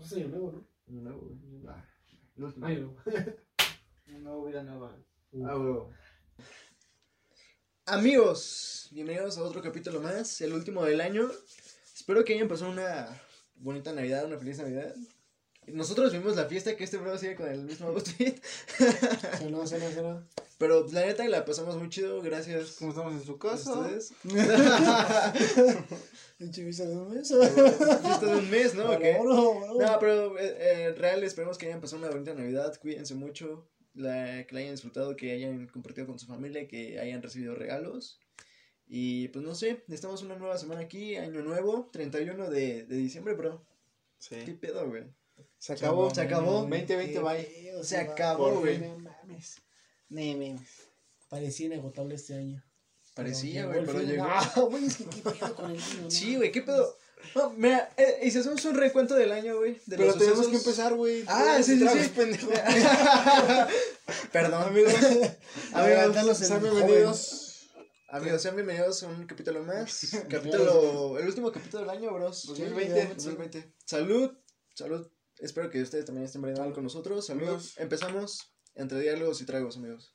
Pues es año nuevo, ¿no? Un nuevo, güey. Ah, el último. Año nuevo. No vida nueva. Ah, huevo. Amigos, bienvenidos a otro capítulo más, el último del año. Espero que hayan pasado una bonita Navidad, una feliz Navidad. Nosotros vimos la fiesta que este bro sigue con el mismo outfit. Se no, se no, se no. Pero la neta la pasamos muy chido, gracias. Como estamos en su casa. ustedes. Visa de un mes. Fiesta de un mes, ¿no? ¿O qué? No, no, No, pero eh, eh, real, esperemos que hayan pasado una bonita Navidad, cuídense mucho, la, que la hayan disfrutado, que hayan compartido con su familia, que hayan recibido regalos. Y pues no sé, estamos una nueva semana aquí, año nuevo, 31 de, de diciembre, bro. ¿Qué Sí. pedo, güey? Se acabó. Se acabó. 2020, bye. Se acabó, güey. No mames. Ni, ni. Parecía inagotable este año. Parecía, Pero güey, pero llegó. Ah, güey, es que qué pedo con el vino, ¿no? Sí, güey, ¿qué pedo? No, mira, eh, y si hacemos un recuento del año, güey. de Pero los tenemos sucesos- que empezar, güey. Ah, sí, sí, sí. pendejo. Perdón, amigos. A ver, amigos, Sean joven. bienvenidos. amigos, sean bienvenidos a un capítulo más. capítulo, el último capítulo del año, bros. 2020. 2020. Salud, salud. Espero que ustedes también estén brindando con nosotros. Amigos. Empezamos entre diálogos y tragos, amigos.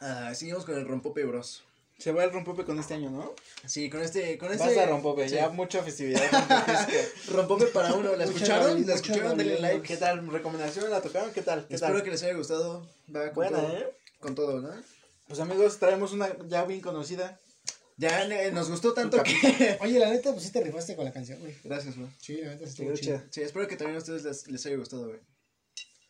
Ah, seguimos con el rompope, bros. Se va el rompope con este año, ¿no? Sí, con este, con este. Basta rompope, sí. ya mucha festividad. Rompope para uno. ¿La escucharon? ¿La escucharon? Denle like. ¿Qué tal? ¿Recomendación? ¿La tocaron? ¿Qué tal? ¿Qué Espero tal? que les haya gustado. Va con Buena, todo. ¿eh? Con todo, ¿no? Pues amigos, traemos una ya bien conocida. Ya eh, nos gustó tanto que. Oye, la neta, pues sí te rifaste con la canción, güey. Gracias, güey. Sí, la neta, sí estuvo chido. chida. Sí, espero que también a ustedes les, les haya gustado, güey.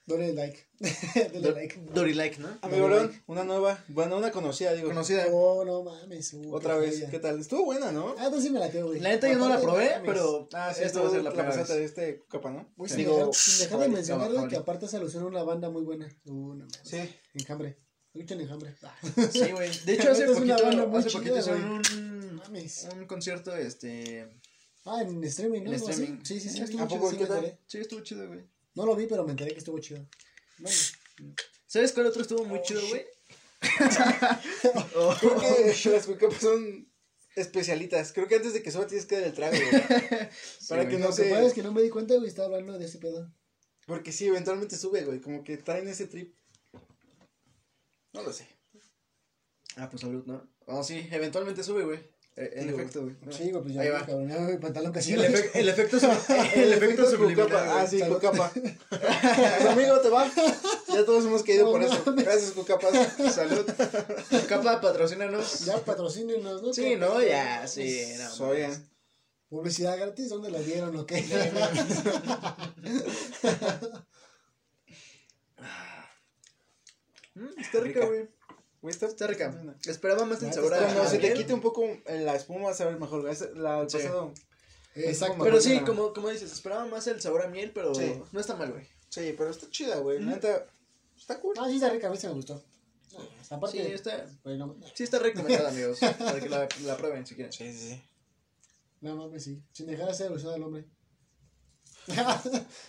Dale like. Dale like. Dori like, ¿no? Amigo Ron, una nueva, bueno, una conocida, digo. Conocida. Oh, no mames. uh, Otra vez. ¿qué tal? Estuvo buena, ¿no? Ah, entonces sí me la tengo, güey. La neta yo no la probé, mames. pero. Ah, sí, esta va a ser la la de este capa, ¿no? Güey, Sí. Digo, dejar de jabalí, mencionar güey, jabalí. que aparte se alusiona a una banda muy buena. Uh, no mames. Sí. Enjambre. Escuchan Enjambre. Ah, Sí, güey. De hecho, hace poquito, hace poquito hicieron un, mames. un concierto, este. Ah, en streaming, ¿no? En streaming. Sí, sí, sí. ¿A estuvo poco? chido, sí ¿Qué tal? Sí, estuvo chido, güey. No lo vi, pero me enteré que estuvo chido. Bueno. ¿Sabes cuál otro estuvo muy Oh, chido, güey? Creo que las cuicapas son especialitas. Creo que antes de que suba tienes que dar el trago, güey. Para Sí, que no Lo que se... pasa es que no me di cuenta, güey, estaba hablando de ese pedo. Porque sí, eventualmente sube, güey. Como que traen ese trip. No lo sé. Ah, pues salud, ¿no? Oh, sí, eventualmente sube, güey. Eh, en güey. efecto, güey. Sí, güey, pues ya Ahí va. cabroneaba mi pantalón casi. El, efe- el efecto, el efecto. Cucapa. Ah, güey. sí, Salud. Cucapa. Pues, amigo, te va. Ya todos hemos caído No por eso. Gracias, Cucapas. Salud. Capa, patrocínanos. Ya patrocínenos, ¿no? Sí, no, ya, sí, no. Soyan. Publicidad gratis, ¿dónde la dieron o qué? Mm, está rica, güey. Güey, está, Está rica. Esperaba más el Ya, sabor a está Cuando a se te quite un poco la espuma, sabe mejor. güey. Es La del Sí. pasado. Exacto. Pero sí, como, como dices, esperaba más el sabor a miel, pero Sí. no está mal, güey. Sí, pero está chida, güey. Neta, está cool. Ah, sí, está rica, a mí me gustó. Aparte, Sí, está, güey, no, sí está recomendada, amigos. Para que la, la prueben si quieren. Sí, sí, sí. no mames, sí. Sin dejar de hacer alusión al hombre.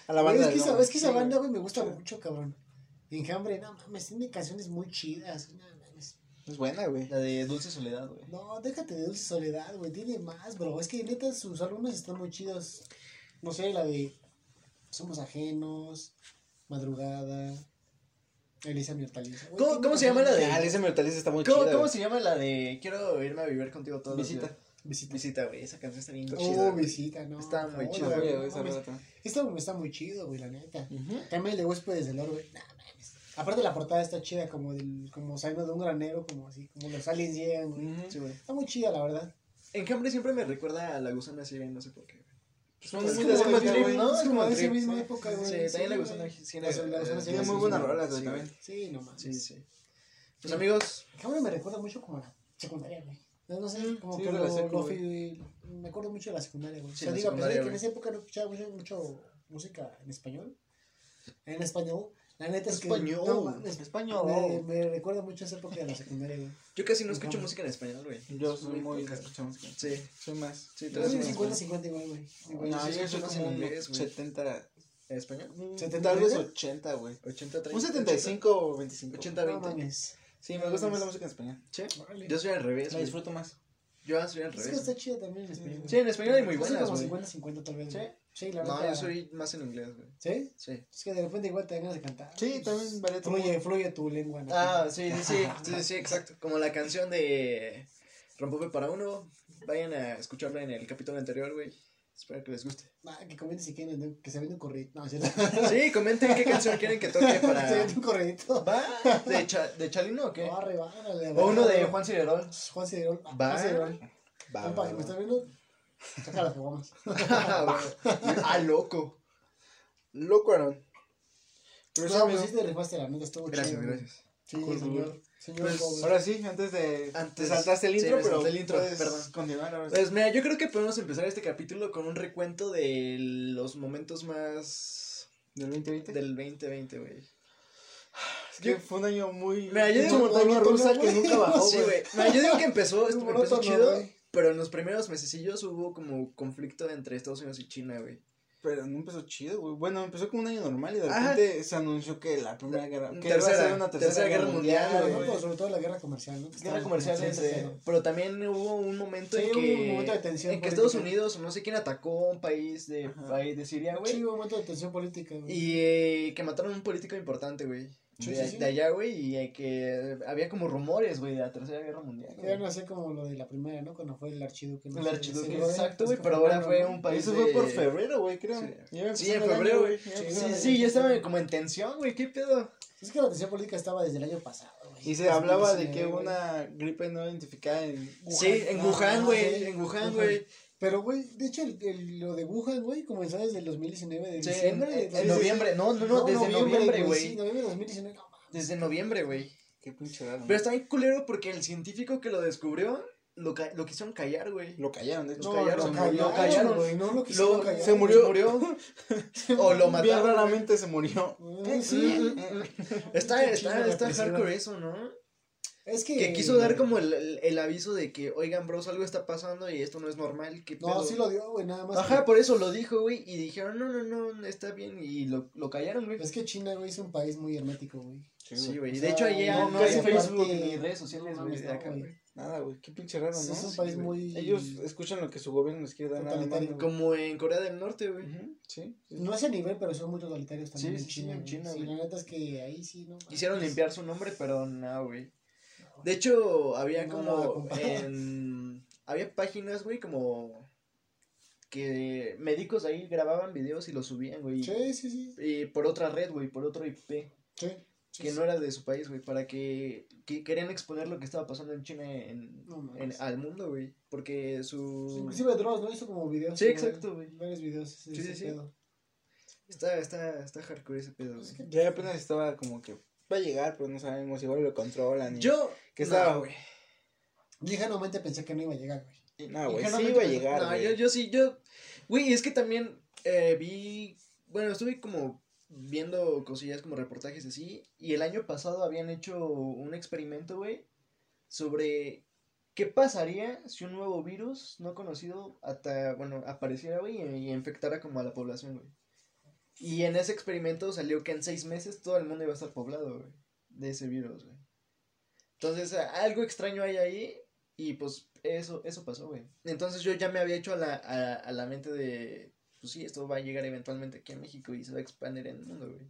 A la Güey, banda. es, que del esa, nombre. es que esa Sí, banda, güey. güey, me gusta mucho, cabrón. Enjambre, no mames, tiene canciones muy chidas. No mames. Es buena, güey. La de Dulce Soledad, güey. No, déjate de Dulce Soledad, güey. Tiene más, bro. Es que neta sus álbumes están muy chidos. No sé, la de Somos Ajenos, Madrugada, Elisa mi hortaliza. Güey, ¿Cómo- cómo se llama la de- Ah, ese Hortaliza está muy ¿Cómo, chida. ¿Cómo güey. se llama la de Quiero irme a vivir contigo todos los Visita. días? Visita. Visita, güey. Esa canción está bien Oh, chida. güey. visita, no. Está muy no, chida, güey, rata. Este está muy chido, güey, la neta. Ujú. Camel de Huéspedes del Oro, güey. Nah. Aparte la portada está chida, como del, como saliendo de un granero, como así, como los aliens llegan, güey. Ujú. Sí, güey. Está muy chida, la verdad. Enjambre siempre me recuerda a la gusana Ciega, no sé por qué. güey. Son Es muy de es como de esa misma época, güey. Sí, también la gusana Ciega. Tiene muy buenas sí, rolas, güey, también. Sí, no mames. Sí, sí. Pues amigos, Cabrón me recuerda mucho como a la secundaria, güey. No, no sé, Mm, como sí, que lo, secu, lo me acuerdo mucho de la secundaria, güey. Sí, o sea, digo, a pesar de que en esa época no escuchaba mucho, mucho música en español. En español. La neta es que. Español. no mames, Español. Me, me recuerda mucho a esa época de la secundaria, güey. yo casi no escucho música en español, güey. Yo soy muy. poca. escuchamos que- Sí, Soy más. sí, Yo soy más 50-50 igual, güey. Igual, No, yo soy- como en un inglés, güey. 70. ¿En español? 70 Tal vez ¿verdad? 80, güey. 80, 30. Un 75 o 25. 80, No 20. mames. Sí, me gusta más la música en español. Sí. Yo soy al revés, La güey. disfruto más. Yo soy al Es que revés. está chido también en español. Sí, en español hay muy buenas, como güey. 50-50 tal vez. ¿Sí? Sí, la No, neta. yo soy más en inglés, güey. ¿Sí? Sí. Es que de repente igual te dan ganas de cantar. Sí, también vale tu Fluye, fluye tu lengua. ¿no? Ah, sí, sí, sí, sí, sí, exacto. Como la canción de Rompope para uno. Vayan a escucharla en el capítulo anterior, güey. Espero que les guste. Ah, que comenten si quieren, ¿no? que se vende un corrido. No, es cierto. Sí, comenten qué canción quieren que toque Se para. vende un. ¿Va? ¿De, Cha- de Chalino o qué? Bárale, O uno de. Juan Cirerol. Juan Ciderol. Ah, Va. Juan Ciderol. Va, Compa, va, me va. estás viendo, saca las caguamas. ah, loco. Loco, Aaron. Pero sí, No, pues sí te rifaste, la neta estuvo Gracias, chido, güey. gracias. Sí, Cool, señor. Señor Pues. Ahora sí, antes de. Antes- te saltaste el sí, intro, me pero. el intro, puedes perdón. Continuar ahora sí. Pues mira, yo creo que podemos empezar este capítulo con un recuento de los momentos más ¿Del 2020? del 2020, güey. Es que fue un año muy. Mira, yo digo- montaña rusa que güey. nunca bajó, Sí, güey. No, yo digo que empezó, empezó chido, güey. Pero en los primeros mesecillos hubo como conflicto entre Estados Unidos y China, güey. Pero no empezó chido, güey. Bueno, empezó como un año normal y de Ajá. repente se anunció que la primera guerra. Que Tercera, iba a ser una tercera, tercera guerra mundial, Pero, güey. no, pero sobre todo la guerra comercial, ¿no? Que Guerra comercial entre... Pero también hubo un momento Sí, en hubo que... un momento de tensión En que política. Estados Unidos, no sé quién atacó un país de, país de Siria, güey. Sí, hubo un momento de tensión política, güey. Y eh, que mataron a un político importante, güey. Sí, de, sí, sí. de allá, güey, y eh, que había como rumores, güey, de la Tercera Guerra Mundial. Ya no sé como lo de la primera, ¿no? Cuando fue el archiduque. ¿no? El archiduque, sí, exacto, es güey, que pero ahora fue ¿no? un país Eso de... fue por febrero, güey, creo. Sí. En febrero, güey. Sí, Sí, ya estaba como en tensión, güey, ¿qué pedo? Es que la tensión política estaba desde el año pasado, güey. Y se hablaba de que 2019, hubo una gripe no identificada en. Sí, en Ah, Wuhan, güey, sí, en Wuhan, Wuhan. güey. Pero, güey, de hecho, el, el- lo de Wuhan, güey, comenzó desde el 2019, de Sí, diciembre. en 2019. noviembre, no, no, no, desde noviembre, Sí, güey. noviembre de 2019, no mames. Desde noviembre, güey. Qué pinche raro. Pero está bien culero porque el científico que lo descubrió lo, ca- lo quisieron callar, güey. Lo callaron, de hecho. No, callaron, lo lo callaron, güey, no lo quisieron Lo- callar. se murió. o lo Bien mataron. raramente se murió. Eh, Sí, Está, está, está hardcore eso, ¿no? Es que... Que quiso dar como el, el, el aviso de que, oigan, bros, algo está pasando y esto no es normal. ¿qué No, pedo?" sí lo dio, güey, nada más. Ajá, que- por eso lo dijo, güey. Y dijeron, no, no, no, está bien. Y lo, lo callaron, güey. Es que China, güey, es un país muy hermético, güey. Sí, güey. O Y sea, de hecho, allá no- no, no hay Facebook parte- ni redes sociales, no güey. mames, de no, acá, güey. güey. Nada, güey. Qué pinche raro, Es ¿no? un país güey. muy... Ellos escuchan lo que su gobierno les quiere dar nada más. Totalitario. Como en Corea del Norte, güey. Ujú, Sí. sí. No a ese nivel, pero son muy totalitarios también Sí, en sí, China. en güey. China, Sí, güey. la neta es que ahí sí, ¿no? Quisieron limpiar su nombre, pero no, güey. De hecho, había No, como en... Había páginas, güey, como... Que médicos ahí grababan videos y los subían, güey. Sí, sí, sí. Y por otra red, güey, por otro IP. Sí. sí, que sí. no era de su país, güey, para que, que querían exponer lo que estaba pasando en China en, No mames. en- al mundo, güey, porque su... Inclusive Dross, ¿no? Hizo como videos. Sí, exacto, güey. Varios videos. de Sí, sí, sí. Está, está, está hardcore ese pedo, Es güey. que- Ya apenas estaba como que va a llegar, pero no sabemos. Igual lo controlan. y- Yo... ¿Qué no, estaba, güey. Yo ingenuamente pensé que no iba a llegar, güey. No, güey, sí iba a llegar, No, yo, yo sí, yo... Güey, es que también eh, vi... Bueno, estuve como viendo cosillas como reportajes así, y el año pasado habían hecho un experimento, güey, sobre qué pasaría si un nuevo virus no conocido hasta, bueno, apareciera, güey, y, y infectara como a la población, güey. Y en ese experimento salió que en seis meses todo el mundo iba a estar poblado, güey, de ese virus, güey. Entonces, algo extraño hay ahí, y pues eso, eso pasó, güey. Entonces yo ya me había hecho a la, a, a la mente de, pues sí, esto va a llegar eventualmente aquí a México y se va a expandir en el mundo, güey.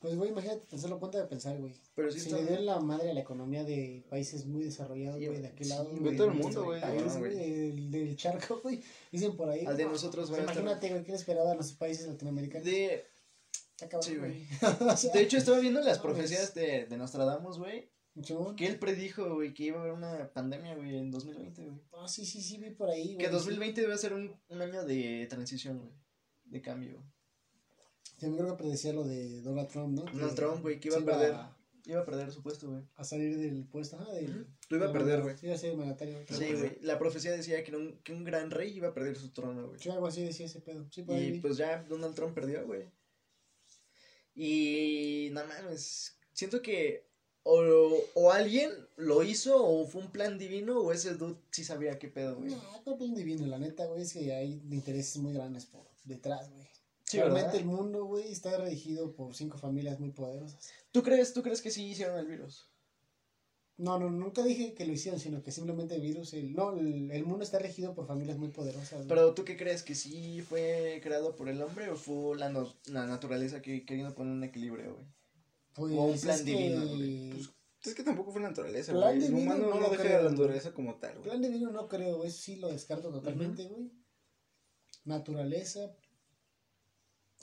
Pues, güey, imagínate, pensarlo, ponte de pensar, güey. Pero sí Si está... le dio la madre a la economía de países muy desarrollados, Sí, güey, de aquel sí, lado. güey, güey, todo el mundo, güey. güey, güey. del, del charco, güey. Dicen por ahí. Al de no, nosotros estar- Imagínate, güey, ¿qué le esperaba a nuestros países latinoamericanos? De, sí, güey. güey. O sea, de hecho, estaba viendo las no, profecías de, de Nostradamus, güey, Que él predijo, güey, que iba a haber una pandemia, güey, en 2020, güey. Ah, sí, sí, sí, vi por ahí, güey. Que sí. 2020 va a ser un, un año de transición, güey, de cambio. Sí, me creo que predecía lo de Donald Trump, ¿no? Donald Trump, güey, que iba a perder. Iba a perder su puesto, güey. A salir del puesto, ajá, del... Lo iba a perder, güey. Sí, iba a ser mandatario. Sí, güey. La profecía decía que un, que un gran rey iba a perder su trono, güey. Sí, algo así decía ese pedo. Sí, por ahí Y vi. pues ya Donald Trump perdió, güey. Y no mames, siento que o, o alguien lo hizo o fue un plan divino o ese dude sí sabía qué pedo, güey. No, no plan divino, la neta, güey, es que hay intereses muy grandes por detrás, güey. Sí, Realmente ¿verdad? el mundo, güey, está regido por cinco familias muy poderosas. ¿Tú crees, ¿Tú crees que sí hicieron el virus? No, no, nunca dije que lo hicieron, sino que simplemente el virus, el, no, el, el mundo está regido por familias muy poderosas. Pero tú qué crees, que sí fue creado por el hombre o fue la, no- la naturaleza que queriendo poner un equilibrio, güey? Pues, o un es plan que divino, güey. Pues, Es que tampoco fue la naturaleza, Plan güey. El humano no no, lo deja creo, la güey. naturaleza como tal, güey. plan divino no creo, güey, sí lo descarto totalmente, güey. Naturaleza.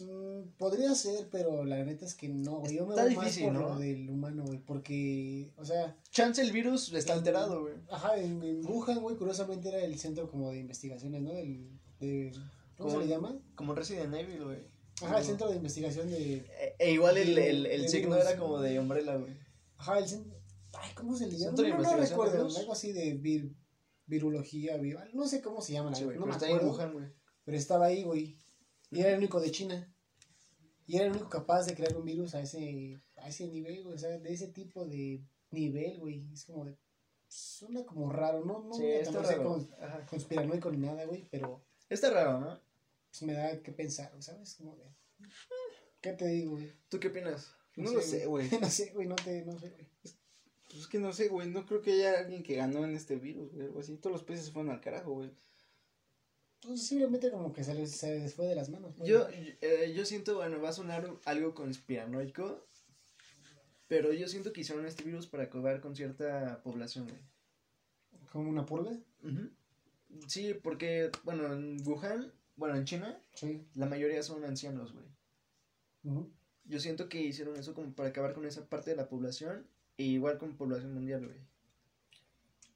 mm, podría ser, pero la neta es que no, güey. Yo me Está voy difícil, más por ¿no? lo del humano, güey, porque, o sea, Chance el virus está alterado, güey. Ajá, en, en Wuhan, güey, curiosamente era el centro como de investigaciones, ¿no? Del, de, ¿Cómo se Como- le llama? Como Resident Evil, güey. Ajá, el centro de investigación de... E, e igual el, el, el De signo virus. era como de Umbrella, güey. Ajá, el centro... Ay, ¿cómo se le llama? Centro de no, no de recuerdo, virus. algo así de vir- virología, viral, no sé cómo se llama, la Sí, güey. no pero me está en acuerdo, Wuhan, güey. pero estaba ahí, güey. Y era el único de China. Y era el único capaz de crear un virus a ese, a ese nivel, güey, o sea, de ese tipo de nivel, güey. Es como de... Suena como raro, ¿no? No Sí, está raro. Ajá. conspiranoico ni nada, güey, pero... Está raro, ¿no? Pues me da que pensar, ¿sabes? Como de, ¿Qué te digo, güey? ¿Tú qué opinas? No lo sé, güey. No sé, güey, no te, no sé, güey. Pues es que no sé, güey. No creo que haya alguien que ganó en este virus, güey. Algo así. Todos los países se fueron al carajo, güey. Pues simplemente como que se les, se les fue de las manos. pues, Yo, eh, yo siento, bueno, va a sonar algo conspiranoico, pero yo siento que hicieron este virus para acabar con cierta población, güey. Como una purga. Ujú. Sí, porque, bueno, en Wuhan, bueno, en China, Sí. la mayoría son ancianos, güey. Yo siento que hicieron eso como para acabar con esa parte de la población, e igual con población mundial, güey.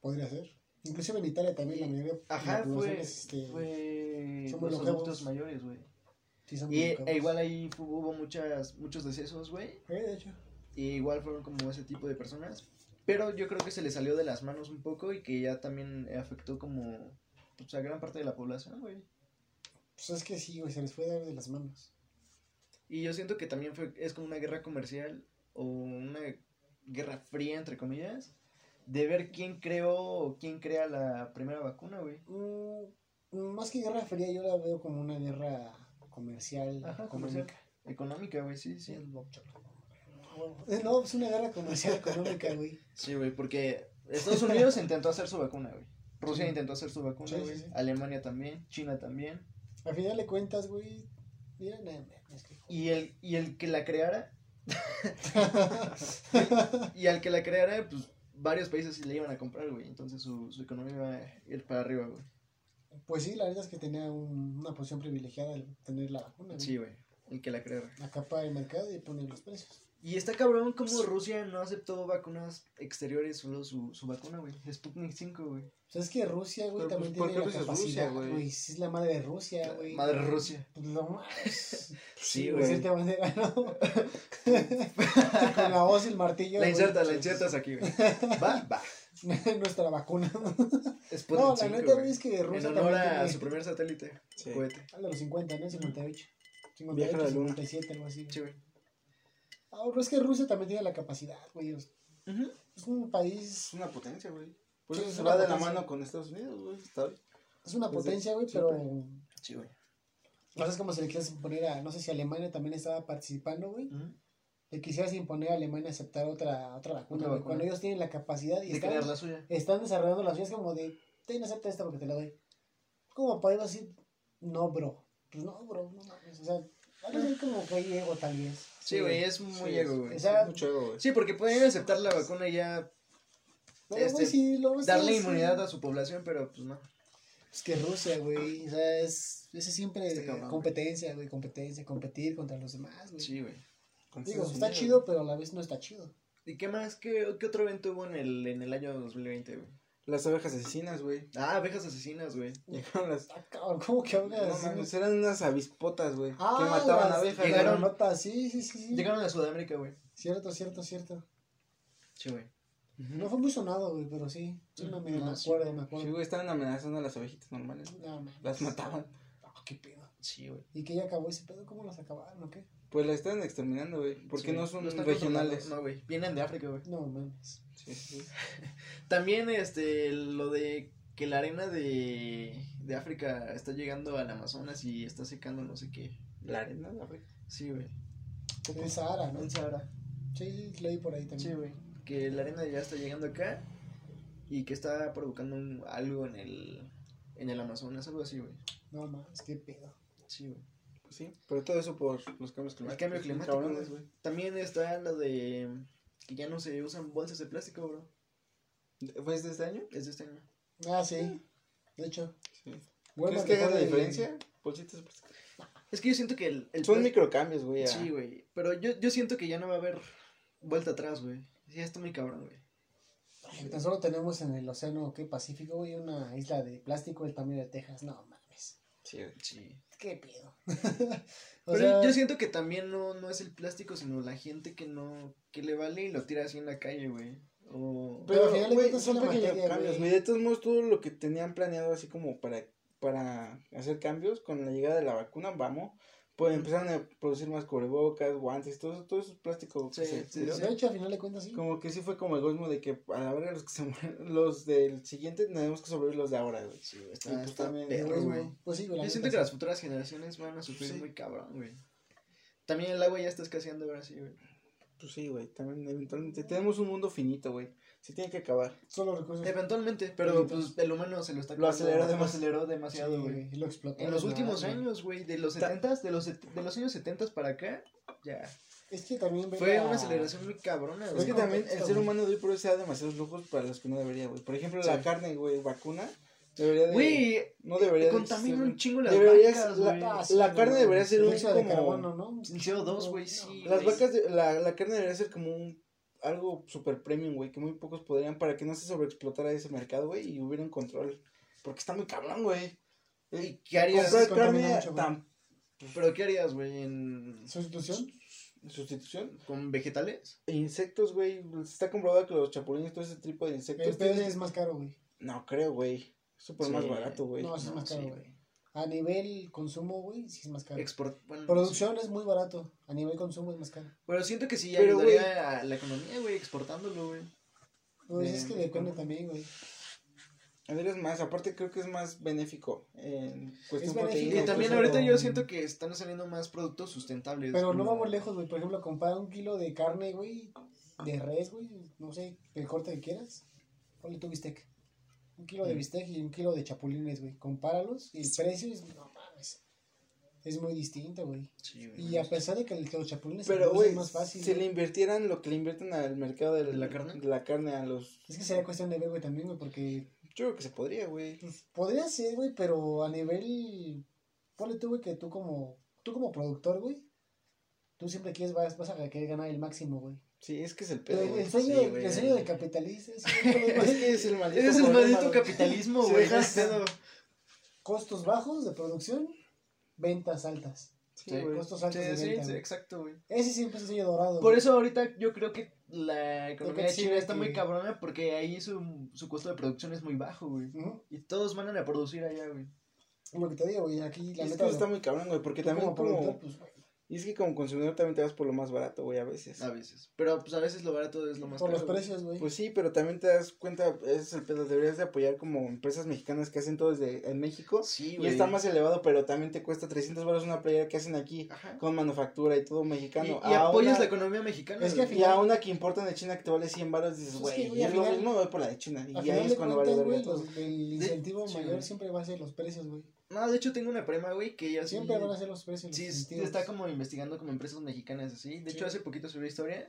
Podría ser. Inclusive en Italia también la mayoría de Ajá, la fue, este, fue son los adultos mayores, güey. sí son Y e igual ahí hubo muchas, muchos decesos, güey. Sí, de hecho. Y igual fueron como ese tipo de personas. Pero yo creo que se le salió de las manos un poco y que ya también afectó como pues, a gran parte de la población, güey. Pues es que sí, güey, se les fue de, de las manos. Y yo siento que también fue, es como una guerra comercial o una guerra fría, entre comillas, de ver quién creó o quién crea la primera vacuna, güey. Mm, más que guerra fría, yo la veo como una guerra comercial, Ajá, económica. Económica, güey, sí, sí. No, es una guerra comercial económica, güey. Sí, güey, porque Estados Unidos intentó hacer su vacuna, güey. Rusia Sí. intentó hacer su vacuna, sí, güey. sí. Alemania también, China también. Al final de cuentas, güey. Mira, es que. Y el, y el que la creara, y al que la creara, pues varios países sí le iban a comprar, güey. Entonces su, su economía iba a ir para arriba, güey. Pues sí, la verdad es que tenía un- una posición privilegiada al tener la vacuna. güey. Sí, güey. El que la creara. Acapara el mercado y pone los precios. Y está cabrón como Rusia no aceptó vacunas exteriores, solo su, su vacuna, güey. Sputnik 5, güey. O sea, es que Rusia, güey, también pues, ¿por tiene la capacidad, Rusia, güey? güey. Sí, es la madre de Rusia, güey. Madre Rusia. Pues lo más. Sí, de güey. cierta manera, ¿no? Con la voz y el martillo. La insertas, la pues, insertas aquí, güey. Va, va. Nuestra vacuna. Sputnik No, la 5, neta, güey. es que En Rusia honor también a tiene- su primer satélite. Sí. Cohete. De los 50, ¿no? 58. Viaje a la 58, luna. 57, algo así. Sí, güey. Ah, pero es que Rusia también tiene la capacidad, güey. Es es un país, Es una potencia, güey. Por Sí, eso es se va de la mano con Estados Unidos, güey. Está es una potencia, güey, pero Sí, güey. no sé cómo se le quieres imponer a, no sé si Alemania también estaba participando, güey. Le quisieras imponer a Alemania aceptar otra, otra vacuna, Otra güey, vacuna. cuando ellos tienen la capacidad y De están, crear la suya. están desarrollando las suyas como de, ten, acepta esta porque te la doy. Como para decir, no, bro. Pues no, bro, no mames. O sea, a veces como que hay ego tal vez. Sí, güey, es muy Sí, ego, güey. O sea, Mucho ego, güey. Sí, porque pueden aceptar la vacuna y ya Pero, este, güey, sí, lo darle inmunidad a su población, pero pues no. Es que Rusia, güey, o sea, es, es siempre cabrón, competencia, güey, competencia, competir contra los demás, güey. Sí, güey. Digo, está chido, pero a la vez no está chido. ¿Y qué más? ¿Qué, qué otro evento hubo en el, en el año 2020, güey? Las abejas asesinas, güey. Ah, abejas asesinas, güey. Llegaron las. Ah, cabrón, ¿cómo que No, mames, eran unas avispotas, güey. Ah, que mataban las- abejas. Llegaron- notas, sí, sí, sí, sí. Llegaron a Sudamérica, güey. Cierto, cierto, cierto. Sí, güey. No fue muy sonado, güey, pero sí. Sí, me, me, No, me sí. acuerdo, me Sí, acuerdo. güey, estaban amenazando a las abejitas normales. No. Las mataban. Ah, qué pedo. Sí, güey. ¿Y que ya acabó ese pedo? ¿Cómo las acabaron o qué? Pues las estaban exterminando, güey. Porque Sí, no son están regionales. No, güey. Vienen de África, güey. No, mames. Sí. También, este, lo de que la arena de, de África está llegando al Amazonas y está secando no sé qué. La arena de África. Sí, güey. El Sahara, ¿no? En Sahara. Sí, sí, leí por ahí también. Sí, güey. que la arena ya está llegando acá y que está provocando un- algo en el, en el Amazonas, algo así, güey. No más, qué pedo. Sí, güey. Sí, pero todo eso por los cambios El climáticos. cambio bien climático, cabrones, güey. También está lo de que ya no se usan bolsas de plástico, bro. ¿Fue de este año? Es de este año. Ah, sí. De hecho, Sí. Walmart ¿Crees que dejó haga la de- diferencia? Bolsitas de plástico. Es que yo siento que el... el Son microcambios, güey. Sí, güey. Pero yo, yo siento que ya no va a haber vuelta atrás, güey. Ya está muy cabrón, güey. Tan solo tenemos en el océano ¿qué? Pacífico, güey, una isla de plástico del tamaño de Texas. No mames. Sí, güey. Sí. ¿Qué pedo? o Pero sea, yo siento que también no, no es el plástico, sino la gente que no, que le vale y lo tira así en la calle, güey. O... Pero al Pero, final de güey, cuentas son pequeños cambios, güey. De todos modos, todo lo que tenían planeado así como para, para hacer cambios con la llegada de la vacuna, vamos, pues empezaron a producir más cubrebocas, guantes, todo eso, todo eso es plástico. que Sí, se sí, de hecho, al final de cuentas, sí. Como que sí fue como egoísmo de que a la verga los que se mueren, los del siguiente tenemos que sobrevivir los de ahora, güey. Sí, Y está, pues está también, perro, Pues, güey. Pues sí, güey. Yo siento que las futuras generaciones van a sufrir Sí. muy cabrón, güey. También el agua ya está escaseando ahora sí, güey. Pues sí, güey, también eventualmente tenemos un mundo finito, güey. Se tiene que acabar. Solo recursos. Eventualmente, pero pues el humano se lo está Lo aceleró acabando, demasiado. aceleró demasiado, Sí, güey. y lo explotó. En los últimos nada, años, güey, de los Ta- 70 de los, de los años 70 para acá, ya. Es que también Fue la- una aceleración muy cabrona, Es güey. que también el ser humano de hoy por hoy se da demasiados lujos para los que no debería, güey. Por ejemplo, Sí. la carne, güey, vacuna, debería de... Güey, no debería de contamina un chingo las Deberías- vacas, la- güey. Ah, sí, la carne debería ser un Dióxido de como- carbono, ¿no? El CO2, güey, sí. Las vacas, de- la, la carne debería ser como un algo super premium, güey, que muy pocos podrían para que no se sobreexplotara ese mercado, güey, y hubiera un control. Porque está muy cabrón, güey. ¿Y qué harías? Carne mucho, tan ¿Pero qué harías, güey, en... ¿Sustitución? sustitución. con vegetales? E insectos, güey, está comprobado que los chapulines, todo ese tipo de insectos El pedo es que tienen- es más caro, güey. No creo, güey. Es súper más Sí. barato, güey. No, sí es más caro, sí, güey. A nivel consumo, güey, sí es más caro. Export... bueno, Producción es muy barato. A nivel consumo es más caro. Pero siento que sí Pero, ayudaría a la economía, güey, exportándolo, güey. Pues De- es que depende también, güey. A ver, es más, aparte creo que es más benéfico en cuestión benéfico, Y proteína. también ahorita yo siento que están saliendo más productos sustentables. Pero no vamos lejos, güey. Por ejemplo, comprar un kilo de carne, güey, de res, güey. No sé, el corte que quieras. Ponle tu bistec. Un kilo de bistec y un kilo de chapulines, güey. Compáralos y el precio es, no mames. Es muy distinto, güey. Sí, güey. Y a pesar de que los chapulines se Pero, producen güey, más fácil. si güey, le invirtieran lo que le invierten al mercado ¿De la carne? de la carne a los... Es que sería cuestión de ver, güey, también, güey, porque Yo creo que se podría, güey. pues, podría ser, güey, pero a nivel. Ponle tú, güey, que tú como. Tú como productor, güey. Tú siempre quieres, vas, vas a querer ganar el máximo, güey. Sí, es que es el pedo, el, güey. sueño, sí, el sueño del capitalista es que es el maldito es el maldito capitalismo, güey. costos bajos de producción, ventas altas. Sí, Sí. Costos altos Sí, de venta, sí, exacto, güey. Ese siempre es el sueño dorado. Por güey. eso ahorita yo creo que la economía de China está que- muy cabrona porque ahí su, su costo de producción es muy bajo, güey. Ujú. Y todos van a producir allá, güey. Lo que te digo, güey, aquí la Es neta. que está muy cabrón, güey, porque también como como... productor, pues, güey, Y es que como consumidor también te vas por lo más barato, güey, a veces. A veces. Pero pues a veces lo barato es lo más por caro. los güey. precios, güey. Pues sí, pero también te das cuenta, ese es el pedo, deberías de apoyar como empresas mexicanas que hacen todo desde en México. Sí, Y güey. está más elevado, pero también te cuesta 300 baros una playera que hacen aquí Ajá. con manufactura y todo Y, mexicano. y A apoyas una- la economía mexicana. Es que al güey. Y a una que importan de China que te vale 100 baros, dices, Pues es que, güey, y al es lo final- mismo, voy por la de China. Y ahí final es cuando vale güey, todo. los- el incentivo mayor siempre va a ser los precios, güey. No, de hecho tengo una prima, güey, que ella sí... Siempre van a ser los precios. Sí, está como investigando como empresas mexicanas así. De Sí. hecho, hace poquito subí historias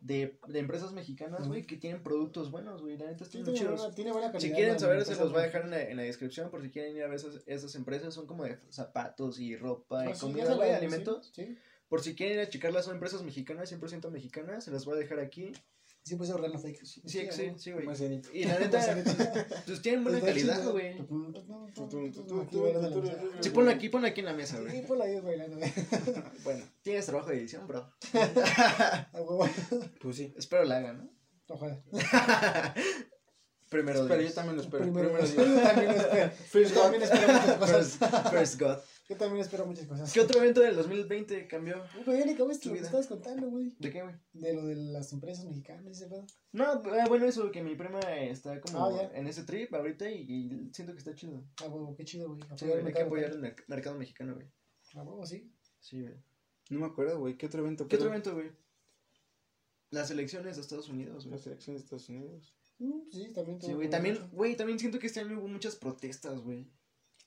de, de empresas mexicanas, güey, que tienen productos buenos, güey. La neta Sí, tiene, buena, tiene buena calidad. Si quieren saber, se los voy a dejar en la, en la descripción por si quieren ir a ver esas, esas empresas. Son como de zapatos y ropa Ah, y sí, comida, güey, alimentos. Por si quieren ir a checarlas, son empresas mexicanas, 100% mexicanas. Se las voy a dejar aquí. Sí, puede ser real o fake. Sí, sí, sí, sí, güey. Y la neta, pues tienen buena calidad, güey. Sí, ponla aquí, ponla aquí en la mesa, Sí, güey. ponla ahí bailando, güey. Bueno, Tienes trabajo de edición, bro. Pues sí. Espero la hagan, ¿no? Ojalá. Primero Pero yo también lo espero. Primero, yo Dios. también espero. First God. first God. Yo también espero muchas cosas. ¿Qué otro evento del 2020 cambió? Uy, Pero ya ni acabaste lo que estabas contando, güey. ¿De qué, güey? De lo de las empresas mexicanas y ese pedo. No, ah, bueno, eso, que mi prima está como Ah, en ese trip ahorita y, y siento que está chido. Ah, huevo, qué chido, güey. Sí, güey, hay que apoyar el merc- mercado mexicano, güey. A huevo, sí. Sí, güey. No me acuerdo, güey. ¿Qué otro evento? ¿Qué otro evento, güey? Las elecciones de Estados Unidos, güey. Las elecciones de Estados Unidos. Mm, Sí, también. Sí, güey, también, güey, también siento que este año hubo muchas protestas, güey.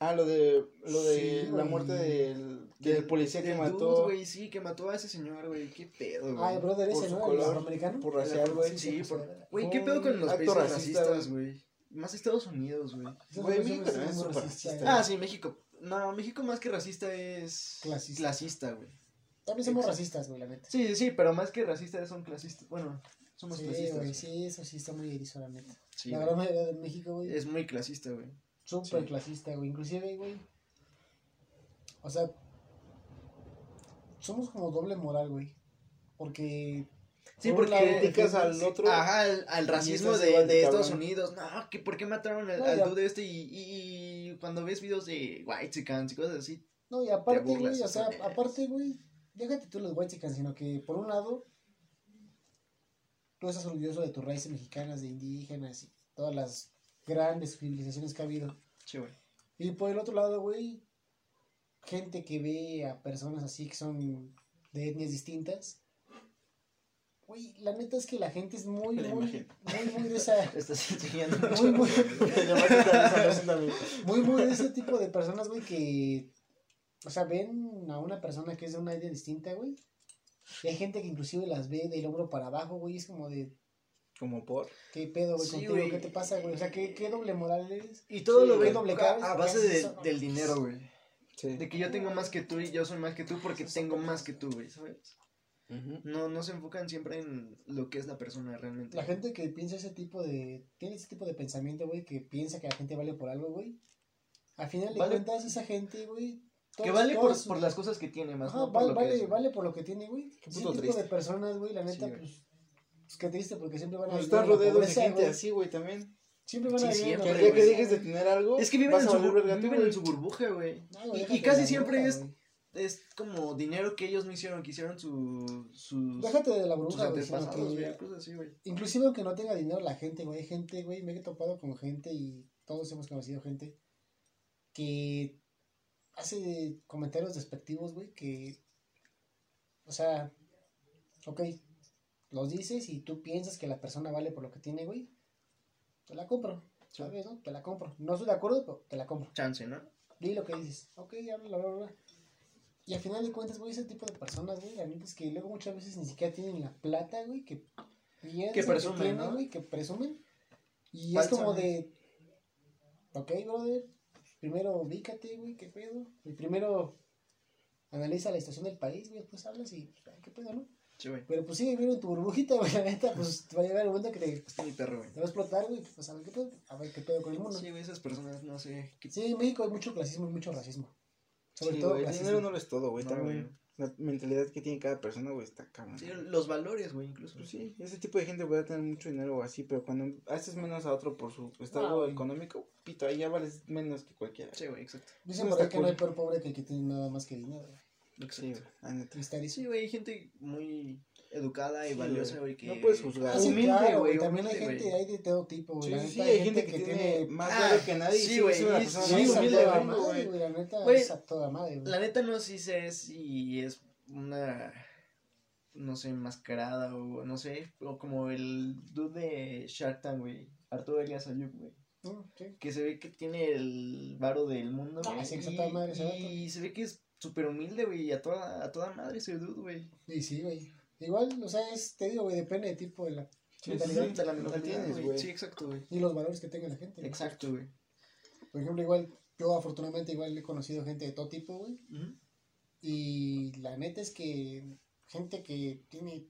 Ah, lo de, lo de Sí, la muerte del, del policía que Del mató dude, güey, sí, que mató a ese señor, güey, qué pedo, güey. Ah, el brother por ese, su ¿no? El color, afroamericano. por racial, güey. Sí, por... Güey, qué pedo con los países racista, racistas, güey. Más Estados Unidos, güey. Güey, México también es súper racista. Ah, sí, México. No, México más que racista es... Clasista. Clasista, güey. También somos Exacto. racistas, güey, la neta. Sí, sí, sí, pero más que racistas son clasistas. Bueno, somos Sí, clasistas. güey. sí, eso sí está muy erizo, la neta. Sí, la gran mayoría de México, güey, Es muy clasista, güey. Súper sí. clasista, güey. Inclusive, güey, o sea, somos como doble moral, güey. Porque... Sí, por porque criticas al otro. Ajá, al, al racismo de, de. Estados Unidos. No, que por qué mataron al, No, al dude este y, y, y cuando ves videos de White y cosas así. No, y aparte, güey, o sea, aparte, güey, déjate tú los white sino que por un lado, tú estás orgulloso de tus raíces mexicanas, de indígenas y todas las grandes civilizaciones que ha habido. Sí, güey. Y por el otro lado, güey, gente que ve a personas así que son de etnias distintas. Güey, la neta es que la gente es muy, muy, muy, muy de esa, Estás muy, muy. muy, muy de ese tipo de personas, güey, que, o sea, ven a una persona que es de una etnia distinta, güey. Y hay gente que inclusive las ve del hombro para abajo, güey, es como de, Como por. ¿qué pedo, güey, Sí, contigo? güey. ¿Qué te pasa, güey? O sea, ¿qué, qué doble moral eres? Y todo Sí, lo ven doble a, cabeza, a base ¿qué de- eso? del dinero, güey. Sí. De que yo tengo más que tú y yo soy más que tú porque tengo más que tú, güey, ¿sabes? No, no se enfocan siempre en lo que es la persona realmente. La gente que piensa ese tipo de. Tiene ese tipo de pensamiento, güey, que piensa que la gente vale por algo, güey. Al final de Vale. cuentas, esa gente, güey. que vale por, por las cosas que tiene, más Ajá, no por vale, lo que vale, es, güey. vale por lo que tiene, güey. Qué Ese tipo triste. de personas, güey, la neta, Sí, güey. pues. Pues qué triste, porque siempre van a vivir estás rodeado de gente así, güey, también. Siempre van a vivir el día que dejes de tener algo, Es que viven, en su, viven en su burbuja, güey. Y- casi siempre es, es como dinero que ellos no hicieron, que hicieron su, sus, Déjate de la burbuja, güey. sino antepasados, que- güey, cosas así, güey. Inclusive aunque no tenga dinero la gente, güey, hay gente, güey, me he topado con gente y todos hemos conocido gente que hace comentarios despectivos, güey, que, o sea, ok, los dices y tú piensas que la persona vale por lo que tiene, güey, te la compro, ¿sabes, no? Te la compro. No estoy de acuerdo, pero te la compro. Chance, ¿no? Di lo que dices, ok, habla, bla, bla, bla. Y al final de cuentas, güey, ese tipo de personas, güey, la neta es que luego muchas veces ni siquiera tienen la plata, güey, que piensan Que presumen, tienen, ¿no? güey, que presumen. Y es como de, ok, brother, primero ubícate, güey, qué pedo. Y primero analiza la situación del país, güey, después hablas y, qué pedo, ¿no? Sí, güey. Pero pues viviendo en tu burbujita, güey, la neta, pues te va a llegar el momento que te, Está mi perro, güey. te va a explotar, güey, pues a ver qué pedo, a ver qué pedo con el mundo. Sí, güey, esas personas, no sé. qué- Sí, en México hay mucho clasismo y mucho racismo. Sobre Sí, todo güey, el dinero no lo es todo, güey. No, güey. la mentalidad que tiene cada persona, güey, está cabrón. Sí, los valores, güey, incluso. Pues sí, ese tipo de gente puede tener mucho dinero o así, pero cuando haces menos a otro por su estado Ah, económico, pito, ahí ya vales menos que cualquiera. Sí, güey, exacto. Dicen por ahí que no hay peor pobre que el que tiene nada más que dinero, güey. Sí, güey, la neta. Sí, güey, hay gente muy educada y Sí, valiosa, güey. que... No puedes juzgar. Ah, sí, Humilde, claro, güey, También hay gente, güey. hay de todo tipo, güey. Sí, sí, sí, hay gente que tiene más Ah, valor que nadie. sí, güey, sí, humilde, toda güey. La neta Güey, es a toda madre, güey. La neta no sé si si es una, no sé, enmascarada o no sé, o como el dude de Shark Tank, güey, Arturo Elias Ayub, güey, sí. que se ve que tiene el varo del mundo, Ah, güey, sí, que y, y se ve que es súper humilde, güey, y a toda, a toda madre ese dude, güey. Y sí, güey. Igual, o sea, es, te digo, güey, depende del tipo de la Sí, mentalidad sí, De la mentalidad, güey. güey. Sí, exacto, güey. y los valores que tenga la gente. güey. Exacto, güey. Por ejemplo, igual, yo afortunadamente igual he conocido gente de todo tipo, güey. Y la neta es que gente que tiene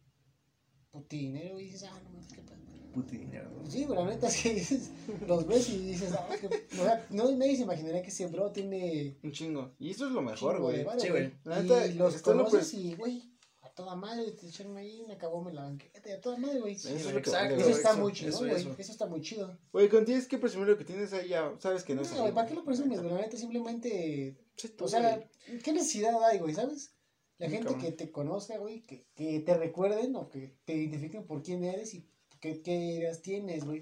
puti dinero y dices, ah, no mames, qué pedo. Puto dinero, güey. Sí, güey, la neta es que dices, los ves y dices, ah, que, o sea, no, nadie se imaginaría que ese bro tiene Un chingo. Y eso es lo mejor, güey. Sí, güey. La neta, y los lo conoces pres- y, güey, a toda madre, te echaron ahí una caboma en la banqueta, y a toda madre, güey. Eso Sí, es lo que exacto, vale, Eso está eso, muy eso, chido, güey. eso. Eso está muy chido. Güey, cuando tienes que presumir lo que tienes ahí, ya sabes que no No, es así. güey, ¿para qué lo presumes, güey? La neta simplemente. Sí, tú, O sea, güey. ¿qué necesidad hay, güey? ¿Sabes? La gente que te conozca, güey, que, que te recuerden o que te identifiquen por quién eres y qué, qué ideas tienes, güey.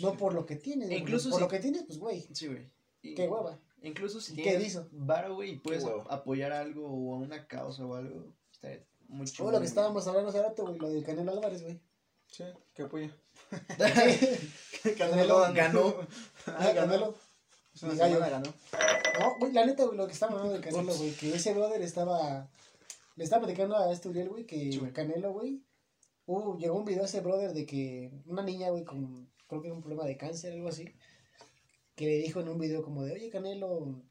No por lo que tienes, güey. Incluso Por si- lo que tienes, pues, güey. Sí, güey. Y- Qué hueva. Incluso si ¿Y qué tienes hizo? varo, güey, y puedes apoyar algo o a una causa o algo, está mucho. Oh, lo que estábamos hablando hace rato, güey, lo del Canelo Álvarez, güey. Sí, que apoya. Canelo ganó. Ah, Canelo. Es una semana ganó. No, güey, la neta, güey, lo que estaba hablando del Canelo, güey, que ese brother estaba. Le estaba platicando a este Uriel, güey, que Sí, güey. Canelo, güey. Uh, llegó un video a ese brother de que una niña, güey, con. Creo que era un problema de cáncer, algo así. Que le dijo en un video como de, oye, Canelo,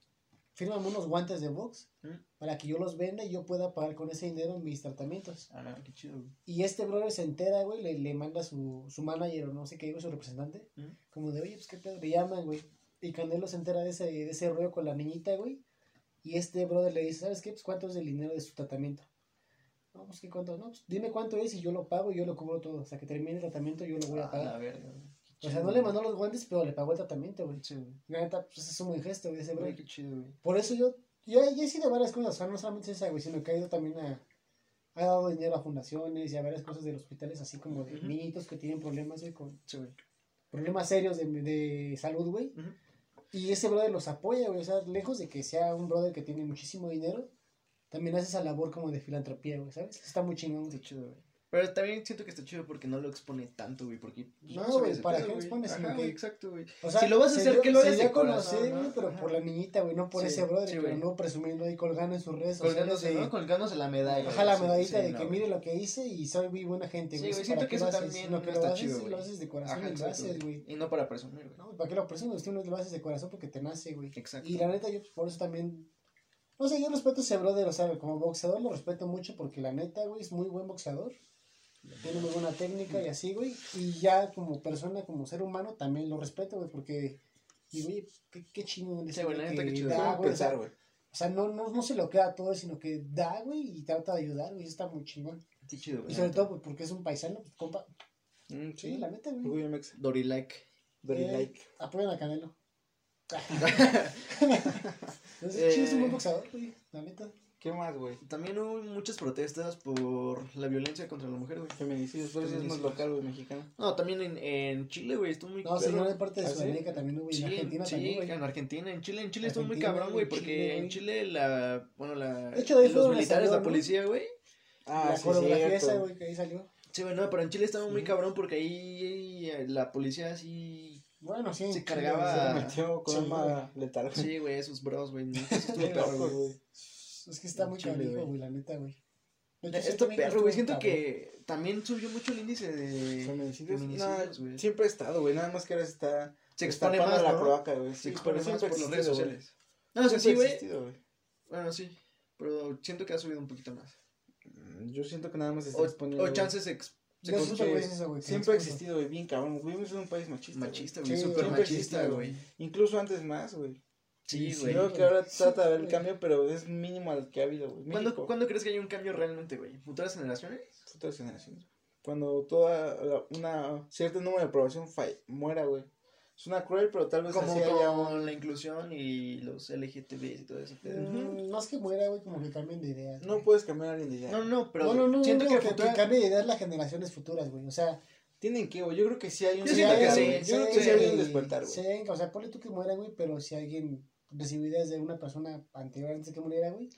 fírmame unos guantes de box ¿Mm? para que yo los venda y yo pueda pagar con ese dinero mis tratamientos. Ah, qué chido, güey. Y este brother se entera, güey, le, le manda su, su manager o no sé qué, güey, su representante. ¿Mm? Como de, oye, pues qué pedo, le llaman, güey. Y Canelo se entera de ese, de ese rollo con la niñita, güey. Y este brother le dice, ¿sabes qué? Pues cuánto es el dinero de su tratamiento. No, pues qué cuánto, no, pues dime cuánto es y yo lo pago y yo lo cubro todo. Hasta que termine el tratamiento yo lo voy a Ah, pagar. verga, güey. Qué o sea, no le mandó los guantes, pero le pagó el tratamiento, güey. Sí. La neta, pues es un buen gesto, güey, ese Güey, qué chido, güey. Por eso yo, yo, yo he sido a varias cosas, o sea, no solamente esa, güey, sino que ha ido también a, ha dado dinero a fundaciones y a varias cosas de los hospitales, así como de Ujú. niñitos que tienen problemas, güey, con Sí, güey. problemas serios de, de salud, güey. Y ese brother los apoya, güey, o sea, lejos de que sea un brother que tiene muchísimo dinero, también hace esa labor como de filantropía, güey, ¿sabes? Está muy chingón, Está güey. chido, güey. Pero también siento que está chido porque no lo expone tanto, güey. Porque. pues, No, güey, ¿para qué lo güey. expones? Ajá, güey, exacto, güey. O sea, Si lo vas a hacer, dio- que lo hagas de conocer, güey, ¿no? pero Ajá. por la niñita, güey, no por Sí, ese brother, sí, pero güey. no presumiendo ahí colgando en sus redes Colgándose, de- ¿no? Colgándose la medalla. Ajá, la sí, medallita sí, de no, que güey. mire lo que hice y soy muy buena gente, Sí, güey. güey, ¿para siento que eso también Lo que no está chido, sí, güey. lo haces de corazón y lo haces, güey. Y no para presumir, güey. No, ¿para qué lo presumes? Tú no lo haces de corazón porque te nace, güey. Exacto. Y la neta, yo por eso también. No sé, yo respeto a ese brother, o sea, como boxeador lo respeto mucho porque la neta, güey, es muy buen boxeador. Tiene muy buena técnica y así, güey. Y ya como persona, como ser humano, también lo respeto, güey, porque. Y, güey, qué, qué chingón Sí, güey, la neta, que qué chido. da, güey, o sea, pensar, güey. o sea, no, no, no se lo queda todo, sino que da, güey, y trata de ayudar, güey. Está muy chingón. Qué chido, güey. Y sobre todo pues, porque es un paisano, pues, compa. Mm, Sí, sí, la neta, güey. Dori like. Very Eh, like. Apoyan a Canelo. Entonces, Eh. es un buen boxeador, güey, la neta. ¿Qué más, güey? También hubo muchas protestas por la violencia contra la mujer, güey. Feminicidios, pero eso es más local, güey, mexicano. No, también en, en Chile, güey, estuvo muy No, sí, de parte de ¿Ah, sí? Sudamérica también hubo, en Argentina sí, también, güey. en Argentina, en Chile, en Chile estuvo muy cabrón, güey, en porque Chile, en. Chile la, bueno, la, De hecho, de ahí fue los militares, salió, la policía, güey. Ah, la sí, coreografía esa, güey, que ahí salió. Sí, güey, no, pero en Chile estaba muy cabrón porque ahí eh, la policía así, Bueno, sí. Se cargaba- Se metió con Sí, arma letal. sí, güey, esos bros, güey. Es que está muy canijo, güey. la neta, güey. Esto perro, güey, siento que también subió mucho el índice de Feminicidios. güey. siempre ha estado, güey. Nada más que ahora se está. Se expone más, la cloaca, güey. Se expone más por las redes sociales. No, Siempre sí, güey. Bueno, sí. Pero siento que ha subido un poquito más. Mm, Yo siento que nada más está exponiendo. o chances Siempre ha existido, güey. Bien cabrón. Vivimos en un país machista. machista, güey. Sí, Súper machista, güey. Incluso antes más, güey. Sí, Sí, güey. Creo que ahora Sí, trata de haber el cambio, pero es mínimo al que ha habido, güey. ¿Cuándo, ¿Cuándo crees que haya un cambio realmente, güey? ¿Futuras generaciones? futuras generaciones. Cuando toda la- una cierto número de población muera, güey. Suena cruel, pero tal vez Como así haya un... la inclusión y los LGTB y todo eso. Mm, Más que muera, güey, como que cambien de ideas. No güey. puedes cambiar a alguien de idea. No, no, pero no, no, no, siento no, que, que, futura- que cambie de ideas las generaciones futuras, güey. O sea, Tienen que, güey. Yo creo que sí hay un... Yo siento que sí. Yo creo que sí hay un despertar, güey. sí, o sea, ponle tú que muera, güey, pero si alguien recibió ideas de una persona anterior antes de que muriera, güey,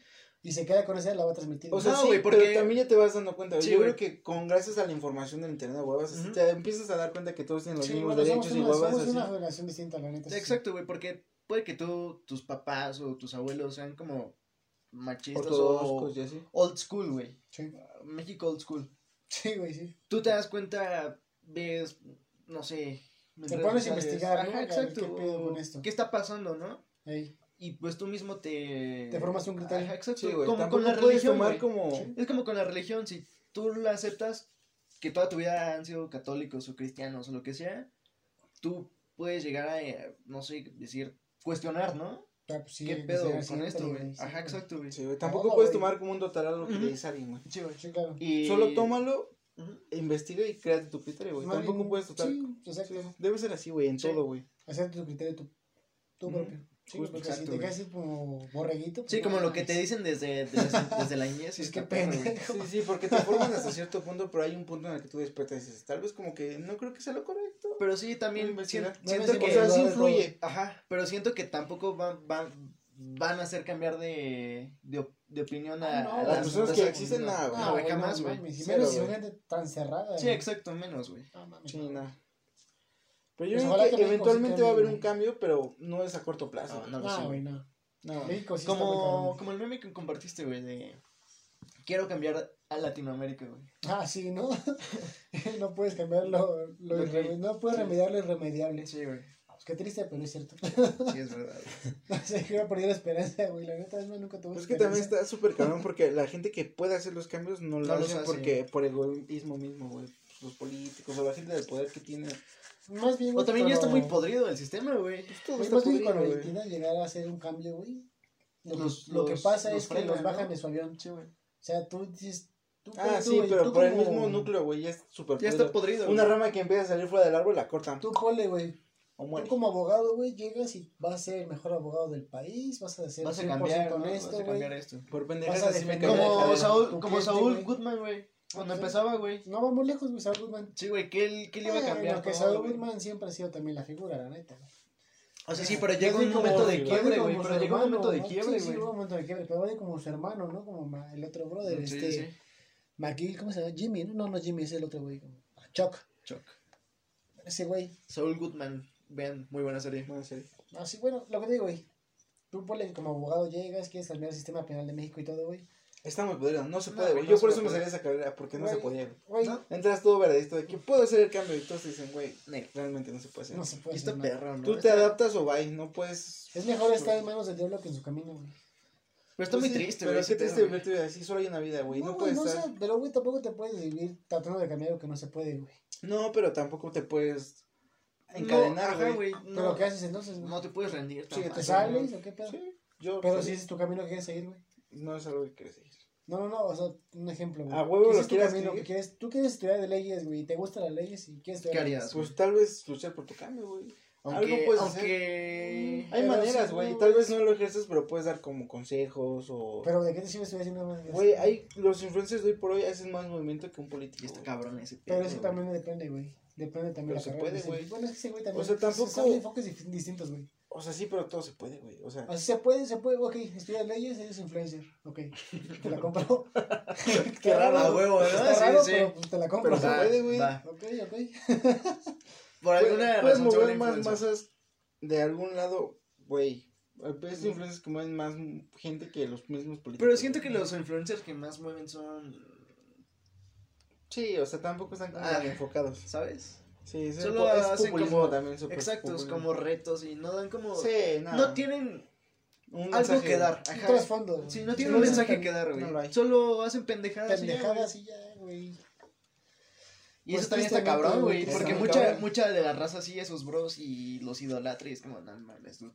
y se queda con esa, la va a transmitir. O sea, No, sí, güey, porque- pero también ya te vas dando cuenta, güey. Sí, Yo güey. creo que con gracias a la información del internet, güey, vas a- Ujú. te empiezas a dar cuenta que todos tienen los Sí, mismos bueno, derechos somos y huevas somos así. una generación distinta, la neta. sí. Exacto, güey, porque puede que tú, tus papás o tus abuelos sean como machistas o Ortodoxos y así. old school, güey. Sí, México old school. sí, güey, sí. Tú te das cuenta, ves, no sé. Te pones a investigar, ¿no? Ajá, exacto. qué pedo con esto. ¿Qué está pasando, no? Ey, Y pues tú mismo te... Te formas un criterio. Ajá, exacto. Sí, güey. como Tampoco con la puedes religión, güey. como... Sí. Es como con la religión, si tú la aceptas, que toda tu vida han sido católicos o cristianos o lo que sea, tú puedes llegar a, eh, no sé, decir, cuestionar, ¿no? ah, pues sí, ¿Qué pedo sea con siempre, esto, güey? sí, Ajá, exacto, güey. Sí, güey. Tampoco No, puedes tomar como un total lo que dice alguien, güey. Sí, güey. Sí, claro. Y... Solo tómalo, investiga y créate tu criterio, güey. Tampoco bien, puedes total... Sí, exacto. Debe ser así, güey, en Sí. todo, güey. Hacer tu criterio, tu, propio. Sí, Justo, porque exacto, si te güey. quedas así como borreguito. pues Sí, no como lo que te dicen desde, desde, desde la niñez. Es que pendejo. Sí, sí, porque te forman hasta cierto punto, pero hay un punto en el que tú despiertas y dices, tal vez como que no creo que sea lo correcto. Pero sí, también Investigar. siento, No siento que... O sea, sí influye. Ajá, pero siento que tampoco va, va, van a hacer cambiar de, de, de opinión a, no, a las personas que existen, no, nada, güey. no, güey, jamás, güey. menos si tan cerrada. Sí, exacto, menos, güey. No, mames, Sí, no. nada. Pero yo Pues creo ojalá que, eventualmente va a haber un cambio, pero no es a corto plazo. No, no lo No, sé, güey, güey. no. No. México sí está muy Como, como el meme que compartiste, güey, de quiero cambiar a Latinoamérica, güey. Ah, sí, ¿no? no puedes cambiar lo, lo Lo irreme- que- No puedes sí. remediar lo irremediable. Sí, güey. Pues qué triste, pero es cierto. Sí, es verdad. No sé, que iba a perder la esperanza, güey. La neta, es más, nunca tuve Pues es que también está súper cabrón porque la gente que puede hacer los cambios no lo No hace. porque por egoísmo mismo, güey. Pues Los políticos o la gente del poder que tiene. Más bien, O güey, también ya está muy podrido el sistema, güey. Pues más bien cuando intentan llegar a hacer un cambio, güey. Lo, que- Los- lo que pasa los es que frenan, los bajan ¿no? de su avión. Sí, güey. O sea, tú dices. Tú, Ah, tú, sí, güey, pero tú por el como- mismo núcleo, güey, ya es súper Ya está podrido. Una güey. rama que empieza a salir fuera del árbol la cortan. Tú ponle, güey. Tú como abogado, güey, llegas y vas a ser el mejor abogado del país, vas a ser Vas a 100% cambiar, ¿no? honesto, Vas a cambiar esto. Por a así me Como. Saúl, como. Goodman, güey. Cuando sí. empezaba, güey. No vamos lejos, güey, Saúl Goodman. Sí, güey, que él, que él iba a Eh, cambiar lo que todo, güey. Goodman siempre ha sido también la figura, la neta. güey. O sea, sí, pero llega un momento de quiebre, güey. Pero su llegó un momento de quiebre, Sí, sí, güey. hubo un momento de quiebre, pero va como su hermano, ¿no? Como el otro brother, este... McGill, ¿cómo se llama? Jimmy, ¿no? No, no Jimmy, es el otro güey. Chuck, Choc. ese güey. Saúl Goodman. Vean, muy buena serie. Bueno, en serio. Así, bueno, lo que te digo, güey. Tú ponle como abogado llegas, quieres cambiar el sistema penal de México y todo, güey. Está muy podrido, no se No, puede, güey, güey. no Yo por eso me salí de esa carrera, porque no se Güey, podía, güey. Güey, ¿No? Entras todo veredicto de que puedo hacer el cambio y todos te dicen, güey, realmente no se puede hacer. no se puede Y está hacer nada. perro, ¿no? Tú te Está- adaptas o bye, no puedes. Es mejor estar en manos del diablo que en su camino, güey. Pero está Pues muy sí, triste, Pero güey. qué ese triste tu vida así, solo hay una vida, güey. No, güey, puedes no estar. sé, pero, güey, tampoco te puedes vivir tratando de cambiar lo que no se puede, güey. No, pero tampoco te puedes No, encadenar, ajá, güey. güey. Pero No, ¿qué haces entonces, güey? no te puedes rendir. Sí, ¿Te sales ¿no? o qué pedo? Sí, yo. Pero si ese es tu camino que quieres seguir, güey. No es algo que quieres seguir. No, no, no, o sea, un ejemplo, güey. A huevo lo ese es tu quieras camino seguir. que quieres, tú quieres estudiar de leyes, güey, te gustan las leyes y quieres ¿Qué estudiar harías? leyes. Pues tal vez luchar por tu cambio, güey. Aunque, Algo puedes hacer. aunque... Hay Pero maneras, sí, güey. no, Tal vez no lo ejerces, pero puedes dar como consejos o. Pero ¿de qué te sirve estudiar si no? Güey, hay los influencers de hoy por hoy hacen más movimiento que un político. Y está güey. cabrón ese Pero eso güey. también depende, güey. Depende también Pero la se carrera, puede, sí. güey. Bueno, es que ese güey también. O sea, tampoco- Son enfoques distintos, güey. O sea, sí, pero todo se puede, güey. O sea, Así se puede, se puede, ok, estudias leyes, eres influencer, ok, te la compro. Qué raro, A huevo, ¿no? Está Sí, raro, sí. pero pues, te la compro. Pero se Va, puede, güey. va. Ok, ok. Por alguna puedes razón se mover más masas de algún lado, güey. Estos influencers que mueven más gente que los mismos políticos. Pero siento que los influencers que más mueven son... Sí, o sea, tampoco están como Ah. enfocados. ¿Sabes? Sí, Solo es hacen como- también. súper Exacto, es populismo. como retos y no dan como... Sí, no. No tienen un algo mensaje, que dar. Un Ajá. trasfondo. Sí, no Sí, tienen un mensaje que dar, güey. no hay. Solo hacen pendejadas. y ya, Pendejadas güey. y ya, güey. Y Pues eso también está cabrón, güey, Porque mucha, cabrón. mucha de la raza sigue esos bros y los idolatra y es como, no mames, dude.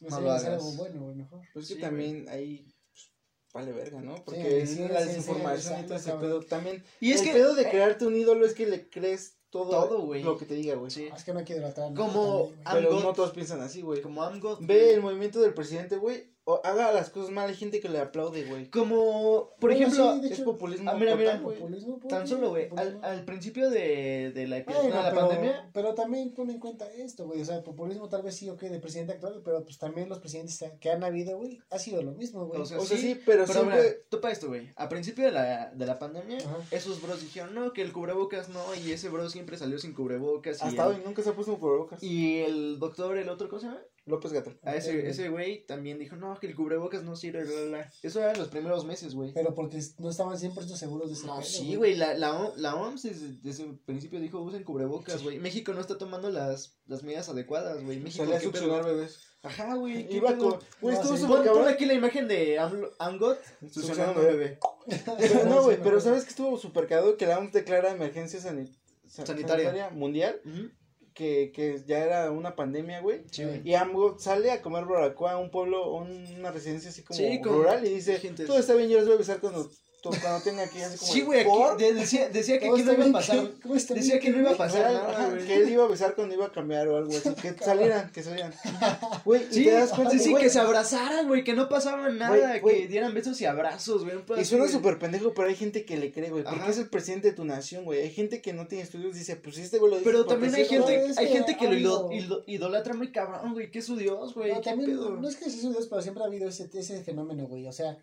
No, No lo hagas. algo bueno, güey, mejor. Pues es que Sí, también ahí pues, vale verga, ¿no? Porque sí, la sí, sí, desinformación sí, y todo ese pedo también. Y es el que... pedo de crearte un ídolo es que le crees todo, Todo, güey. lo que te diga, güey. Sí. Ah, Es que no hay que idolatrar. Como- también, güey. Pero no todos piensan así, güey. Como I'm God. Ve el movimiento del presidente, güey. O haga las cosas mal, hay gente que le aplaude, güey. Como, por ejemplo, sí, Es hecho, populismo. ah, mira, mira, total, güey. Populismo, tan solo, güey, al, al principio de, de la epidemia, Bueno, de la pero, pandemia, pero también pon en cuenta esto, güey. O sea, el populismo tal vez sí, ok, del presidente actual, pero pues también los presidentes que han habido, güey, ha sido lo mismo, güey. O sea, O sea, sí, sí, pero, Pero siempre. mira, topa esto, güey. A principio de la, de la pandemia, Ajá. esos bros dijeron, no, que el cubrebocas no, y ese bro siempre salió sin cubrebocas. Y, Hasta el, hoy nunca se ha puesto un cubrebocas. y el doctor, el otro, ¿cómo se llama? López Gatel. A ese, güey. ese güey también dijo, no, que el cubrebocas no sirve, bla, bla, bla. Eso era en los primeros meses, güey. Pero porque no estaban 100% seguros de ese No, pedo, sí, güey, la, la, la OMS desde, desde el principio dijo, usen cubrebocas, güey. México no está tomando las, las medidas adecuadas, güey. México, Salía a succionar bebés. Ajá, güey. ¿qué Iba con. Güey, No, estuvo sí. súper Pon, aquí la imagen de Amgot succionando bebé. Pero no, güey, pero. ¿sabes que estuvo súper cagado? Que la OMS declara emergencia sani- sa- Sanitaria. mundial, Ujú. Que, que ya era una pandemia, güey. Sí, güey. Y AMGO sale a comer barbacoa a un pueblo, un- una residencia así como Sí, rural y dice, gente- todo está bien, yo les voy a avisar cuando cuando tenga que así como. Sí, güey, aquí decía, decía que ¿Cómo aquí no iba a pasar. que- cómo está Decía que no iba a pasar nada, güey. que él iba a besar cuando iba a cambiar o algo así. Que salieran, que salieran. Güey, Sí, te das cuenta sí, sí, que se abrazaran, güey, que no pasaba nada, que dieran besos y abrazos, güey. Y suena súper pendejo, pero hay gente que le cree, güey. Porque Ajá. es el presidente de tu nación, güey. Hay gente que no tiene estudios y dice, pues este güey lo dice. Pero también hay gente, hay que gente que lo idolatra muy cabrón, güey, que es su dios, güey. No, también, no es que sea su Dios, pero siempre ha habido ese fenómeno, güey. O sea,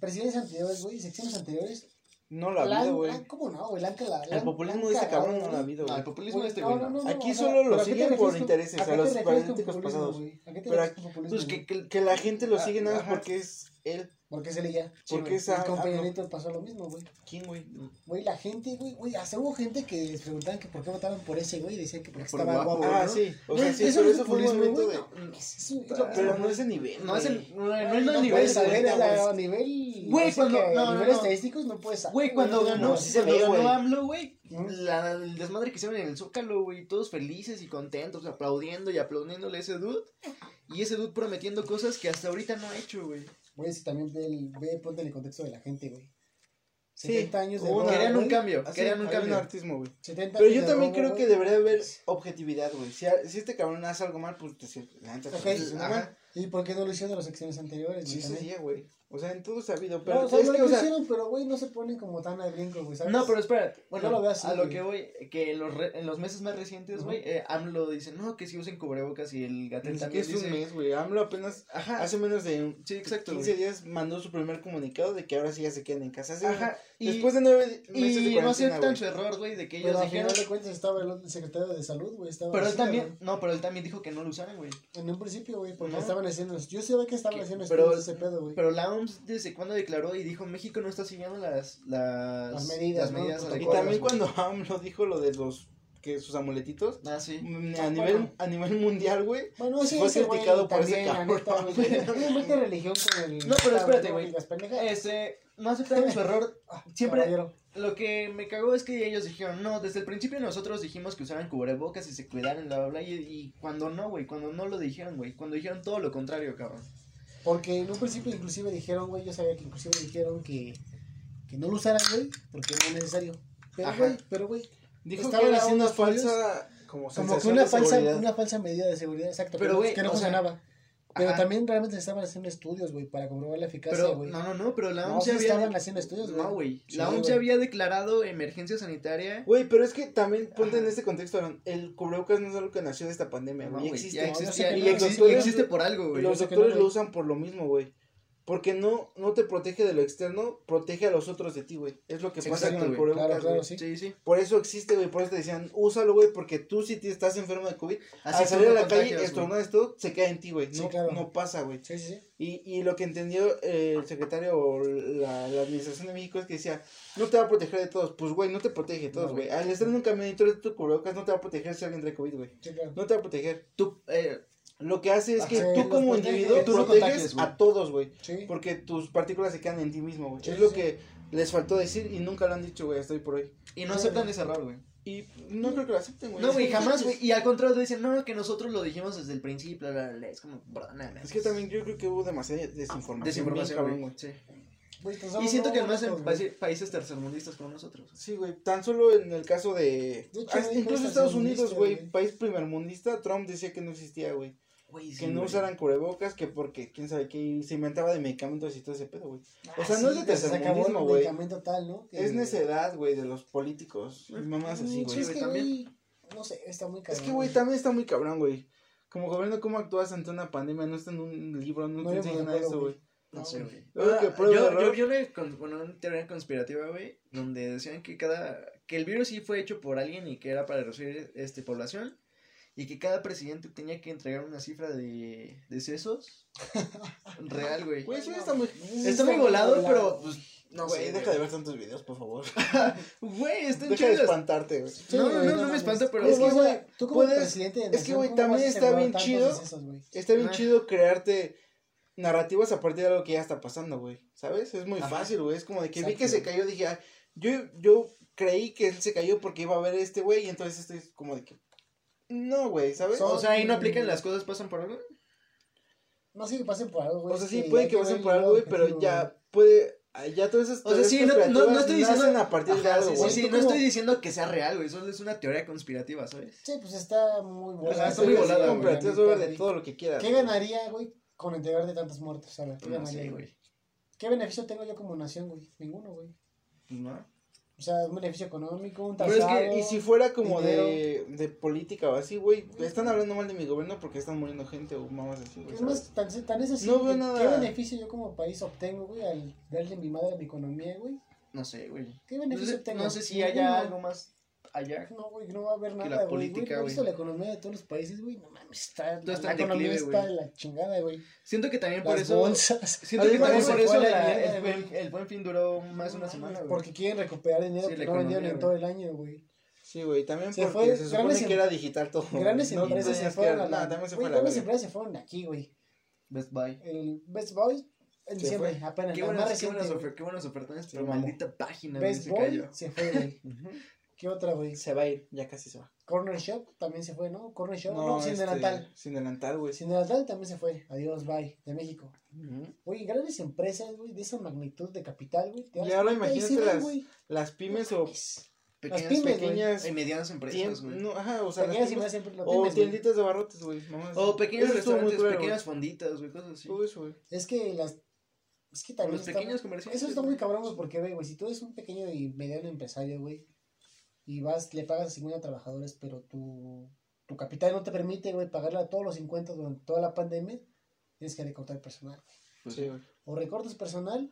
presidentes anteriores, güey, secciones anteriores. No lo ha habido, güey. la- ¿Cómo no, güey? La han cala- la El populismo de este cabrón no lo ha güey. habido, No, güey. el populismo Güey, este, no, güey. no, no. no, Aquí o sea, solo lo ¿pero a qué te siguen por intereses, a los políticos pasados. güey? ¿A qué te Pero? Pues que, güey? que- Que la gente lo Ah, sigue nada más porque es él. Porque es él y ya. Sí, Porque güey. es Y a- con a- Peñanito pasó lo mismo, güey. ¿Quién, güey? Güey, la gente, güey, güey, hasta hubo gente que les preguntaban que por qué votaban por ese, güey, y decían que porque Por estaba guapo. Ah, ¿no? sí. O sea, sí, eso eso fue un güey, de. no, es- lo Pero no es ese nivel. No es el, no, no es no el nivel saber, a, nivel, Güey, no cuando- no, a no, nivel no. estadísticos no puedes saber. Güey, cuando ganó, no, sí se ve, ganó güey. AMLO, güey, la, el desmadre que hicieron en el Zócalo, güey, todos felices y contentos, aplaudiendo y aplaudiéndole a ese dude. Y ese dude prometiendo cosas que hasta ahorita no ha hecho, güey. Güey, si también ve, el- ve, ponte en el contexto de la gente, güey. Sí, 70 años de robo, Querían un cambio, Así, querían un cambio. artismo, güey. 70 Pero yo también robo, creo güey. que debería haber objetividad, güey. Si, a- si este cabrón hace algo mal, pues decir, la neta, Ok, no, ajá. ¿Y por qué no lo hicieron en las secciones anteriores? Sí hacía, güey. O sea, en todo se ha habido. No, Pero o sea, es no que, lo o sea, hicieron, pero, güey, no se ponen como tan al brinco, güey, ¿sabes? No, pero espera, bueno, Yo lo así, a lo güey. que voy, que en los, re- en los meses más recientes, Ujú. güey, eh, AMLO dice, no, que si usen cubrebocas y el Gatel siquiera también es dice, un mes, güey. AMLO apenas ajá, hace menos de sí, exacto, 15 güey. días mandó su primer comunicado de que ahora sí ya se quedan en casa. Hace- Ajá, y, Después de nueve meses de y no cuarentena, aceptan güey. su error, güey, de que Pero ellos al dijeron, final de cuentas estaba el, secretario de salud, güey, estaba pero él así, también, güey. no, pero él también dijo que no lo usaran, güey. En un principio, güey, porque No. estaban haciendo, yo sé que estaban Que- haciendo pero- de ese pedo, güey. Pero la OMS desde cuándo declaró y dijo México no está siguiendo las las, Las medidas, Y Y adecuadas, también cuando AMLO dijo lo de los que sus amuletitos Ah, sí. mm, Ah, a nivel bueno. a nivel mundial, güey. Bueno, sí, Fue ese criticado por ese también, la cabrón, neta, religión con el... No, pero espérate, no güey. Este, no aceptaron su error. Ah, Siempre caballero. lo que me cagó es que ellos dijeron, "No, desde el principio nosotros dijimos que usaran cubrebocas y se cuidaran bla bla bla", y, y cuando no, güey, cuando no lo dijeron, güey, cuando dijeron todo lo contrario, cabrón. Porque en un principio inclusive dijeron, güey, yo sabía que inclusive dijeron que, que no lo usaran, güey, porque no es necesario. Pero, Ajá. güey, pero, güey, Dijo Estaban que era haciendo una falsa como, como que una falsa, seguridad. una falsa medida de seguridad, exacto, Pero, que no- güey, que no o sea, funcionaba. Pero Ajá. también realmente se estaban haciendo estudios, güey, para comprobar la eficacia, güey. no, no, no, pero la No, OMS sí ya había... estaban haciendo estudios, güey. No, güey, Sí, la OMS ya había declarado emergencia sanitaria. Güey, pero es que también ponte en Ajá. este contexto, Aaron, el cubrebocas no es algo que nació de esta pandemia, No, güey, güey, existe. ya no, no, existe, doctores- y existe por algo, güey. los doctores no, lo usan por lo mismo, güey. Porque no, no te protege de lo externo, protege a los otros de ti, güey. Es lo que Sí, pasa exacto, con el cubrebocas, Claro, claro, güey. sí. Sí, sí. Por eso existe, güey. Por eso te decían, úsalo, güey, porque tú si te estás enfermo de COVID, Así al salir a la calle, estornudas todo, se cae en ti, güey. Sí, No, claro. no pasa, güey. Sí, sí, sí. Y, y lo que entendió eh, el secretario o la, la administración de México es que decía, no te va a proteger de todos. Pues, güey, no te protege de todos, güey. Al estar en un camión y tú eres tu cubrebocas, no te va a proteger si alguien trae COVID, güey. Sí, claro. No te va a proteger. Tú, eh, Lo que hace es que Ah, sí, tú como individuo tú proteges a todos, güey. Sí. Porque tus partículas se quedan en ti mismo, güey. Sí, es sí, lo que les faltó decir y nunca lo han dicho, güey, hasta hoy por hoy. y no aceptan ese error, güey. Y no creo que lo acepten, güey. No, güey, jamás, güey. Y al contrario, dicen, no, que nosotros lo dijimos desde el principio. bla, bla, bla. Es como, bro, nada. Es que también yo creo que hubo demasiada desinformación. Desinformación, güey. Sí. Pues, Y siento que muy más en países, países tercermundistas como nosotros. Sí, güey, tan solo en el caso de... De hecho, Ah, incluso Estados Unidos, güey. país primermundista, Trump decía que no existía, güey. Güey, que no usaran cubrebocas, que porque, quién sabe, que se inventaba de medicamentos y todo ese pedo, güey. O sea, no es de tercermundismo, güey. ¿no? Que- Es necedad, güey, de los políticos. Mm, mamás así, Sí, güey. es que, güey, no sé, está muy Es cabrón. que, güey, también está muy cabrón, güey. Como gobierno, ¿cómo actúas ante una pandemia? No está en un libro, no, No te enseñan nada de eso, güey. No No, sé, güey. que Ah, yo, yo con- bueno, una teoría conspirativa, güey, donde decían que cada, que el virus sí fue hecho por alguien y que era para reducir este población y que cada presidente tenía que entregar una cifra de, de sesos real, güey. Güey, eso está muy... Está muy volado, pero pues No, sé, güey, deja de ver tantos videos, por favor. Güey, están Deja de espantarte, güey. Sí, No, no, no, no me espanta, pero ¿Cómo es que, güey, tú como puedes- presidente de es que, nación, güey, ¿cómo también está bien chido. decesos? Está bien Ah. chido crearte narrativas a partir de algo que ya está pasando, güey. ¿Sabes? Es muy Ajá. fácil, güey. Es como de que vi que se cayó, dije, ah, yo, yo creí que él se cayó porque iba a ver este güey y entonces este es como de que... No, güey, ¿sabes? Son- O sea, ahí no aplican las cosas, pasan por algo. No sé que pasen por algo, güey. O sea, sí, puede que pasen por algo, güey, pero ya puede Ay, Ya todas esas O sea, sí, no- no- no estoy diciendo- a partir de algo, sí, sí, sí, ¿Tú no estoy diciendo que sea real, güey, solo es una teoría conspirativa, ¿sabes? Sí, pues está muy volada. está muy volada, sí, neta, sobre todo lo que quieras. ¿Qué ganaría, güey, con entregar de tantos muertos? A ver, ¿qué No ganaría, sé, güey? güey. ¿Qué beneficio tengo yo como nación, güey? Ninguno, güey. Pues no. O sea, un beneficio económico, un Pero es tasado. que, y si fuera como de, de política o así, güey, están hablando mal de mi gobierno porque están muriendo gente o mamás así, güey. Es más, tan, tan es así, No veo nada. ¿qué beneficio yo como país obtengo, güey, al darle mi madre a mi economía, güey? No sé, güey. ¿Qué No beneficio sé, obtengo? no sé si haya algo más allá. No, güey, no va a haber Que nada, la güey. política, Güey, ¿no has visto güey. la economía de todos los países, güey? No mames, está, Todo está la en economía declive, está güey. de la chingada, güey. Siento que también por Las eso. bolsas. Siento que Además, también se por fue eso la la- mierda, el, buen, güey. el buen fin duró más de una semana, güey. Porque quieren recuperar dinero Sí, que la no vendieron en todo el año, güey. Sí, güey, también Se porque fue, se supone grandes que em- era digital todo. güey. Grandes No empresas se tenías que fueron a la... También se güey, fue a la grandes verga. empresas se fueron de aquí, güey. Best Buy. El Best Boy en Se diciembre, fue. apenas. Qué la más buenas, qué reciente, buenas, güey. ofer- qué buenas ofertas, pero mamó. maldita página, güey, Best se Boy cayó. se fue, güey. Ujú. ¿Qué otra, güey? Se va a ir, ya casi se va. Corner Shop también se fue, ¿no? Corner Shop, no, sin este, delantal. Sin delantal, güey. Sin delantal también se fue. Adiós, bye, de México. Ujú. Oye, grandes empresas, güey, de esa magnitud de capital, güey. Y ahora y imagínate se las- güey. Las pymes o Pequeñas, pymes, güey. pequeñas y medianas empresas, güey. no, ajá, o sea, las Pequeñas y pymes- lo o pymes, tienditas de barrotes, güey. O pequeños restaurantes, pequeñas fonditas, güey, cosas así. Todo eso, güey. Es que las. Es que también. los está- pequeños comerciantes. Eso está muy cabrón, güey, porque, ve, güey, si tú eres un pequeño y mediano empresario, güey, y vas, le pagas a 50 trabajadores, pero tu, tu capital no te permite, güey, pagarle a todos los 50 durante toda la pandemia, tienes que recortar personal. Pues Sí. O recortas personal,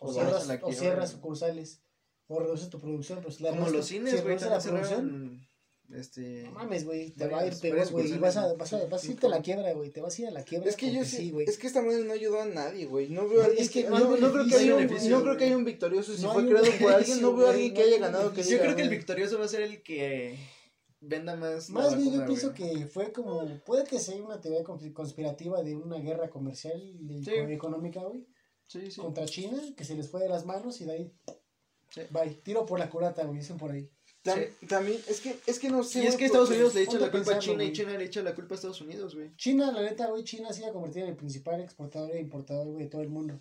o, O cierras, o cierras sucursales, o reduces tu producción. Pues, la Como los cines, si güey, la producción, cerraron. Este. No mames, güey, te va a ir peor, güey, y vas a, vas a, vas a irte a la quiebra, güey, te vas a ir a la quiebra. Es que yo sí, güey. es que esta madre no ayudó a nadie, güey. No veo a alguien es que que, no no, no creo que haya un, no creo que haya un victorioso. Si No fue creado por alguien, no veo a alguien no que hay haya ganado que. Yo diga, creo que el victorioso va a ser el que venda más. Más bien yo pienso que fue como, puede que sea una teoría consp- conspirativa de una guerra comercial y económica, güey, Sí, sí. contra China, que se les fue de las manos y de ahí, Sí. bye, tiro por la culata, güey, dicen por ahí. Tam- También, es que, es que no sé. Y es que Estados Unidos le echa la culpa a China y. China le echa la culpa a Estados Unidos, güey. China, la neta, güey, China se iba a convertir en el principal exportador e importador, güey, de todo el mundo.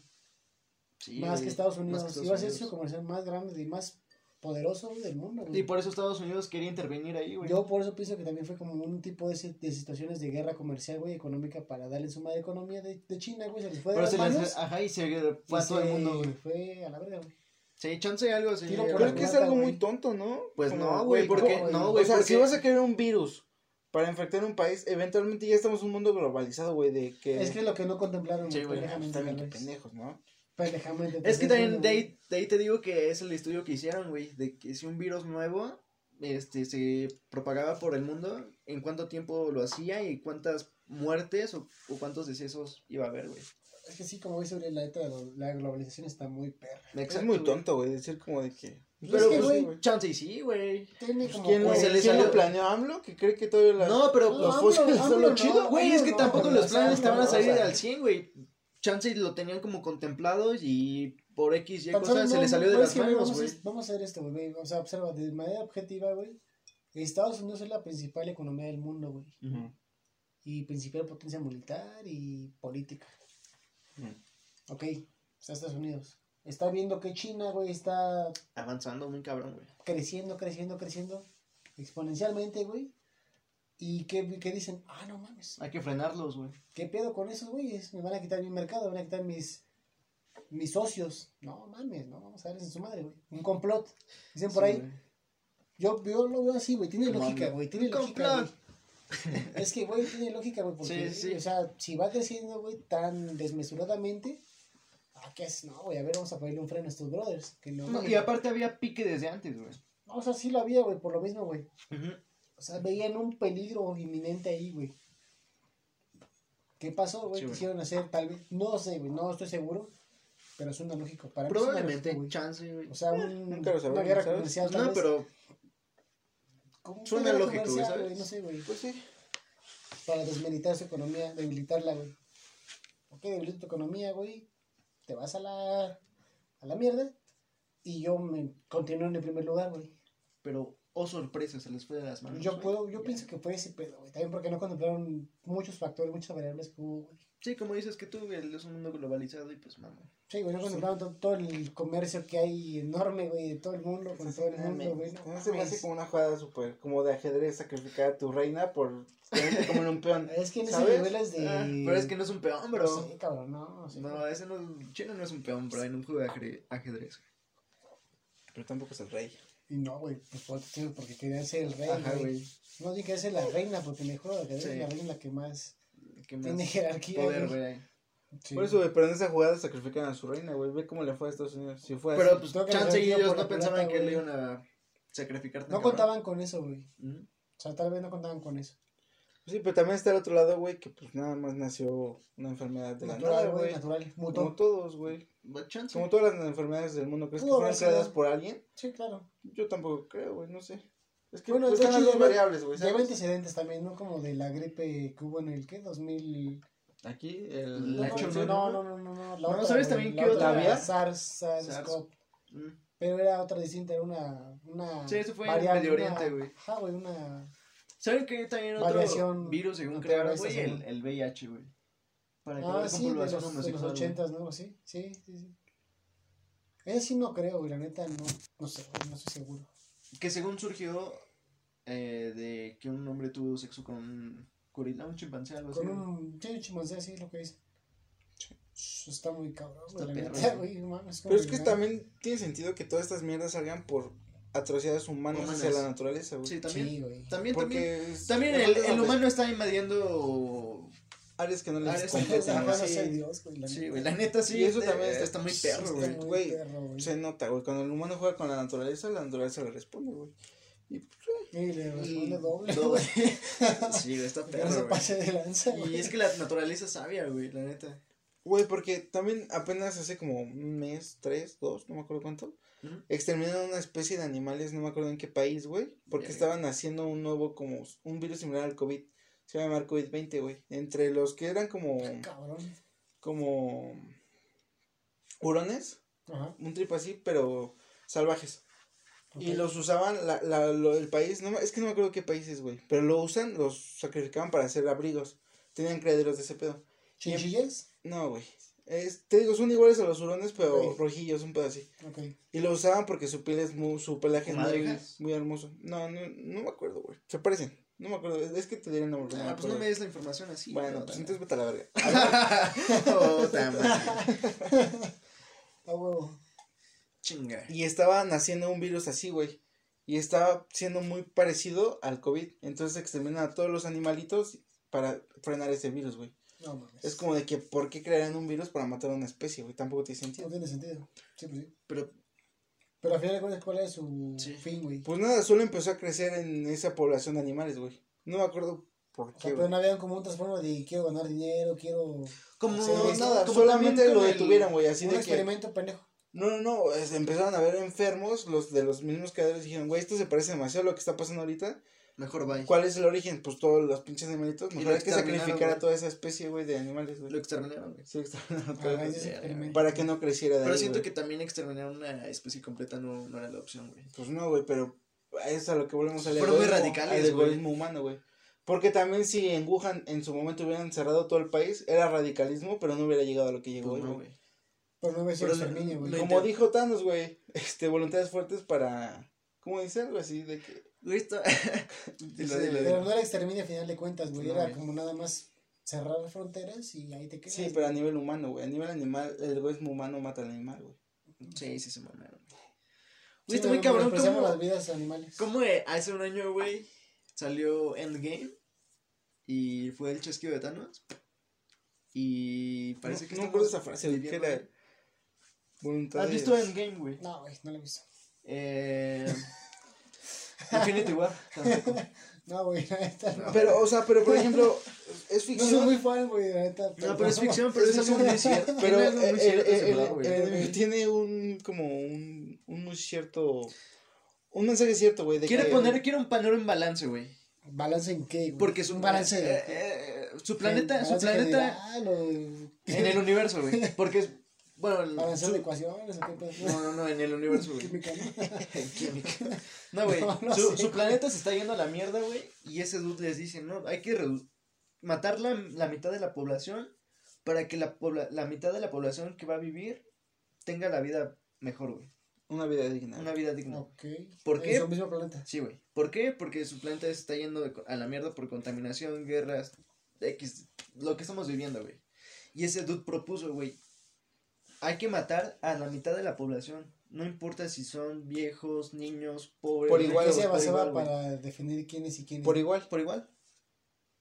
Sí, más güey, que Estados más Unidos. que Estados iba a ser socio comercial más grande y más poderoso del mundo, güey. Y por eso Estados Unidos quería intervenir ahí, güey. Yo por eso pienso que también fue como un tipo de, de situaciones de guerra comercial, güey, económica para darle su madre economía de, de China, güey, se les fue de Pero las se manos. les. Ajá, y se fue y a todo el mundo, güey. Fue a la verga, güey. Sí, chance algo así. Tiro por es que es algo güey. muy tonto, ¿no? Pues Como, no, güey, ¿cómo, porque. güey? No, O güey, sea, porque. si vas a crear un virus para infectar un país, eventualmente ya estamos en un mundo globalizado, güey, de que... Es que lo que no contemplaron, Sí, güey, también que pendejos, ¿no? Pendejamente. Es que también de ahí, de ahí te digo que es el estudio que hicieron, güey, de que si un virus nuevo este se propagaba por el mundo, en cuánto tiempo lo hacía y cuántas muertes o, o cuántos decesos iba a haber, güey. Es que sí, como dice Uriel, la neta, la, la globalización está muy perra. es muy tonto, güey, decir como de que... Pues Pero, es que, pues, güey, chance y sí, güey. tiene como... ¿Quién, Pues se le quién salió- lo planeó AMLO? Que cree que todavía las... No, pero No, los AMLO- fósiles son AMLO lo no, chido. Güey, es que no, tampoco los planes te van a salir al 100, güey. Chance y lo tenían como contemplados y por X y cosas se le salió de las güey, manos, vamos, güey. a, vamos a hacer esto, güey. O sea, observa, de manera objetiva, güey. Estados Unidos es la principal economía del mundo, güey. Y principal potencia militar y política. Ujú. Ok, está Estados Unidos. Está viendo que China, güey, está Avanzando muy cabrón, güey. creciendo, creciendo, creciendo. Exponencialmente, güey. Y que, que dicen, ah, no mames. Hay que frenarlos, güey. ¿Qué pedo con esos güeyes? Me van a quitar mi mercado, me van a quitar mis, mis socios. No mames, no, vamos a darles en su madre, güey. Un complot. Dicen por Sí, ahí. Yo, yo lo veo así, güey. Tiene lógica, güey. Tiene lógica, complot. Es que, güey, tiene lógica, güey. Porque, Sí, sí. o sea, si va creciendo, güey, tan desmesuradamente. Ah, ¿qué es? No, güey, a ver, vamos a ponerle un freno a estos brothers. Que no, y aparte había pique desde antes, güey. No, o sea, sí lo había, güey, por lo mismo, güey. O sea, veían un peligro inminente ahí, güey. ¿Qué pasó, güey? Sí. Quisieron hacer, tal vez, no sé, güey, no estoy seguro, pero suena lógico. Para mí Probablemente, lógico, güey. chance, güey. O sea, un, Nunca lo una guerra ¿sabes? comercial, tal No, pero Como una suena lógico, güey, ¿sabes? No sé, güey. Pues sí. Para desmilitar su economía, debilitarla, güey. Ok, debilito tu economía, güey. Te vas a la, a la mierda. Y yo me continúo en el primer lugar, güey. pero oh sorpresa, se les fue de las manos. Yo güey. puedo, yo Ya. pienso que fue ese pedo, güey. También porque no contemplaron muchos factores, muchas variables que hubo, güey. Sí, como dices que tú, el- es un mundo globalizado y pues mamá. Sí, güey, no contemplaron to- todo el comercio que hay enorme, güey, de todo el mundo, con todo el mundo, güey. No, se me hace como una jugada súper, como de ajedrez, sacrificar a tu reina por tenerte como en un peón. Es que en ese ¿Sabes? nivel es de... Ah, pero es que no es un peón, bro. Sí, cabrón, no. sí. No, ese no es, China no es un peón, bro, en un juego de ajedre- ajedrez. Pero tampoco es el rey. Y no, güey, pues por- sí, porque quería ser el rey, Ajá, güey. güey. No, dije que ser la reina, porque Sí. la reina es la que más ¿Qué más tiene jerarquía, poder, güey. Sí. Por eso, güey, pero en esa jugada sacrifican a su reina, güey. Ve cómo le fue a Estados Unidos. Si fue Pero así. pues Creo que chance y ellos no pensaban plata, que le iban a sacrificar No cabrón. contaban con eso, güey. Ujú. O sea, tal vez no contaban con eso. Sí, pero también está el otro lado, güey, que pues nada más nació una enfermedad de la nada, Natural, güey, natural. Como Mutó. todos, güey. Como todas las enfermedades del mundo, ¿crees que Pudo fueron haber sido. creadas por alguien? Sí, claro. Yo tampoco creo, güey, no sé. Es que Bueno, pues, están las dos variables, güey, Lleva antecedentes también, ¿no? Como de la gripe que hubo en el, ¿qué? 2000... Aquí, el... La no, H1N1. no, no, no, no, no. La otra, ¿sabes también qué otra había? SARS, SARS-CoV. Mm. Pero era otra distinta, era una... una Sí, eso fue en Medio Oriente, güey. Ajá, güey, una... ¿Saben qué también otro Variación virus según crearon, güey? El, el VIH, güey. Para Ah, acabar sí, de los, de los homosexual, güey. 80, ¿no? Sí, sí, sí, sí. Ese sí no creo, güey, la neta no, no sé, no estoy seguro. Que según surgió eh, de que un hombre tuvo sexo con un gorila, un chimpancé, algo así. Con un, sí, un chimpancé, así lo que dice. Está muy cabrón, Está güey, perro, güey. Pero es que también tiene sentido que todas estas mierdas salgan por atrocidades humanas, Humanas. hacia la naturaleza, güey. Sí, también. Sí, güey. También, también. Porque es- También es el, el humano está invadiendo. Áreas que no les Áreas competen, no sí. Dios, güey, la Sí, neta. güey, la neta sí. Y eso eh, también está, está- muy perro, está güey. muy güey, perro, güey. Se nota, güey. Cuando el humano juega con la naturaleza, la naturaleza le responde, güey. Y pues, Y le responde doble, doble. güey. Sí, güey, está Que no se perro, güey. pase de lanza, güey. Y es que la naturaleza es sabia, güey, la neta. Güey, porque también apenas hace como un mes, tres, dos, no me acuerdo cuánto, exterminaron una especie de animales, no me acuerdo en qué país, güey, porque estaban haciendo un nuevo, como, un virus similar al COVID. Se llama COVID-20, güey. Entre los que eran como, Cabrón. como, hurones, Ajá. un trip así, pero salvajes. Y los usaban, la, la, lo, el país, no, es que no me acuerdo qué países, güey, pero lo usan, los sacrificaban para hacer abrigos. Tenían criaderos de ese pedo. ¿Chinchillas? No, güey. Es- te digo, son iguales a los hurones, pero rojillos, un pedo así. Ok. Y lo usaban porque su piel es muy, su pelaje es muy, muy hermoso. No, no, no me acuerdo, güey. Se parecen. No me acuerdo. Es que te diré el nombre. no Ah, pues no me des la información así. Bueno, no, pues no. entonces vete a la verga. Huevo. Chinga. Y estaba naciendo un virus así, güey. Y estaba siendo muy parecido al COVID. Entonces exterminan a todos los animalitos para frenar ese virus, güey. No mames. Es como de que, ¿por qué crearían un virus para matar a una especie, güey? Tampoco tiene No sentido. tiene sentido. Sí, pues sí. Pero, Pero al final de cuentas, ¿cuál es su Sí. fin, güey? Pues nada, solo empezó a crecer en esa población de animales, güey. No me acuerdo por O sea, qué, pero no había como un trasfondo de quiero ganar dinero, quiero... como No, nada, como solamente lo detuvieron, güey, así un de que... experimento pendejo. No, no, no, es- empezaron a ver enfermos, los de los mismos creadores dijeron, güey, esto se parece demasiado a lo que está pasando ahorita. Mejor bye. ¿Cuál es el origen? Pues todos los pinches animalitos. Mejor hay que sacrificar a toda esa especie, güey, de animales, güey. Lo exterminaron, güey. Sí, exterminaron Ah, es. Para que no creciera de Pero ahí, siento que también exterminar una especie completa no, no era la opción, güey. Pues no, güey, pero es a lo que volvemos al Fueron muy radicales, al güey. egoísmo humano, güey. Porque también si en Wuhan en su momento hubieran cerrado todo el país, era radicalismo, pero no hubiera llegado a lo que llegó Pues hoy, no, güey. Pero no hubiera sido exterminio, güey. Como dijo Thanos, güey, este, voluntades fuertes para, ¿cómo dice? Algo así de que... Está... Dilo, dilo, Pero no era exterminio a final de cuentas, güey. No, era güey. como nada más cerrar fronteras y ahí te quedas. Sí, pero a nivel humano, güey, a nivel animal, el egoísmo humano mata al animal, güey. Sí, sí se mamaron. Sí, Güey, está muy cabrón cómo... las vidas animales. ¿Cómo eh, hace un año, güey, salió Endgame y fue el chasquido de Thanos? Y parece no, que no acuerdo esa frase, güey, que era... ¿Has visto Endgame, güey? No, güey, no lo he visto. Eh... Infinity War. tampoco. No, güey, la neta no. Pero, o sea, pero por ejemplo, es No ficción... soy muy fan, güey, la neta. No, pero es ficción, pero es algo muy cierto. Pero Tiene el, cierto güey. el enemigo tiene un, como un, un muy cierto, un mensaje cierto, güey, Quiere que... poner, quiere un panero en balance, güey. ¿Balance en qué, güey? Porque su Un balance eh, eh, su planeta, su planeta general o- en el universo, güey. Porque es, bueno, el- su- de ecuaciones o qué pedo? no, no, no, en el universo, güey. Química, ¿no? En química. No, güey. No, no su, su planeta se está yendo a la mierda, güey. Y ese dude les dice, no, hay que matar la, la mitad de la población para que la, pobla- la mitad de la población que va a vivir tenga la vida mejor, güey. Una vida digna. Una vida digna. Ok. ¿Por En qué? su mismo planeta. Sí, güey. ¿Por qué? Porque su planeta está yendo a la mierda por contaminación, guerras, X, lo que estamos viviendo, güey. Y ese dude propuso, güey, hay que matar a la mitad de la población. No importa si son viejos, niños, pobres. Por ¿En igual, güey, se basaba para definir quién es y quién Por igual. Por igual.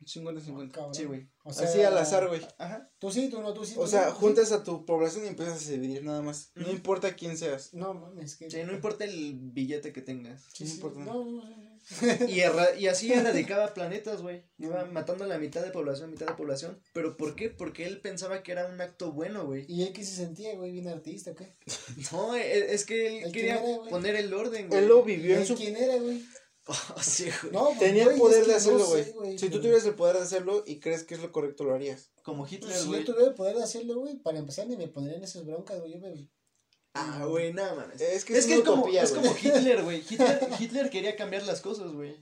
50-50. Cabrón. Sí, güey. O sea, Así al azar, güey. Ajá. Tú sí, tú no, tú sí. O tú sea, no, tú juntas a tu población y empiezas a dividir nada más. No importa quién seas. No, mames, que. Sí, no importa el billete que tengas. Sí, no sí, importa. No, no, no. Y, erra- y así erradicaba planetas, güey. Iba matando a la mitad de población, mitad de población. ¿Pero por qué? Porque él pensaba que era un acto bueno, güey. ¿Y él qué se sentía, güey? ¿Bien artista o qué? No, e- es que él ¿El quería era, poner el orden, güey. Él lo ¿Y vivió en su quién era, güey? Oh, sí, güey. No, pues, Tenía güey, el poder es que de no hacerlo, sé, güey. Si tú tuvieras el poder de hacerlo y crees que es lo correcto, lo harías. Como Pues, Hitler, si güey. yo tuviera el poder de hacerlo, güey, para empezar ni me pondrían esas broncas, güey. Yo me. Ah, güey, nada, mames. Es que Es, es que como, es Hitler, güey. Hitler, Hitler quería cambiar las cosas, güey.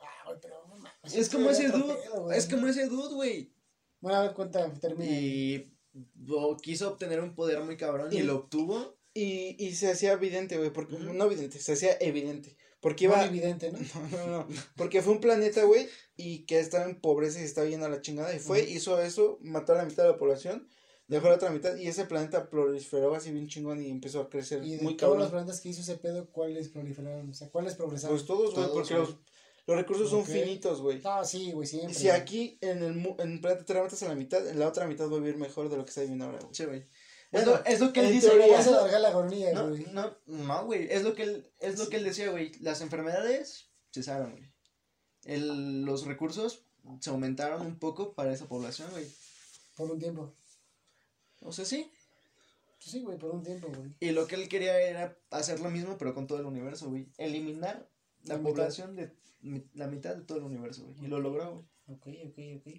Ah, güey, pero no mames. Es como ese dude. pedo, güey. Es como ese dude, güey. Bueno, a ver, cuenta, termina. Y o quiso obtener un poder muy cabrón y Y- lo obtuvo. Y, y se hacía evidente, güey. Porque. No evidente, se hacía evidente. Porque Muy iba. evidente, ¿no? No, no, no. Porque fue un planeta, güey. Y que estaba en pobreza y se estaba yendo a la chingada. Y fue, hizo eso, mató a la mitad de la población. Dejó a la otra mitad. Y ese planeta proliferó así bien chingón y empezó a crecer Y de muy todos los cabrón. planetas que hizo ese pedo, ¿cuáles proliferaron? O sea, ¿cuáles progresaron? Pues todos, güey. Porque los, los recursos son finitos, güey. Ah, sí, güey, siempre. Si aquí en el, en el planeta Tierra matas a la mitad, en la otra mitad va a vivir mejor de lo que está viviendo ahora, güey. Sí, güey. Bueno, es, lo, que él dice, güey. Vas a alargar la No, güey. no, no, güey. Es lo que él, es lo que él decía, güey. Las enfermedades cesaron, güey. El, los recursos se aumentaron un poco para esa población, güey. Por un tiempo. O sea, sí. Pues sí, güey, por un tiempo, güey. Y lo que él quería era hacer lo mismo, pero con todo el universo, güey. Eliminar la, La mitad. población de la mitad de todo el universo, güey. Y lo logró, güey. Ok, ok, ok.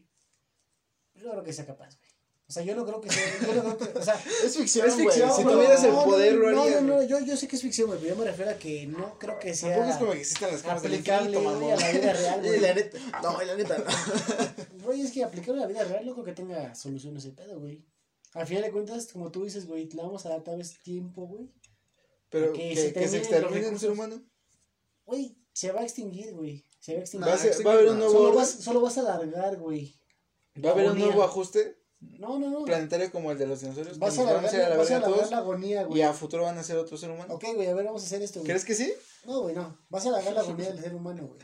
Yo creo que sea capaz, güey. O sea, yo no creo que sea. Yo no creo que. O sea, Es ficción, Es güey. ficción, Si tuvieras el poder, no, lo no, harías. No, no, yo, yo sé que es ficción, güey, pero yo me refiero a que no creo que sea. Tampoco es como que existan las camas del aplicable, infinito, güey, a la vida real, Y güey. la neta, no, la neta, no. Güey, es que aplicarlo a la vida real no creo que tenga solución ese pedo, güey. Al final de cuentas, como tú dices, güey, le vamos a dar tal vez tiempo, güey. Pero Que que, se que se extermine el ser humano. Güey, se va a extinguir, güey. Se va a extinguir. Va a, haber un nuevo solo, vas, solo vas a alargar, güey. Va a haber un nuevo ajuste No, no, no. planetario como el de los dinosaurios. Vas a van a la vas a todos. la agonía, güey. Y a futuro van a ser otro ser humano. Ok, güey, a ver, vamos a hacer esto, güey. ¿Crees que sí? No, güey, no. Vas a alargar la agonía del ser humano, güey.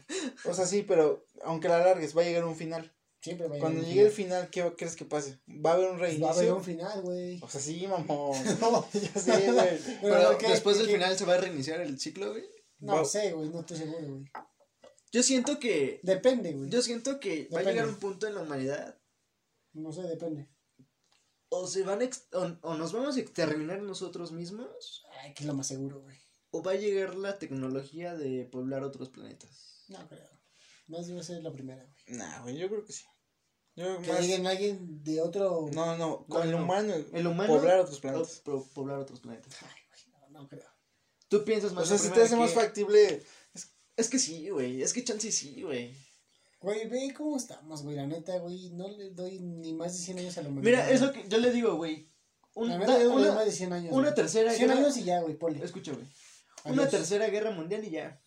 O sea, sí, pero aunque la alargues, va a llegar un final. Siempre va a llegar Cuando llegue el final. ¿qué crees que pase? ¿Va a haber un reinicio? Va a haber un final, güey. O sea, sí, mamón. No, Ya sé, güey. Pero después del final se va a reiniciar el ciclo, güey. No Va- sé, güey, no estoy seguro, güey. Yo siento que. Depende, güey. Yo siento que va a llegar un punto en la humanidad. No sé, depende. O se van o, o nos vamos a exterminar nosotros mismos. Ay, que es lo más seguro, güey. O va a llegar la tecnología de poblar otros planetas. No creo. Más debe ser la primera, güey. Nah, güey, yo creo que sí. Yo creo que Que más... lleguen alguien de otro. No, no, con No, el no. humano. El humano. Poblar otros planetas. poblar otros planetas. Ay, güey, no, no creo. Tú piensas más O sea, si te hace más factible. Es que sí, güey. Es que chance sí, güey. Güey, ve cómo estamos, güey. La neta, güey, no le doy ni más de 100 años a la humanidad. Mira, es lo que yo le digo, güey. Un- La da- neta, yo no le doy una, más de 100 años. una güey. tercera 100 guerra. años y ya, güey, ponle. Escucha, güey. Una Adiós. tercera guerra mundial y ya.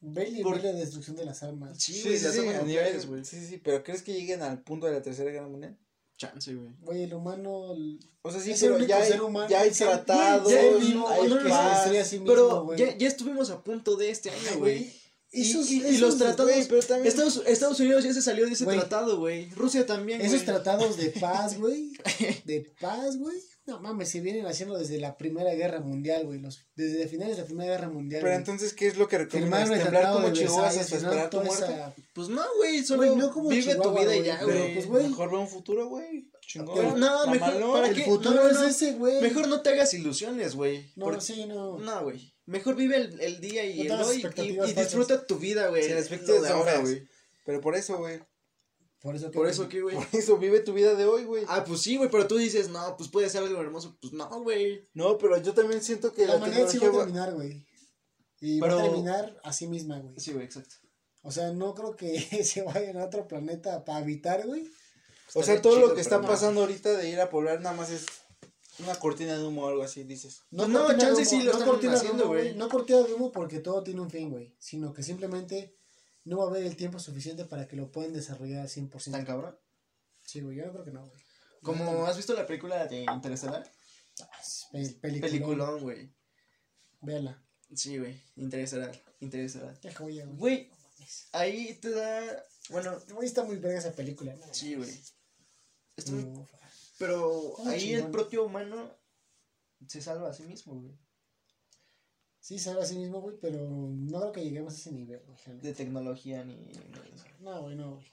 Ve el Por- de destrucción de las armas. Sí, Sí, güey. sí, las sí, armas niveles, güey. Sí, sí, pero ¿crees que lleguen al punto de la tercera guerra mundial? Chance, güey. Güey, el humano. el- O sea, sí, pero ya hay, ser humano ya hay tratados, ya hay destruye a sí mismo, Pero güey. ya, ya estuvimos a punto de este año, güey. Y, Esos- y- y esos- los tratados. güey, pero también- Estados, Estados Unidos ya se salió de ese Güey. tratado, güey. Rusia también. Esos güey. tratados de paz, güey. De paz, güey. No mames, se vienen haciendo desde la Primera Guerra Mundial, güey. Los, desde finales de la Primera Guerra Mundial. Pero entonces, ¿qué es lo que recomiendas? ¿Temblar como Versalles, hasta esperar tu muerte? esa- Pues no, güey. Solo no como vive tu Chihuahua, vida y ya, güey. pues. Mejor ve un futuro, güey. Chingón. No, mejor-. ¿para El qué? futuro No, no, es ese, güey. Mejor no te hagas ilusiones, güey. No, Por- sí, no. No, güey. Mejor vive el, el día y No el hoy y, disfruta tu vida, güey. Sin Lo expectativas de ahora, güey. Pero por eso, güey. Por eso que. Por eso que, güey. Por eso vive tu vida de hoy, güey. Ah, pues sí, güey, pero tú dices, no, pues puede ser algo hermoso. Pues no, güey. No, pero yo también siento que La la, sí va a terminar, güey. Y va a terminar a sí misma, güey. Sí, güey, exacto. O sea, no creo que se vayan a otro planeta para habitar, güey. O sea, todo chido, lo que está no. pasando ahorita de ir a poblar nada más es una cortina de humo o algo así, dices. No, cortina de chance humo, sí lo están cortina de haciendo, humo, güey. No cortina de humo porque todo tiene un fin, güey. Sino que simplemente no va a haber el tiempo suficiente para que lo puedan desarrollar al 100%. ¿Tan cabrón? Sí, güey, yo no creo que no, güey. Como has visto la película de Interestelar? Ah, pel- Peliculón. Güey. Véala. Sí, güey. Interestelar. Interestelar. Qué joya, güey. Güey, ahí te da. Bueno, Güey, está muy verga esa película. ¿no? sí, güey. Está muy- Uf. Pero ahí chingón. el propio humano se salva a sí mismo, güey. Sí, sabe a sí mismo, güey, pero no creo que lleguemos a ese nivel, güey. De tecnología ni. No, güey, no, güey.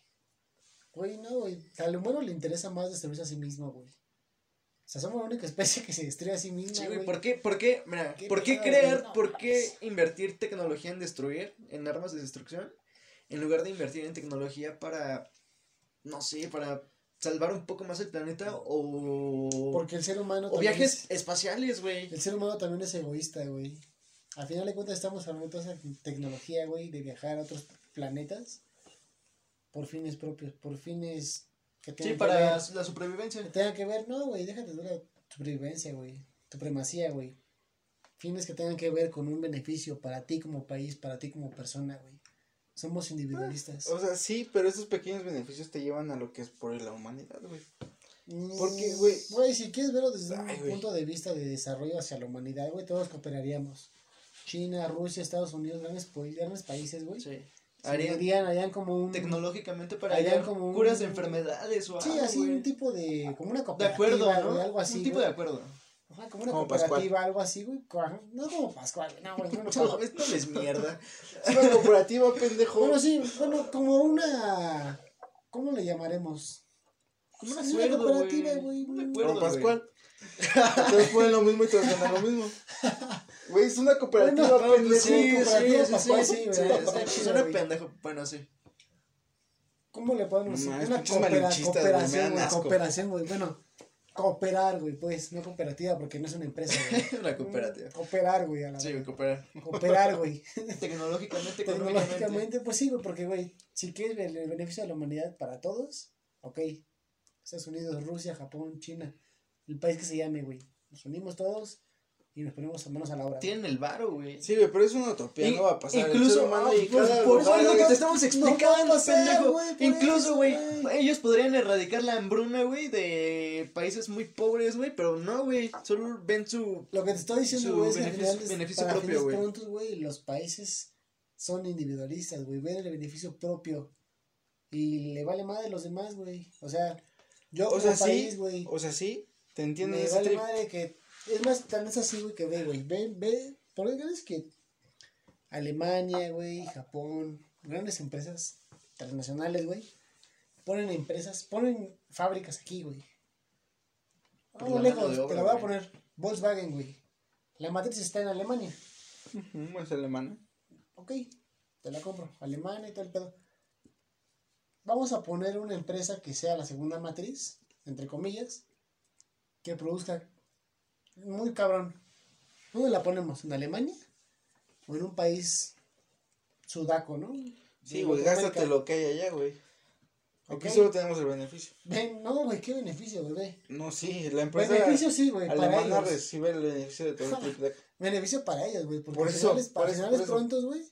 Güey, no, güey. Al humano le interesa más destruirse a sí mismo, güey. O sea, somos la única especie que se destruye a sí misma, Sí, güey. ¿por qué, por qué, mira, Qué por qué crear, no por qué invertir tecnología en destruir, en armas de destrucción, en lugar de invertir en tecnología para, no sé, para salvar un poco más el planeta o, Porque el ser humano o también viajes es- espaciales, güey. el ser humano también es egoísta, güey. Al final de cuentas estamos hablando de toda esa tecnología, güey, de viajar a otros planetas por fines propios, por fines que Sí, tengan que para ver, la supervivencia. que tengan que ver, no, güey, déjate de la supervivencia, güey, supremacía, güey. Fines que tengan que ver con un beneficio para ti como país, para ti como persona, güey. Somos individualistas. O sea, sí, pero esos pequeños beneficios te llevan a lo que es por la humanidad, güey. porque, güey- Güey, si quieres verlo desde Ay, un güey. punto de vista de desarrollo hacia la humanidad, güey, todos cooperaríamos. China, Rusia, Estados Unidos, grandes, grandes países, güey. Sí. Harían harían, harían como un... tecnológicamente para Harían hallar como un- curas de enfermedades o Sí, algo, así güey. un tipo de... Como una De cooperativa, acuerdo, ¿no? algo así, un tipo güey. de acuerdo. Ajá, como una Como cooperativa, algo así, güey. No como Pascual, no, güey. No, no, No, esto no es mierda. Es una cooperativa, pendejo. Bueno, sí, bueno, como una... ¿Cómo le llamaremos? Como un Sí, acuerdo, cooperativa, güey. acuerdo, güey. Pascual. Ponen lo mismo y todos ganan lo mismo. Güey, es una cooperativa, Bueno, No, pendejo. sí, cooperativa, sí, Pascual, sí, sí, sí, güey. sí, Suena pendejo, bueno, sí. ¿Cómo le podemos No decir? Una pinches coopera- malinchistas, güey, me cooperación, dan güey. asco. Cooperación, güey. Bueno, cooperar, güey, pues. No cooperativa porque no es una empresa, güey. Una cooperativa. Cooperar, güey, a la Sí, cooperar. Cooperar, güey. Tecnológicamente. Tecnológicamente, pues sí, güey, porque, güey, si quieres ver el beneficio de la humanidad para todos, ok. Estados Unidos, Rusia, Japón, China, el país que se llame, güey. Nos unimos todos y nos ponemos manos a la obra. Tienen el varo, güey. Sí, güey, pero es una utopía, In- no va a pasar. Incluso, humano ah, y cada por eso es lo que güey, te estamos explicando, a pasar, pendejo. por Incluso, güey, ellos podrían erradicar la hambruna, güey, de países muy pobres, güey, pero no, güey, solo ven su... Lo que te estoy diciendo, Su güey, es que beneficio- es- beneficio para propio, güey. prontos, güey, los países son individualistas, güey, ven el beneficio propio y le vale madre a los demás, güey. O sea, yo O como sea, sí, país, güey, O sea, sí, te entiendo me vale madre que es más tan es así, güey, que ve, güey, ve, ve, por lo es que Alemania, güey, Japón, grandes empresas transnacionales, güey, ponen empresas, ponen fábricas aquí, güey. Vamos lejos, te la voy a poner Volkswagen, güey. La matriz está en Alemania. Es alemana. Ok, te la compro. Alemania y todo el pedo. Vamos a poner una empresa que sea la segunda matriz, entre comillas, que produzca muy cabrón. ¿Dónde la ponemos? ¿En Alemania? ¿O en un país sudaco, no? Sí, güey, gástate lo que hay allá, güey. Aquí solo tenemos el beneficio. Ven, no, güey, qué beneficio, güey. No, sí, la empresa Beneficio sí, güey, para ellos. recibe el beneficio de todo el. Beneficio para ellos, güey. Porque Por eso, finales- eso, finales prontos, güey.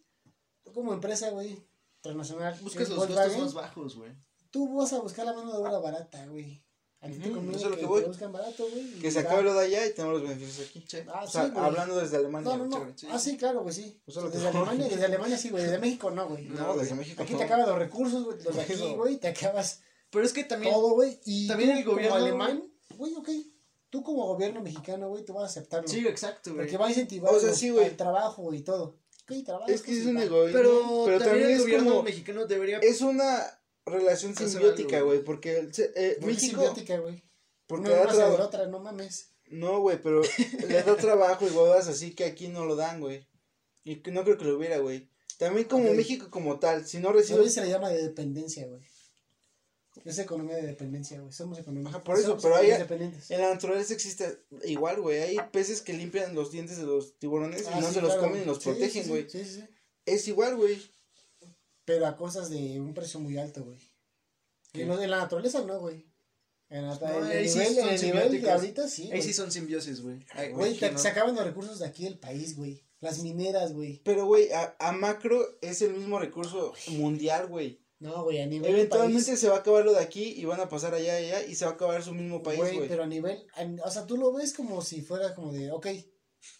Tú como empresa, güey, transnacional. Buscas los costos más bajos, güey. Tú vas a buscar la mano de obra barata, güey. A ti te Ujú, conviene eso es lo que, que voy. te buscan barato, güey. y Que se acabe lo de allá y tenemos los beneficios aquí. Sí. Ah, O sea, sí, güey. hablando desde Alemania. No, no, no. güey. sí, Ah, sí, claro, güey, sí. Es que desde. Alemania, desde Alemania sí, güey. Desde México no, güey. No, desde México Aquí no. te acaban los recursos, güey. Los de aquí, güey. Te acabas Pero es que también... todo, güey. Y también tú el gobierno, como alemán, güey, ok. Tú como gobierno mexicano, güey, tú vas a aceptarlo. Sí, exacto, güey. Porque va a incentivar O sea, sí, güey. el trabajo y todo. Trabajo. Es que es sí, un egoísmo. Pero, Pero, también, el es gobierno como. mexicano debería... Es una relación simbiótica, güey. Porque eh, México. simbiótica, güey. Porque la otra, no mames. No, güey, pero le da trabajo y bodas así que aquí no lo dan, güey. Y que no creo que lo hubiera, güey. También como. México como tal, si no recibe se le llama de dependencia, güey. Es economía de dependencia, güey. Somos economía. Ajá, por eso, pero hay-. En la naturaleza existe igual, güey. Hay peces que limpian los dientes de los tiburones y Ah, no sí, se los comen y los Sí, protegen, sí, güey. Sí, sí, sí. Es igual, güey. Pero a cosas de un precio muy alto, güey. En, lo- en la naturaleza no, güey. En, el- No, en ahí el sí en el nivel de ahorita sí. Ahí güey. sí son simbiosis, güey. Güey, no. se acaban los recursos de aquí del país, güey. Las mineras, güey. Pero, güey, a, a macro es el mismo recurso mundial, güey. No, güey, a nivel Eventualmente país. se va a acabar lo de aquí y van a pasar allá, allá y se va a acabar su mismo país, Güey, güey. pero a nivel, a- o sea, tú lo ves como si fuera como de, ok,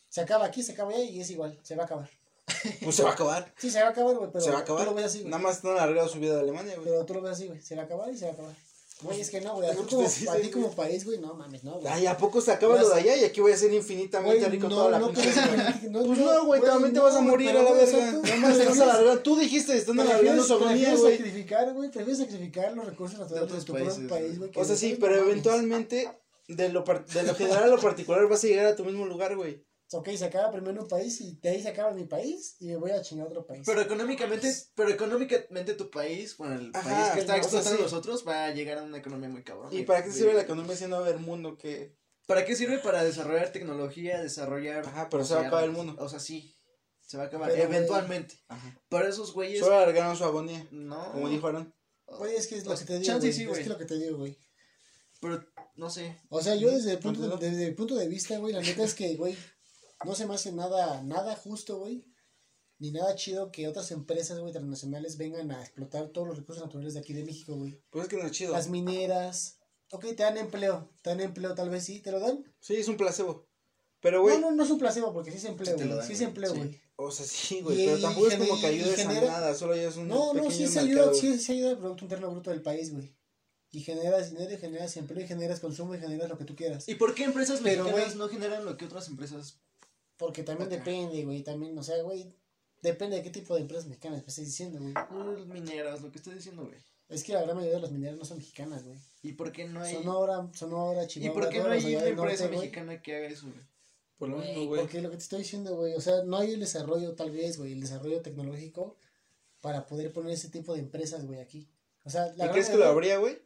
se acaba aquí, se acaba allá y es igual, se va a acabar. Pues se va a acabar. Sí, se va a acabar, güey, pero se va a acabar. tú lo ves así, güey. Nada más no han arreglado su vida de Alemania, güey. Pero tú lo ves así, güey, se va a acabar y se va a acabar. Güey, es que no, güey, a, ti Pues como, a ti como país, güey, no mames, no, güey. Ay, ¿a poco se acaba lo de allá y aquí voy a ser infinitamente Güey, rico no, toda la no, pinche vida? no, Pues no, güey, también te vas a no, morir a la güey, o verga. sea, tú- Nada más te están alargando. Tú dijiste, están alargando su agonía, prefieres güey. sacrificar, güey, prefieres sacrificar los recursos naturales de, tu propio país, güey. güey. que O sea, sí, pero no eventualmente, de lo, par- de lo general a lo particular, vas a llegar a tu mismo lugar, güey. Ok, se acaba primero un país y de ahí se acaba mi país y me voy a chingar a otro país. Pero económicamente, pero económicamente tu país, bueno, el Ajá, país que está no, o sea, explotando sí. a los otros va a llegar a una economía muy cabrón. ¿Y para qué sirve la economía si no va a haber mundo que... ¿Para qué sirve? Para desarrollar tecnología, desarrollar... Ajá, pero se va a acabar el mundo. O sea, sí, se va a acabar, Pero, eventualmente. Ajá. Para esos güeyes... Solo alargaron su agonía, No. como dijo Aaron. Güey, es que es lo Pues, que te digo, chance güey. sí, es güey. que lo que te digo, güey. Pero, no sé. O sea, yo desde el punto, desde el punto de vista, güey, la neta es que, güey, no se me hace nada, nada justo, güey, ni nada chido que otras empresas, güey, transnacionales vengan a explotar todos los recursos naturales de aquí de México, güey. Pues es que no es chido. Las mineras, ok, te dan empleo, te dan empleo, tal vez sí, te lo dan. Sí, es un placebo. Pero, güey, No, no, no es un placebo, porque sí es empleo, güey, sí es güey, empleo, sí. güey. o sea, sí, güey, pero tampoco es como que ayudes genera- a nada, solo ya es un No, no, sí se ayuda, güey. sí, sí ayuda al Producto Interno Bruto del país, güey. Y generas dinero, y generas empleo, y generas consumo, y generas lo que tú quieras. ¿Y por qué empresas Pero, mexicanas no generan lo que otras empresas? Porque también Acá. depende, güey, también, o sea, güey, depende de qué tipo de empresas mexicanas me estás diciendo, güey. Pues, mineras, lo que estoy diciendo, güey. Es que la gran mayoría de las mineras no son mexicanas, güey. ¿Y por qué no hay... Sonora, Sonora, ¿Y Chihuahua, por qué no hay una empresa norte, mexicana que haga eso, güey? Por lo mismo, güey. Porque lo que te estoy diciendo, güey, o sea, no hay el desarrollo, tal vez, güey, el desarrollo tecnológico para poder poner ese tipo de empresas, güey, aquí. O sea, la ¿Y crees que lo habría, güey?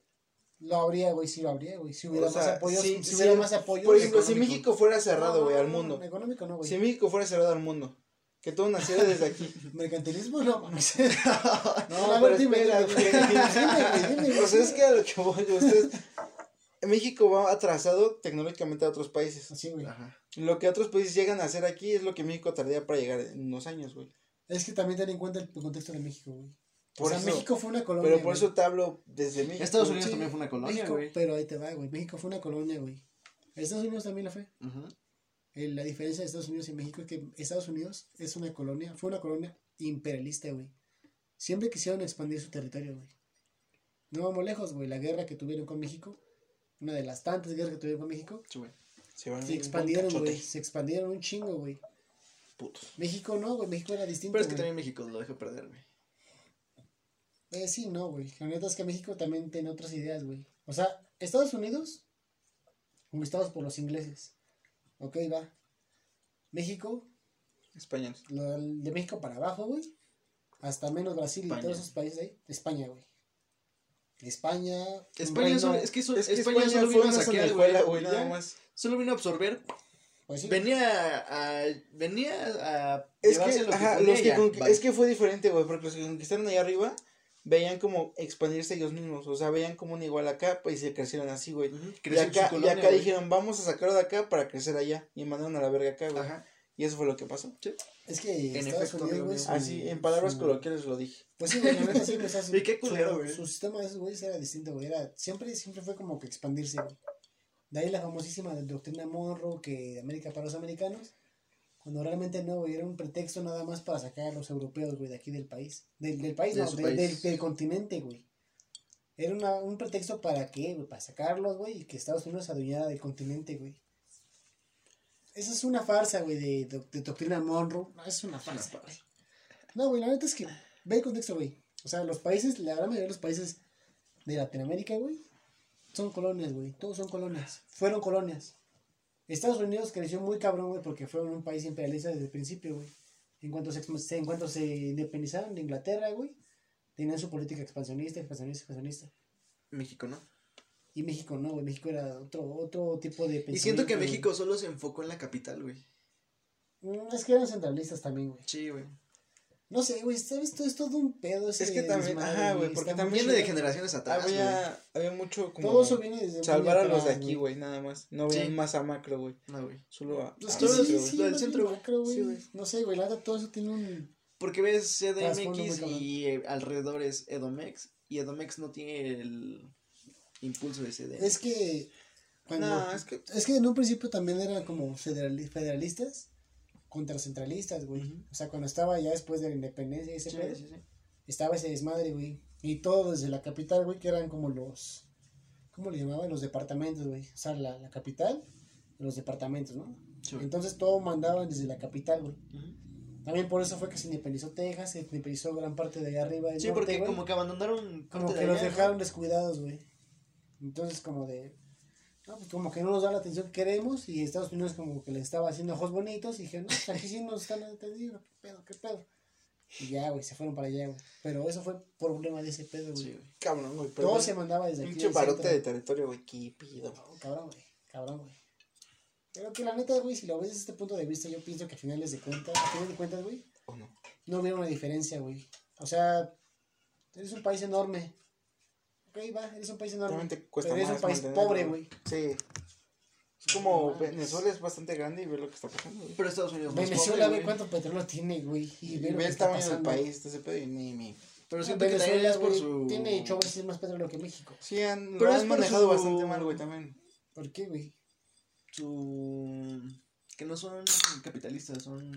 Lo habría, güey, sí lo habría, güey. Si hubiera O sea, más apoyo, sí, si hubiera sí. más apoyo. Por ejemplo, si. México fuera cerrado, No, güey, no, al no, mundo. Económico no, güey. Si México fuera cerrado al mundo. Que todo naciera desde aquí. Mercantilismo no, mames. No, ver, pero dime, espera, dime, dime, dime, dime, Pues es que a lo que voy, ustedes... México va atrasado tecnológicamente a otros países. Así, güey. Ajá. Lo que otros países llegan a hacer aquí es lo que México tardaría para llegar en unos años, güey. Es que también ten en cuenta el contexto de México, güey. O Por sea, eso- México fue una colonia. Pero por eso te hablo desde México. Estados Unidos Sí, también fue una colonia, México, güey. Pero ahí te va, güey. México fue una colonia, güey. Estados Unidos también la fue. Ujú. Eh, La diferencia de Estados Unidos y México es que Estados Unidos es una colonia, fue una colonia imperialista, güey. Siempre quisieron expandir su territorio, güey. No vamos lejos, güey. La guerra que tuvieron con México, una de las tantas guerras que tuvieron con México, Sí. Se van se un expandieron, güey. Se expandieron un chingo, güey. Putos. México no, güey. México era distinto. Pero es que también México lo dejó perder, güey. Eh, sí, no, güey. La neta es que México también tiene otras ideas, güey. O sea, Estados Unidos, conquistados por los ingleses. Ok, va. México, Españoles. de México para abajo, güey. Hasta menos Brasil España. y todos esos países ahí. España, güey. España. España reino- solo, es que, eso- Es que España, España, solo fue vino a saquear, güey. nada más. Solo vino a absorber. Pues sí. Venía a. Venía a. Es que, lo ajá, los es que fue diferente, güey, porque los que conquistaron allá arriba veían como expandirse ellos mismos, o sea, veían como un igual acá pues, y se crecieron así, güey. Ujú, Y acá, y colonia, acá güey. dijeron, vamos a sacarlo de acá para crecer allá, y mandaron a la verga acá, güey. Ajá. Y eso fue lo que pasó. Es que En Estados efecto, Unidos, güey. su- Así, en palabras su- coloquiales lo dije. Pues sí, güey, la neta sí, güey, o sea, su- Y qué culero, su- güey. Su sistema de esos güeyes era distinto, güey. Era, siempre, siempre fue como que expandirse, güey. De ahí la famosísima doctrina Monroe, que América para los americanos. Cuando realmente no, güey, era un pretexto nada más para sacar a los europeos, güey, de aquí del país. Del, del país, De no, su de- país. Del, del continente, güey. Era una, un pretexto para qué, güey, para sacarlos, güey, y que Estados Unidos se adueñara del continente, güey. Esa es una farsa, güey, de, de, de doctrina Monroe. No, es una farsa, güey. No, güey, la neta es que, ve el contexto, güey. O sea, los países, la gran mayoría de los países de Latinoamérica, güey, son colonias, güey. Todos son colonias. Fueron colonias. Estados Unidos creció muy cabrón, güey, porque fue un país imperialista desde el principio, güey. En cuanto se, se- en cuanto se independizaron de Inglaterra, güey, tenían su política expansionista, expansionista, expansionista. México, ¿no? Y México no, güey. México era otro, otro tipo de Y siento que pensamiento, México solo se enfocó en la capital, güey. güey. Mm, Es que eran centralistas también, güey. Sí, güey. No sé, güey, ¿sabes? Todo es todo un pedo ese Es que también- desmadre, ajá, güey, porque está muy también Viene de generaciones atrás, güey. Había, había mucho como Todo eso viene desde salvar muy a los de atrás, aquí, güey, nada más. No Sí. más a macro, güey. No, güey. Solo a, Pues a todo sí, güey. sí, lo del más centro, bien macro, güey. Sí, güey. no sé, güey, la neta, todo eso tiene un... Porque ves Trasfondo muy CDMX cabrón. y eh, alrededor es Edomex. Y Edomex no tiene el impulso de CDMX. Es que... Cuando, No, es que Es que en un principio también eran como federali- federalistas contra centralistas, güey. O sea, cuando estaba ya después de la independencia ese Sí, pedo, sí, sí. estaba ese desmadre, güey. Y todo desde la capital, güey, que eran como los... ¿Cómo le llamaban? Los departamentos, güey. O sea, la, la capital los departamentos, ¿no? Entonces todo mandaban desde la capital, güey. También por eso fue que se independizó Texas, se independizó gran parte de allá arriba del Sí, norte, porque como que abandonaron Como parte que de los dejaron descuidados, güey. Entonces, como de. No, pues como que no nos da la atención que queremos. Y Estados Unidos, como que les estaba haciendo ojos bonitos. Y dijeron, no, pues aquí sí nos están atendiendo. ¿Qué pedo, qué pedo? Y ya, güey, se fueron para allá, güey. Pero eso fue problema de ese pedo, güey. Sí, güey. cabrón, güey. pero Todo se mandaba desde aquí. Pinche del barote de territorio, güey, qué pido. No, cabrón, güey. Cabrón, güey. Pero que la neta, güey, si lo ves desde este punto de vista, yo pienso que a finales de cuentas, a finales de cuentas, güey, ¿O no? no hubiera una diferencia, güey. O sea, eres un país enorme. Ok, va, eres un país enorme. Te cuesta pero eres más un país mantenerlo. pobre, güey. Sí. Es como. Venezuela es bastante grande y ve lo que está pasando, güey. Pero Estados Unidos no es Venezuela güey. cuánto petróleo tiene, güey. Y Y ve lo ve que el tamaño del país, ese pedo y ni mi... Pero siento que Venezuela, es por su... tiene ocho veces más petróleo que México. Sí, han, Pero lo es han manejado su- bastante mal, güey, también. ¿Por qué, güey? Su... Que no son capitalistas, son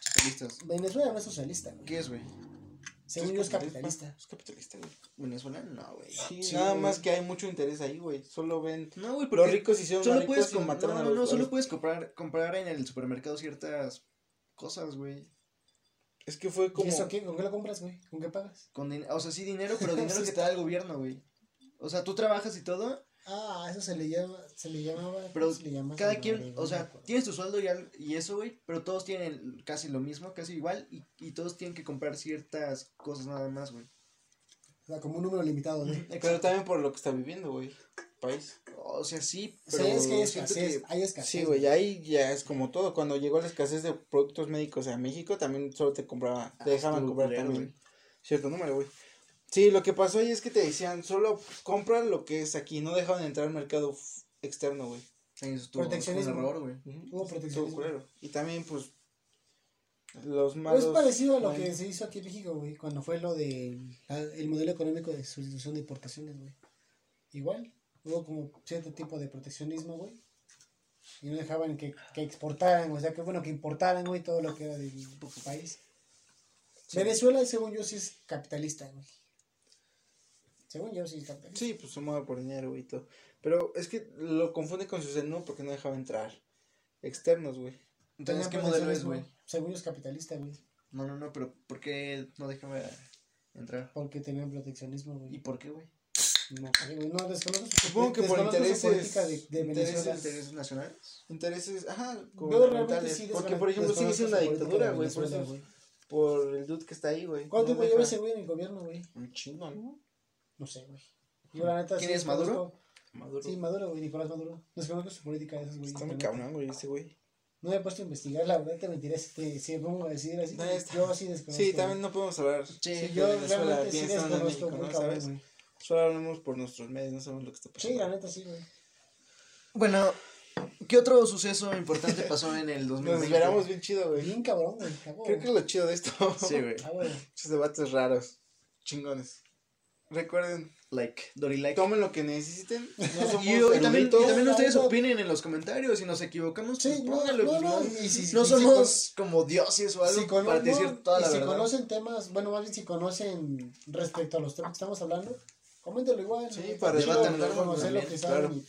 socialistas. Venezuela no es socialista, güey. ¿Qué es, güey? Según yo es capitalista. Es capitalista, güey. ¿Venezuela? No, güey. Sí, Sí, nada güey. más que hay mucho interés ahí, güey. Solo ven... No, güey, Los porque ricos hicieron solo puedes ricos y com- no, no, los... no, solo los- puedes comprar, comprar en el supermercado ciertas cosas, güey. Es que fue ¿Y como... eso qué? ¿Con qué lo compras, güey? ¿Con qué pagas? Con din- o sea, sí dinero, pero dinero que te da el gobierno, güey. O sea, tú trabajas y todo, Ah, eso se le llama, se le llamaba, Pero ¿cómo se le llama? cada quien, o sea, tienes tu sueldo y, al- y eso, güey, pero todos tienen casi lo mismo, casi igual, y, y todos tienen que comprar ciertas cosas nada más, güey. O sea, como un número limitado, ¿no? Pero también por lo que está viviendo, güey. País. O sea, sí, Sí, pero es que hay siento escasez, que- hay escasez. Sí, güey, ahí ya es como todo. Cuando llegó la escasez de productos médicos a México, también solo te compraba, te Ah, dejaban comprar también güey. cierto número, güey. Sí, lo que pasó ahí es que te decían, solo compra lo que es aquí, no dejaban entrar al mercado externo, güey. Un Proteccionismo. error, güey. Hubo proteccionismo. Y también, pues, los Pues malos... es parecido a lo que se hizo aquí en México, güey, cuando fue lo de la- el modelo económico de sustitución de importaciones, güey. Igual, hubo como cierto tipo de proteccionismo, güey. Y no dejaban que, que exportaran, o sea, que bueno, que importaran, güey, todo lo que era del país. Venezuela, según yo, sí es capitalista, güey. Según yo, sí es capitalista. Sí, pues se mueve por dinero, güey, y todo. Pero es que lo confunde con su CNU porque no dejaba entrar externos, güey. Entonces, ¿qué modelo es, güey? Según yo es capitalista, güey. No, no, no, pero ¿por qué no déjame entrar? Porque tenían proteccionismo, güey. ¿Y por qué, güey? No, güey, no, desconozco su, Supongo que por intereses- de, de intereses. ¿Intereses nacionales? Intereses, ajá, gubernamentales. sí porque, por ejemplo, siendo su una dictadura, güey, por eso güey. por el dude que está ahí, güey. ¿Cuánto No tiempo lleva ese güey en el gobierno, güey? Un chingo, ¿no? No sé, güey. Yo la neta ¿Quién sí es, Maduro? Maduro. Sí, Maduro, güey, Nicolás Maduro. Desconozco su política de esos güey. Está muy cabrón, güey, ese güey. No me he puesto a investigar, la verdad te mentiré si, te, si me pongo a decir así. No, está- Yo sí desconozco. Sí, también no podemos hablar. Sí, Sí, yo realmente sí desconozco México, muy ¿no? cabrón. Solo hablamos por nuestros medios, no sabemos lo que está pasando. Sí, la neta sí, güey. Bueno, ¿qué otro suceso importante pasó en el Nos 2020? esperamos bien chido, güey. Bien cabrón, güey. Creo que es lo chido de esto. Sí, güey. Ah, güey. Muchos debates raros. Chingones. Recuerden, Like, Dory like. tomen lo que necesiten. No somos Y, y también, y también ustedes No, no. opinen en los comentarios. Si nos equivocamos, Sí, no, pónganlo, no, no, no, y si- no si- somos como dioses o algo Si para no, decir toda y la si verdad. conocen temas, bueno, más bien si conocen respecto a los temas que estamos hablando, coméntenlo igual. Sí, güey. para debatirlo conocer lo que saben. claro. y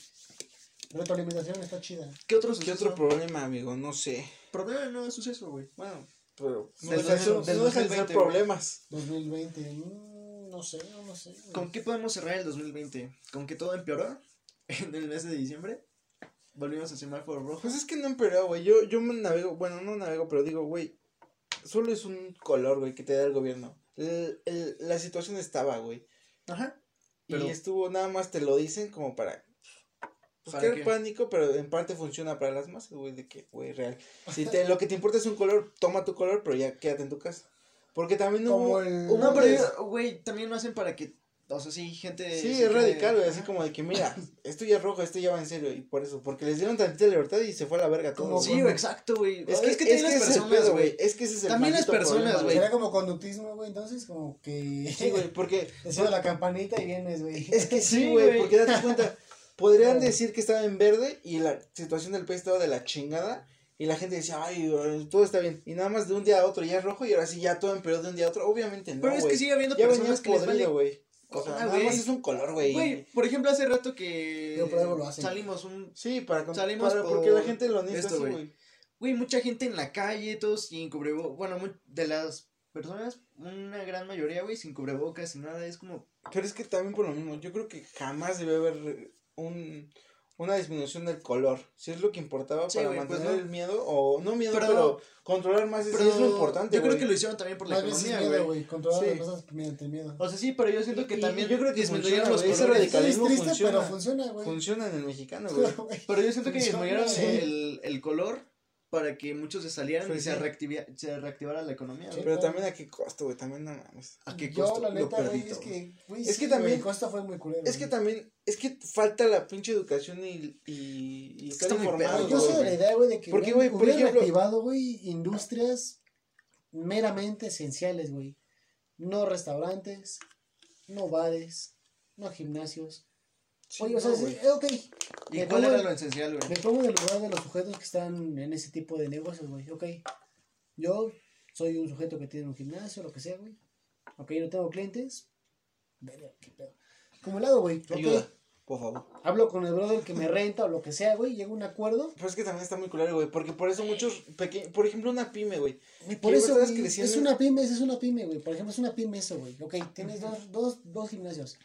Retroalimentación está chida. ¿Qué otro ¿Qué otro problema, amigo? No sé. Problema no es suceso, güey. Bueno, pero no deja de ser- 2000, del no dejan de ser 2020, güey. problemas. 2020, mm, no sé, no sé. güey. ¿Con qué podemos cerrar el 2020? ¿Con que todo empeoró en el mes de diciembre? Volvimos al semáforo rojo. Pues es que no empeoró, güey. Yo, yo me navego, bueno, no navego, pero digo, güey, solo es un color, güey, que te da el gobierno. El- el- la situación estaba, güey. Ajá. Y estuvo, nada más te lo dicen como para... Pues ¿Para crear qué? pánico, pero en parte funciona para las masas, güey, de que, güey, real. Si te, lo que te importa es un color, toma tu color, pero ya quédate en tu casa. Porque también Como hubo, el- hubo No, un pero, güey, también lo hacen para que, o sea, sí, gente... Sí, es radical, güey, así como de que, mira, esto ya es rojo, esto ya va en serio, y por eso, porque les dieron tantita libertad y se fue a la verga todo. Como. Sí, güey, exacto, güey. Es que, es que, también el pedo, güey, es que ese es el También las personas, güey. Sería como conductismo, güey, entonces como que... Sí, güey, porque, Te la campanita y vienes, güey. es que sí, güey, porque date cuenta, podrían No. decir que estaba en verde y la situación del país estaba de la chingada, y la gente decía, ay, güey, todo está bien, y nada más de un día a otro ya es rojo, y ahora sí ya todo empeoró de un día a otro, obviamente no, Pero es que güey. sigue habiendo ya personas venías que les vale... podrido, güey. O sea, Ah, nada más es un color, güey. Güey, por ejemplo, hace rato que Pero por algo lo hacen. salimos un... Sí, para, con- Salimos para- por porque la gente lo necesita güey. güey. Mucha gente en la calle, todos sin cubrebocas. Bueno, mu- de las personas, una gran mayoría, güey, sin cubrebocas, sin nada. Es como... Pero es que también por lo mismo, yo creo que jamás debe haber un, una disminución del color. Si es lo que importaba Sí, para pues mantener no. el miedo, o no miedo, Pero- pero, controlar más es, Pero es lo importante, Yo creo que lo hicieron también por la economía, güey. controlar Sí. las cosas mediante el miedo. O sea, sí, pero yo siento que Y- y también yo creo que disminuyeron los güey, ese colores. Es radicalismo triste, funciona. pero funciona, güey. Funciona en el mexicano, güey. Pero yo siento que disminuyeron sí. el, el color para que muchos se salieran Pues y se, sí. reactivia- se reactivara la economía. Sí. Pero también a qué costo, güey, también no mames. ¿A qué Yo, costo? la Lo neta, güey, perdí es que, güey, Es sí, que también- güey, Costa fue muy culero. Es que güey. también, es que falta la pinche educación y, y, y estar informado, Yo soy de la idea, güey, de que Porque, güey, por ejemplo- reactivado, güey, industrias meramente esenciales, güey. No restaurantes, no bares, no gimnasios. Sí, Oye, o no, sea, güey. sí, eh, ok. ¿Y me cuál pongo era lo esencial, güey? Me pongo en el lugar de los sujetos que están en ese tipo de negocios, güey. Ok. Yo soy un sujeto que tiene un gimnasio, lo que sea, güey. Ok, no tengo clientes. Verga, qué pedo. Como lado, güey. ok. Ayuda, por favor. Hablo con el brother que me renta o lo que sea, güey. Llego a un acuerdo. Pero es que también está muy culero, güey, porque por eso muchos pequeños, por ejemplo, una pyme, güey. Por eso, güey, creciendo- es una pyme, es una pyme, güey. Por ejemplo, es una pyme eso, güey. Ok, tienes dos, dos, dos gimnasios.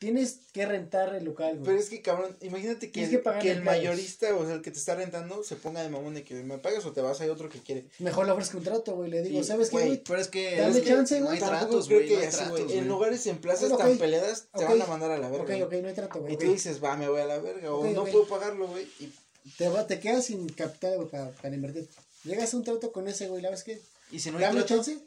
Tienes que rentar el local, güey. Pero es que, cabrón, imagínate que, el, que pagar que el empleados. mayorista, o sea, el que te está rentando, se ponga de mamón de que me pagas o te vas, hay otro que quiere. Mejor le ofrezco un trato, güey. Le digo, Sí, ¿sabes qué, güey? Pero es que... Dame es que chance, no güey. hay Tampoco tratos, creo güey. que No hay así, tratos, güey. güey. En lugares, en plazas tan ok, peleadas, te ok, van a mandar a la Ok, verga. ok, güey. no hay trato, güey. Y ok. tú dices, va, me voy a la verga, o Ok, no ok. puedo pagarlo, güey. Y te, va, te quedas sin capital, güey, para, para invertir. Llegas a un trato con ese, güey, ¿sabes qué? Y si no hay trato... chance.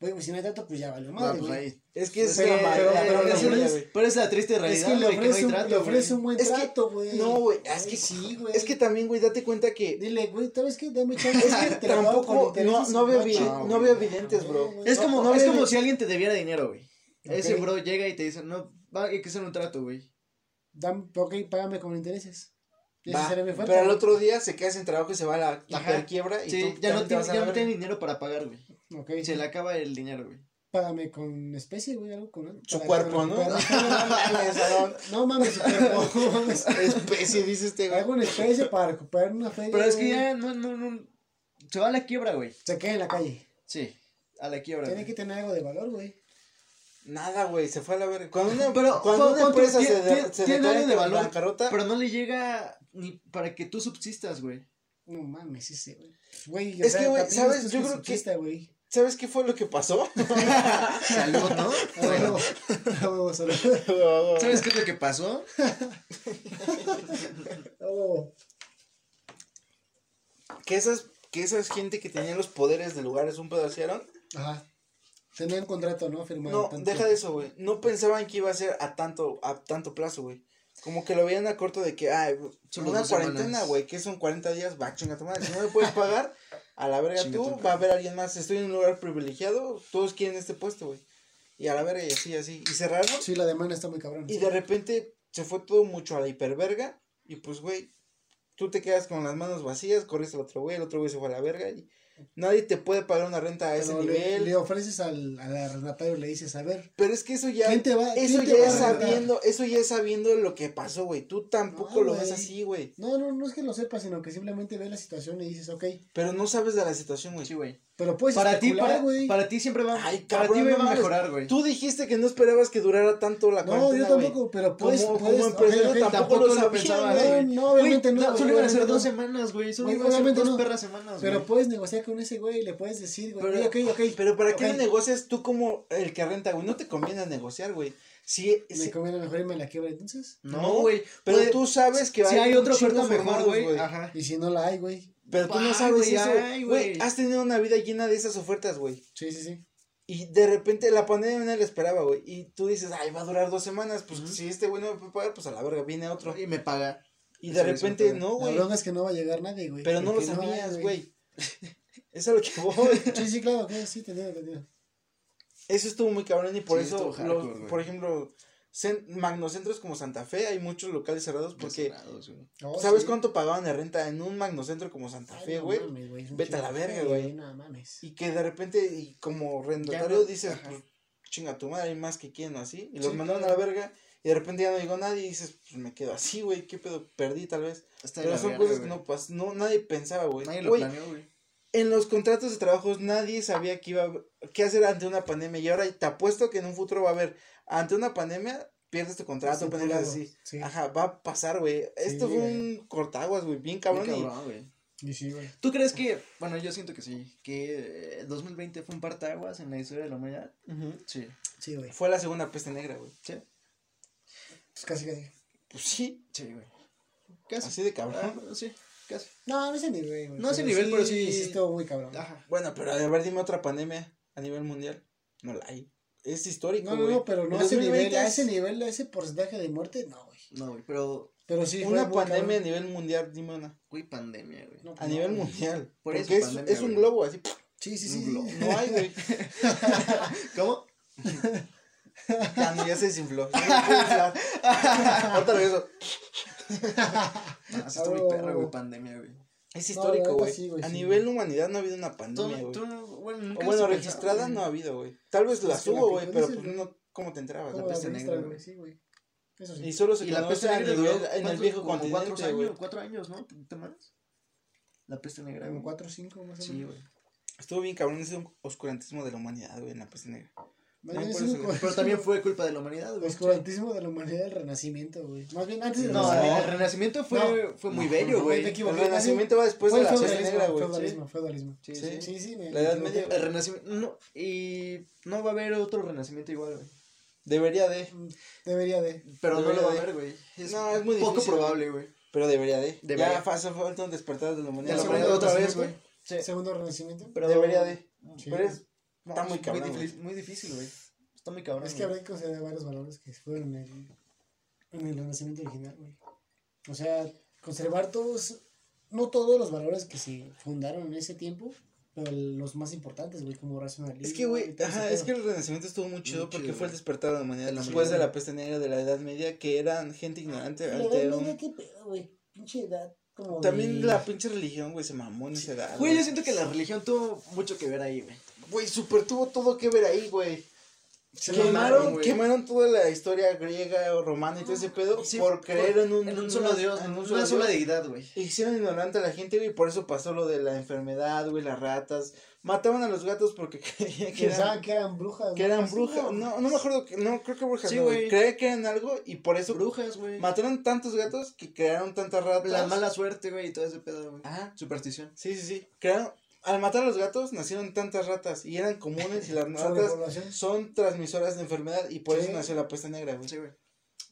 Güey, pues si no hay trato, pues ya valió No, madre, pues güey. ahí... es que es Pero- la pero- es-. Pero es la triste Es realidad, que le güey, que no hay ofrece, un, trato, le ofrece un buen Es que- trato, güey. No, güey, es que sí, güey. Es que también, güey, date cuenta que Dile, güey, ¿sabes qué? Dame chance. Es que te tampoco, no, no veo, No, no veo evidentes, bro. Es como, no es como si alguien te debiera dinero, güey. Ese bro llega y te dice, no, va, hay que hacer un trato, güey. Dame, ok, págame con intereses. Va, pero al otro día se queda sin trabajo y se va a la quiebra y ya no, tiene, dinero para pagar, güey. Ok, Se le acaba el dinero, güey. págame con especie, güey, algo con Su cuerpo, ¿no? No mames, su cuerpo. Especie, dice este güey. Hago una especie para recuperar una feria. Pero es que ya no, no, no. Se va a la quiebra, güey. Se queda en la calle. Sí, a la quiebra. Tiene güey. que tener algo de valor, güey. Nada, güey, se fue a la verga. Cuando una, Pero, cuando una empresa tiene- se, de- se tiene declara algo de en valor, bancarrota, Pero no le llega ni para que tú subsistas, güey. No mames, ese, güey. Güey, Es que, güey, ¿sabes? Yo creo que- güey. ¿Sabes qué fue lo que pasó? Salud, ¿no? Salud. ¿Sabes qué es lo que pasó? Que esas, que esas gente que tenía los poderes de lugares un pedacearon. Ajá. Tenían contrato, ¿no? Firmado. No, tanto deja de eso, güey. No pensaban que iba a ser a tanto, a tanto plazo, güey. Como que lo veían a corto de que, ay, Solo una cuarentena, güey, que son 40 días, va, chinga tu madre. Si no me puedes pagar, a la verga Chinga tú, va a haber alguien más. Estoy en un lugar privilegiado, todos quieren este puesto, güey. Y a la verga y así, así. Y cerraron. Sí, la demanda está muy cabrón. Y de repente se fue todo mucho a la hiperverga. Y pues, güey, tú te quedas con las manos vacías, corres al otro güey, el otro güey se fue a la verga. Y nadie te puede pagar una renta a ese le, nivel. le ofreces al, al arrendatario, le dices, a ver, Pero es que eso ya. ¿quién te va, Eso quién ya es sabiendo, eso ya es sabiendo lo que pasó, güey. Tú tampoco No, lo ves así, güey. No, no, no es que lo sepas, sino que simplemente ves la situación y dices, ok, Pero no sabes de la situación, güey. Sí, güey. Pero puedes Para ti, para, güey. para ti siempre va, Ay, para cabrón, ti no va a mejorar, güey. Tú dijiste que no esperabas que durara tanto la No, cuarentena, yo güey. tampoco, pero puedes, Como, puedes, como empresario tampoco, lo sabía, pensaba, güey. No, obviamente no, Solo iban a ser dos no. semanas, güey. Solo iban a ser obviamente dos no. perras semanas, Pero güey. puedes negociar con ese güey, le puedes decir, güey, Pero- ok, ok, ok. Pero ¿para qué no negocias tú como el que renta, güey? No te conviene negociar, güey. Si, Me si- conviene mejor irme a la quiebra entonces. No, güey. pero puede- tú sabes que Si hay otra oferta mejor, güey. Ajá. Y si no la hay, güey. Pero tú no sabes eso. Güey, has tenido una vida llena de esas ofertas, güey. Sí, sí, sí. Y de repente la pandemia nadie la esperaba, güey. Y tú dices, ay, va a durar dos semanas. Pues si este güey no me puede pagar, pues a la verga, viene otro. Y me paga. Y de repente, no, La güey. bronca es que no va a llegar nadie, güey. Pero no lo sabías, güey. Eso es lo que voy. Sí, sí, claro, que sí, te entiendo, te entiendo. Eso estuvo muy cabrón y por Sí, eso, hardcore, por ejemplo, magnocentros como Santa Fe, hay muchos locales cerrados porque, Cerrados, güey. No, ¿sabes sí. cuánto pagaban de renta en un magnocentro como Santa Ay, Fe, no güey? Vete a la verga, güey. No mames. Y que de repente, y como arrendatario no, dices, ajá. pues, chinga tu madre, hay más que quién o así. Y los Sí, mandaron claro. a la verga y de repente ya no llegó nadie y dices, pues me quedo así, güey, qué pedo, perdí tal vez. Pero son verga, cosas que no pas no, nadie pensaba, güey. Nadie lo Güey, planeó, güey. en los contratos de trabajos nadie sabía que iba a- qué hacer ante una pandemia y ahora te apuesto que en un futuro va a haber ante una pandemia pierdes tu contrato, Sí, así. sí. Ajá, va a pasar, güey. Esto fue un cortaguas, güey, bien cabrón, Bien y- cabrón, güey. Y sí, güey. ¿Tú crees que, bueno, yo siento que sí, que el 2020 fue un partaguas en la historia de la humanidad? Ujú. Sí. Sí, güey. Fue la segunda peste negra, güey. Sí. Pues casi, casi. Pues sí, Sí, güey. Casi. así de Ah, cabrón. bueno, sí, casi. No, no ese nivel, güey. No ese nivel, pero sí- Sí, estuvo muy cabrón. Ajá. Bueno, pero a ver, dime otra pandemia a nivel mundial. No la hay. Es histórico, No, no, güey. no, pero no a ese 2020 nivel, a es ese nivel, a ese porcentaje de muerte, no, güey. No, güey, pero, Pero sí, Una pandemia a nivel mundial, dime una. güey, pandemia, güey. No, A nivel no, güey. mundial. Por porque eso es, pandemia, es un globo, así. Sí, sí, Un sí. No hay, güey. ¿Cómo? Ya, no, ya se desinfló. Ya no puede inflar. Otra vez. eso. Ah, está muy perro, güey, pandemia, güey. Es histórico, güey. sí, a sí, nivel humanidad no ha habido una pandemia, güey. tú, bueno, nunca O bueno, registrada pensado, no ha habido, güey. Tal vez la hubo, güey, pero pues no, ¿cómo te enterabas? ¿Cómo la peste negra, güey? Sí, güey. Eso sí. Y solo se Y la peste negra nivel, duró, en el viejo cuatro continente, güey. años, cuatro años, ¿no? ¿Te más? La peste negra, Como güey. 4 o 5 más o Sí, menos. güey. Estuvo bien cabrón ese oscurantismo de la humanidad, güey, en la peste negra. Más No, bien por es eso, un güey. Pero también fue culpa de la humanidad, güey. oscurantismo de la humanidad del renacimiento, güey. Más bien antes del No, renacimiento. el renacimiento fue, No. fue muy No, bello, güey. El renacimiento va después Fue de la peste feudalismo, negra, güey. feudalismo, feudalismo. Sí, Sí. sí. Sí, sí, me La Edad. Media. El renacimiento, no, y no va a haber otro renacimiento igual, güey. Debería de, Mm, Debería de. Pero no lo va a haber, güey. Es, No, es muy poco difícil, probable, güey. pero debería de. Debería. Ya falta un despertar de la Ya humanidad. otra vez, renacimiento? güey. Sí. Segundo renacimiento. Pero Debería de. Sí. Pero es, No, está es muy cabrón, Muy, güey. difícil, muy difícil, güey. Está muy cabrón. Es que habría que considerar varios valores que fueron en el, en el renacimiento original, güey. O sea, conservar todos, no todos los valores que se fundaron en ese tiempo, pero los más importantes, güey, como racionalismo. Es que, güey, ajá, es que el renacimiento estuvo muy chido Muy porque chido, fue el despertar de la humanidad después de la peste negra de la Edad Media, que eran gente ignorante La ante Edad un... Media, qué pedo, güey. Pinche edad. Como También de- la pinche religión, güey, se mamó en esa edad. Güey, yo siento que la religión tuvo mucho que ver ahí, güey. Güey, super tuvo todo que ver ahí, güey. Se Quemaron, quemaron toda la historia griega o romana y todo ese pedo Sí, por creer en un, En un solo una- Dios, en un una solo sola Dios. deidad, güey. Hicieron ignorante a la gente, güey, por eso pasó lo de la enfermedad, güey, las ratas. Mataban a los gatos porque creían que eran, Pensaban que eran brujas. que ¿no? eran brujas. No, no me acuerdo, que- no, creo que brujas Sí, no, güey. güey. Creían que eran algo y por eso Brujas, güey. mataron tantos gatos que crearon tantas ratas. La mala suerte, güey, y todo ese pedo, güey. Ajá. Superstición. Sí, sí, sí. Crearon, al matar a los gatos nacieron tantas ratas y eran comunes y las ratas son transmisoras de enfermedad y por Sí. eso nació la peste negra, güey. Sí, güey.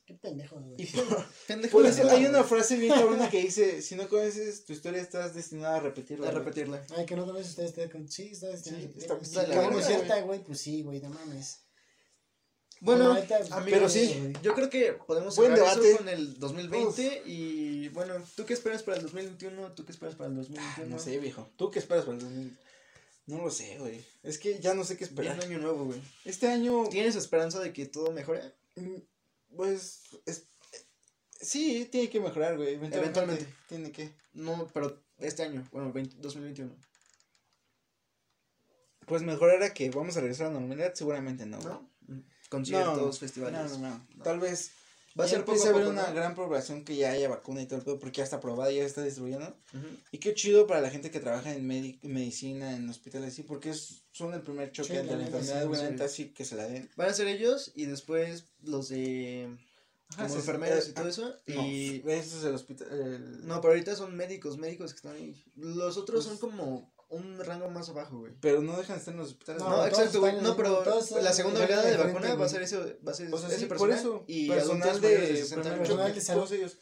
Qué pendejos, güey. Y por, Pendejo por eso hay una frase bien cabrona que dice, si no conoces tu historia estás destinada a repetirla. A güey". repetirla. Ay, que no conoces ustedes. Sí, está destinado. Sí, Sí, está- está, está güey, pues sí, güey, no mames. Bueno, ahorita, amigos, pero sí. Yo creo que podemos Buen cerrar debate. eso con el 2020 y bueno, ¿tú qué esperas para el 2021? ¿Tú qué esperas para el Ah, 2021? No sé, viejo. ¿Tú qué esperas para el 2000? No lo sé, güey. Es que ya no sé qué Viene esperar. año nuevo, güey. Este año, ¿Tienes esperanza de que todo mejore? mm, pues, es- sí, tiene que mejorar, güey. Eventualmente. Eventualmente. Tiene que. No, pero este año, bueno, 20 2021. Pues mejorar a que vamos a regresar a la normalidad, seguramente no, güey. ¿No? Conciertos, No, festivales. No, no, no. Tal vez Va a ser empiece a haber una gran población que ya haya vacuna y todo el pedo, porque ya está aprobada, ya está distribuyendo. Ujú. Y qué chido para la gente que trabaja en medi- medicina, en hospitales, sí, porque es, son el primer choque Sí, la la enfermedad, sí, güey, la sí. neta, sí que se la den. Van a ser ellos y después los de Ajá, como enfermeros eh, y todo ah, eso. No, Y ese es el hospital. el- no, pero ahorita son médicos, médicos que están ahí. Los otros son como un rango más abajo, güey. Pero no dejan de estar en los hospitales. No, No, exacto, güey. No, pero la segunda oleada de vacuna va a ser eso, va a ser O sea, ese sí, por personal eso, y personal de, mayores de 60 primer años. Personal choque, de salud. todos ellos,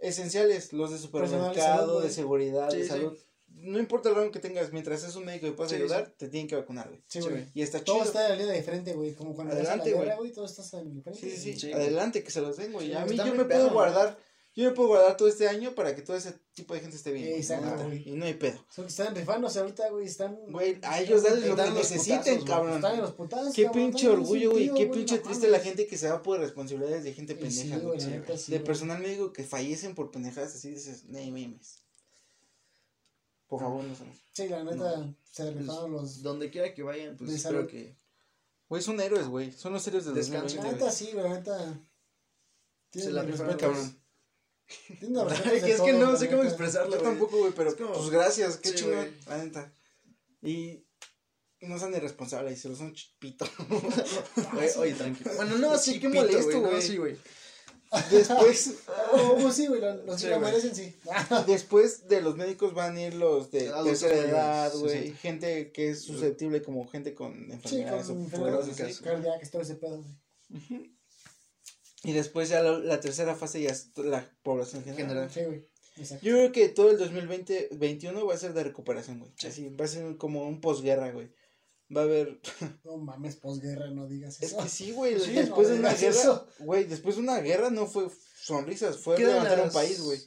esenciales, los de Personal de supermercado, de seguridad, Sí, de sí. salud. no importa el rango que tengas, mientras es un médico y puedas Sí, ayudar, te tienen que vacunar, güey. Sí, güey. Y está Todo chido. está en la línea de frente, güey. Como cuando vas a Adelante, la güey. todo estás en frente. Sí, sí, sí, Sí, adelante, que se los den, güey. Sí, a mí está yo me puedo guardar, yo me puedo guardar todo este año para que todo ese tipo de gente esté bien. güey, Exacto, la neta. güey. Y no hay pedo. Son que están rifándose ahorita, güey. Están. Güey, a ellos dale lo que Dan los necesiten, cabrón. Están en los putazos. Qué cabrón, pinche orgullo, güey. Qué güey, pinche no triste la gente que se va por responsabilidades de gente pendeja, sí, güey. de personal médico que fallecen por pendejadas así dices, no memes. Por favor, no sabes. Sí, la neta, se rifaron los. Donde quiera que vayan, pues De espero salud. que. Güey, son héroes, güey. Son los héroes del Descansen, La 2020. neta, sí, la neta. Se la rifaron, cabrón. Tienen los respetos de es que no sé cómo expresarlo, Yo tampoco, güey, pero como- pues gracias, qué Sí, chingón, la neta. Y no sean irresponsables, se los son chipito. Oye, oye, tranquilo. Bueno, no, sí, qué molesto, güey, no, sí, güey. Después, Oh, pues sí, güey, los, Sí, que merecen, sí. después de los médicos van a ir los de Adultos tercera edad, sí, güey. sí. Gente que es susceptible como gente con Sí, enfermedades con o enfermedades cardíacas, todo ese pedo, güey. Y después ya la, la tercera fase ya es la población general. General. Sí, güey. Exacto. Yo creo que todo el 2020, 21 va a ser de recuperación, güey. Sí. Así, va a ser como un posguerra, güey. Va a haber No mames, posguerra, no digas Es eso. que sí, güey. Sí, después no de una guerra, eso. güey, después de una guerra no fue sonrisas, fue levantar un las país, güey.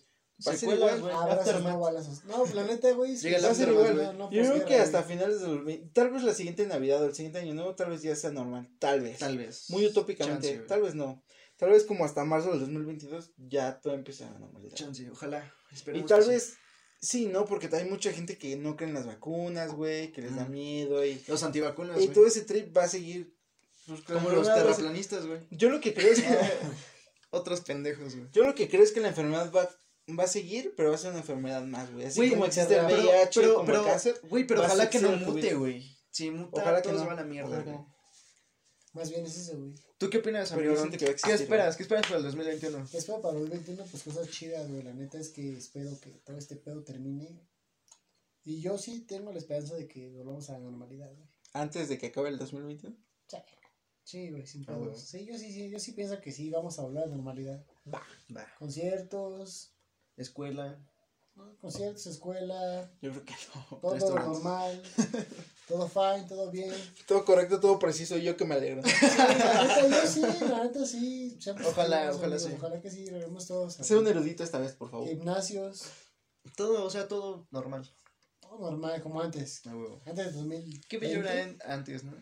Va a ser igual, güey. No balazos. No, la neta, güey. es el Va a ser igual. no, Yo creo que hasta finales del 20, tal vez la siguiente Navidad o el siguiente año nuevo, tal vez ya sea normal, tal vez. Tal vez. Muy utópicamente, Chance, tal vez no. Tal vez como hasta marzo del 2022 ya todo empieza a normalidad. Chance, ojalá. Y Esperemos tal que sí. vez sí, no, porque hay mucha gente que no cree en las vacunas, güey, que les da miedo y Los antivacunas, y todo ese trip va a seguir pues, Como los terraplanistas, güey. Yo lo que creo es que Otros pendejos, güey. Yo lo que creo es que la enfermedad va, va a seguir, pero va a ser una enfermedad más, güey. Así Güey, como existe el VIH, pero, como pero, el cáncer. güey, pero ojalá que no mute, güey. Si muta, Ojalá que no. se van a la mierda, güey. Más bien es eso, güey. ¿Tú qué opinas, Pero amigo? igualmente que va a ¿Qué esperas? ¿Qué esperas para el 2021? Espero para el 2021, pues cosas chidas, güey. La neta es que espero que todo este pedo termine. Y yo sí tengo la esperanza de que volvamos a la normalidad, güey. Antes de que acabe el 2021. Sí, sí, güey, sin Ah, pedos. güey. Sí, yo sí, sí, yo sí pienso que sí, vamos a volver a la normalidad. Va. Conciertos, Escuela. conciertos, escuela, Yo creo que no. todo Restaurantes. normal, todo fine, todo bien. Todo correcto, todo preciso. y Yo que me alegro. Sí, la neta, yo sí, la neta sí. Ojalá, ojalá amigos, sí. Ojalá que sí, regresemos todos. a Sé un erudito esta vez, por favor. Gimnasios, Todo, o sea, todo normal. todo normal, como antes. A huevo. Antes de 2000. Qué bello era en- antes, ¿no?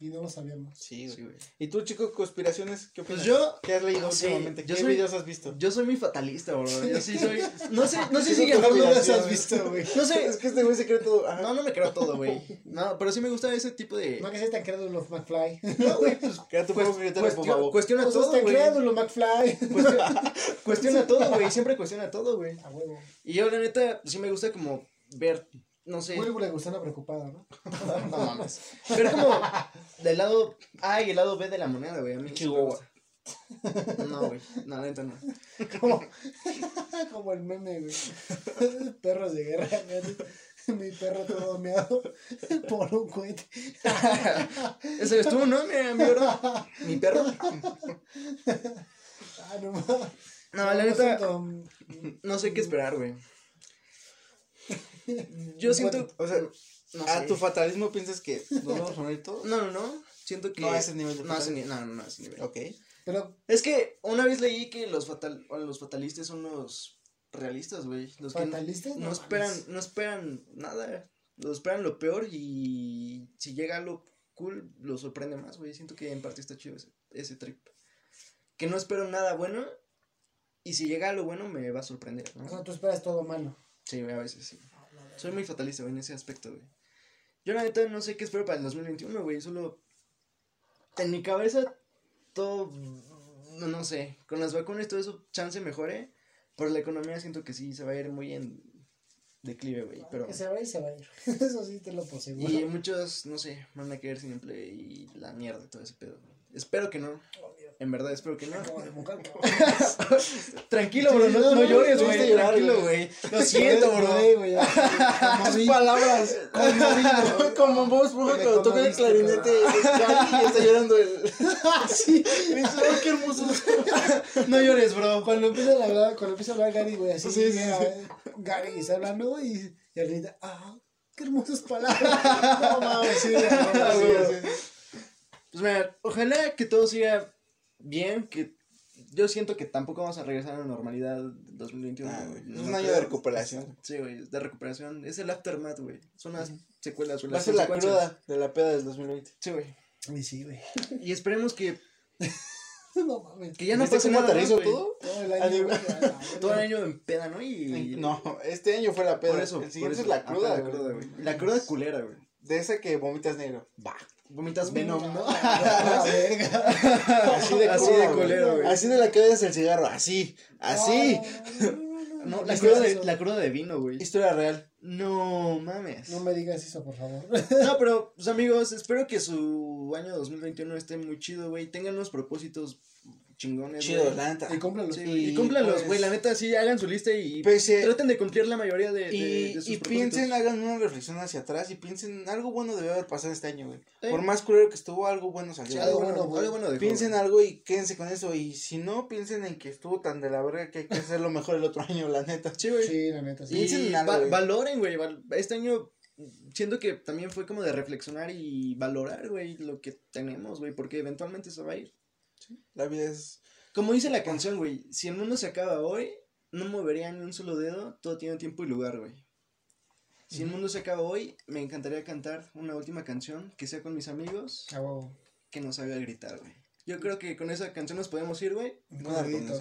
Y no lo sabíamos. Sí, Sí, güey. ¿Y tú, chico, conspiraciones? ¿Qué opinas? Pues yo, ¿Qué has leído sé, últimamente? yo ¿Qué soy- videos has visto? yo soy muy fatalista, bro. Yo sí soy. No sé, no sé Sí, si no, no, has visto, güey. No sé. Es que este güey se cree todo. Ajá. No, no me creo todo, güey. No, pero sí me gusta ese tipo de. No que seas tan crédulo, McFly. No, güey, pues. Queda tu propio criterio, por cuestiona, favor. todo, tan güey. crédulo, McFly. Cuestiona, cuestiona todo, güey. Siempre cuestiona todo, güey. A huevo. Y yo, la neta, sí me gusta como ver, no sé. Muy preocupada, ¿no? No mames. Ver como del lado A y el lado B de la moneda, güey. A mí Chihuahua. No, güey. No, neta no. Como, como el meme, güey. Perros de guerra. güey. Mi perro todo meado por un cohete. Ese eres tú, ¿no? Mi, mi, bro? mi perro. Ah, no mames. No, la neta, siento, no sé qué esperar, güey. Yo siento. O sea, no ¿a sé. tu fatalismo piensas que nos vamos a morir todos? No, no, no. Siento que. No a ese nivel de No, a ese fatalismo. ni- no, no, no, a ese nivel. Ok. Pero Es que una vez leí que los, fatal, los fatalistas son los realistas, güey. Los que no- fatalistas no esperan, no esperan nada. Los esperan lo peor y si llega algo cool, lo sorprende más, güey. Siento que en parte está chido ese, ese trip. Que no espero nada bueno y si llega algo bueno me va a sorprender, O sea, ¿no? tú esperas todo malo. Sí, a veces sí. Soy muy fatalista, güey, en ese aspecto, güey. Yo la neta no sé qué espero para el 2021, güey. Solo en mi cabeza todo, no, no sé, con las vacunas y todo eso, chance mejore. Por la economía siento que sí se va a ir muy en declive, güey. Pero... Que se va ir, se va a ir. Eso sí te lo poseguro. Y muchos, no sé, van a quedar sin empleo y la mierda, todo ese pedo. Espero que no. En verdad, espero que no. Tranquilo, bro, no, no llores, güey. Tranquilo, güey. Lo siento, bro. Conmoví. palabras. Como vos, ejemplo, cuando toca el clarinete Gary y está llorando el. Sí. "Ay, qué hermoso. No llores, bro. Cuando empieza a hablar, cuando empieza a hablar Gary, güey, así, Sí. Gary está hablando y, y ahorita, ah, qué hermosas palabras. No mames, sí, Ah, sí. Pues mira, ojalá que todo siga bien, que yo siento que tampoco vamos a regresar a la normalidad en 2021. Ah, güey. es un año de recuperación. Sí, güey, de recuperación. Es el aftermath, güey. Son las secuelas, güey. Va a las ser la cruda de la peda del 2020. Sí, güey. Y sí, güey. Y esperemos que, No mames. que ya no ¿Viste pase nada más, güey. todo? Todo el Ah, año, la Todo el año en peda, ¿no? Y... No, este año fue la peda. Por eso, El por siguiente eso. es la cruda, la güey. cruda, güey. La cruda culera, güey. De esa que vomitas negro. Va. Vomitas Venom, ¿no? A la verga. Así de Así de güey. culero, güey. Así de la que odias el cigarro. Así. Así. No, la ¿Viste cruda, de, la cruda de vino, güey. Historia real. No mames. No me digas eso, por favor. No, pero, pues amigos, espero que su año 2021 esté muy chido, güey. Tengan unos propósitos chingones. Chido, la neta. Y cómpralos. Sí, Y, güey, y cúmplanlos, pues, güey. La neta, sí, hagan su lista y Pese- traten de cumplir la mayoría de, de, Y, de sus y propósitos. piensen, hagan una reflexión hacia atrás y piensen algo bueno debe haber pasado este año, güey. Sí. Por más culero que estuvo, algo bueno salió. Sí, algo Algo bueno, bueno, algo bueno dejó, Piensen algo y quédense con eso. Y si no, piensen en que estuvo tan de la verga que hay que hacerlo mejor el otro año, la neta. Sí, güey. Sí, la neta, sí. Y Piensen en algo, va- güey. valoren, güey. Este año siento que también fue como de reflexionar y valorar, güey, lo que tenemos, güey, porque eventualmente se va a ir. La vida es. Como dice la canción, güey, si el mundo se acaba hoy, no movería ni un solo dedo, todo tiene tiempo y lugar, güey. Si el mundo se acaba hoy, me encantaría cantar una última canción que sea con mis amigos, A huevo. que nos haga gritar, güey. Yo creo que con esa canción nos podemos ir, güey.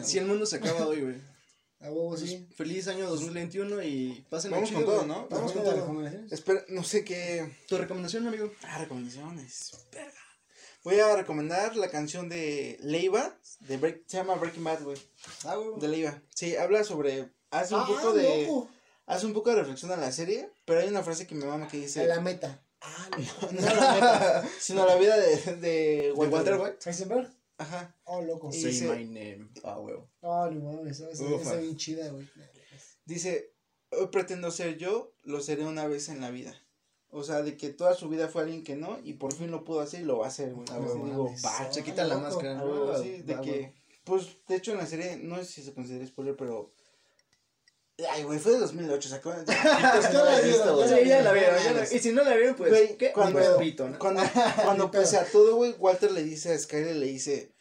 Si el mundo se acaba hoy, güey. A huevo, sí. Feliz año 2021 y pasen Vamos con todo, ¿no? Vamos con todo. las recomendaciones. Espera, no sé qué. Tu recomendación, amigo. Ah, recomendaciones. Verga. Voy a recomendar la canción de Leiva. De Break- se llama Breaking Bad, güey. A huevo. De Leiva. Sí, habla sobre. Hace un Ah, poco de. loco. Hace un poco de reflexión a la serie. Pero hay una frase que me mama que dice. A la meta. Ah, loco. No la meta, sino la vida de, de ¿De Walter White? Heisenberg. Ajá. Oh, loco. Say dice- my name. Ah, huevo. Oh, no mames. Esa está bien chida, güey. Dice, hoy pretendo ser yo, lo seré una vez en la vida. O sea, de que toda su vida fue alguien que no, y por fin lo pudo hacer y lo va a hacer, güey. Ah, digo, Se quita la máscara. Ah, sí, de Ah, que, pues, de hecho en la serie, no sé si se considera spoiler, pero... Ay, güey, fue de 2008, ¿se acuerdan? Ya no la vieron, güey. Sí, ya la vieron. Ya la-. Y si no la vieron, pues. Güey, ¿qué? cuando- Ni pito, ¿no? Cuando, cuando pese a todo, güey, Walter le dice a Skyler, le dice,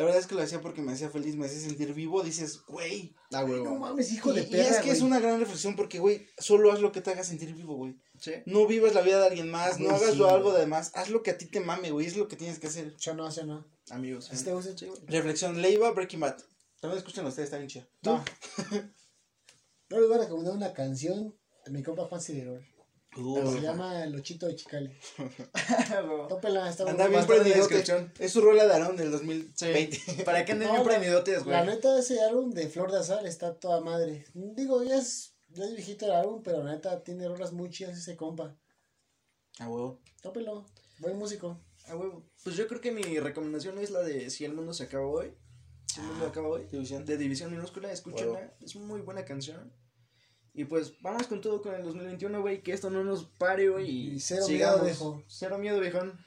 la verdad es que lo hacía porque me hacía feliz, me hacía sentir vivo, dices, güey. Ah. No mames, hijo Y, de y perra. es que es una gran reflexión porque, güey, solo haz lo que te haga sentir vivo, güey. Sí. No vivas la vida de alguien más, no hagas sí, algo de más, haz lo que a ti te mame, güey, es lo que tienes que hacer. Yo no, yo no. Amigos. ¿Así te gusta? Sí, güey. Reflexión, Leiva, Breaking Bad. También escuchen ustedes, está bien chida. No. Yo les voy a recomendar una canción de mi compa Juan Ciderol. Se llama El Ochito de Chicale. Tópela, está Anda muy bien prendidote. Es su rola de Aaron del Sí. 2020. Para que anden No, bien prendidotes, güey. La neta, ese álbum de Flor de Azar está toda madre. Digo, ya es, ya es viejito el álbum, pero la neta tiene rolas muy chidas ese compa. Ah, huevo. Tópelo, buen músico. Ah, huevo. Pues yo creo que mi recomendación es la de Si el mundo se acaba hoy. Si el mundo Ah, acaba hoy. División. De División Minúscula, escúchenla. Es muy buena canción. Y pues vamos con todo con el 2021, güey. Que esto no nos pare, güey. Y, Y cero sigamos. miedo, viejo. Cero miedo, viejón.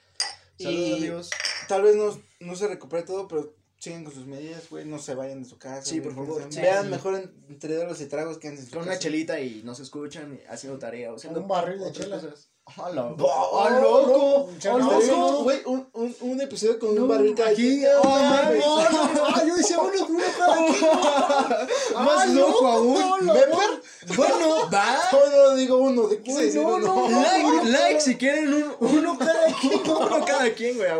Saludos, Y- amigos. Tal vez no, no se recupere todo, pero sigan con sus medidas, güey, no se vayan de su casa. Sí, por favor. Sí, Vean sí. mejor en- entre doros y tragos que en su Con casa. una chelita y nos escuchan haciendo tarea o haciendo Un barril de otras chela. cosas. ¡Hala! ¡Oh, ¡Ah, loco! ¡Ah, no, loco! no. Güey, un, un, un episodio con No, un barril cada aquí, oh, ¡Oh, mames! no, no, ah, yo decía uno, uno cada. Más Ay, loco no, aún. no, no, ¿Pepper? Bueno, va. No, digo uno, ¿de qué se no, uno? no. Like, like si quieren un, Uno cada quien. uno cada quien, güey,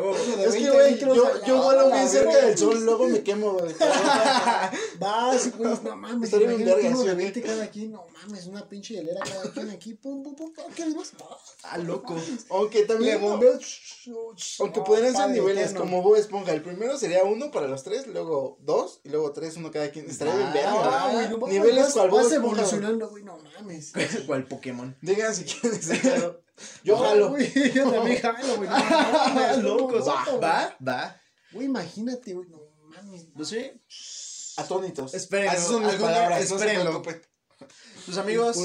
Es que, 20 güey, yo, yo vuelo bien cerca del sol, luego me quemo, güey. Vas, güey, no mames. Estaría bien verga, uno de sí, 20 cada quien, no mames, una pinche hielera cada quien aquí, pum, pum, pum, ¿qué les vas? Ah, loco. Aunque Le también, bombeo. aunque podrían ser niveles como Bob Esponja. El primero sería uno para los tres, luego dos, y luego tres, uno cada quien. Estaría bien Ah, verga. Niveles cual Bob Esponja, güey. evolucionando, güey, no mames. ¿Cuál Pokémon? Digan si quieren sacarlo. Yo jalo. Güey, yo también jalo, güey. no Ah, mames, no, no, Va, va. Güey, imagínate, güey, no mames. ¿Lo sé? Atónitos. Espérenlo, no espérenlo. Tus amigos.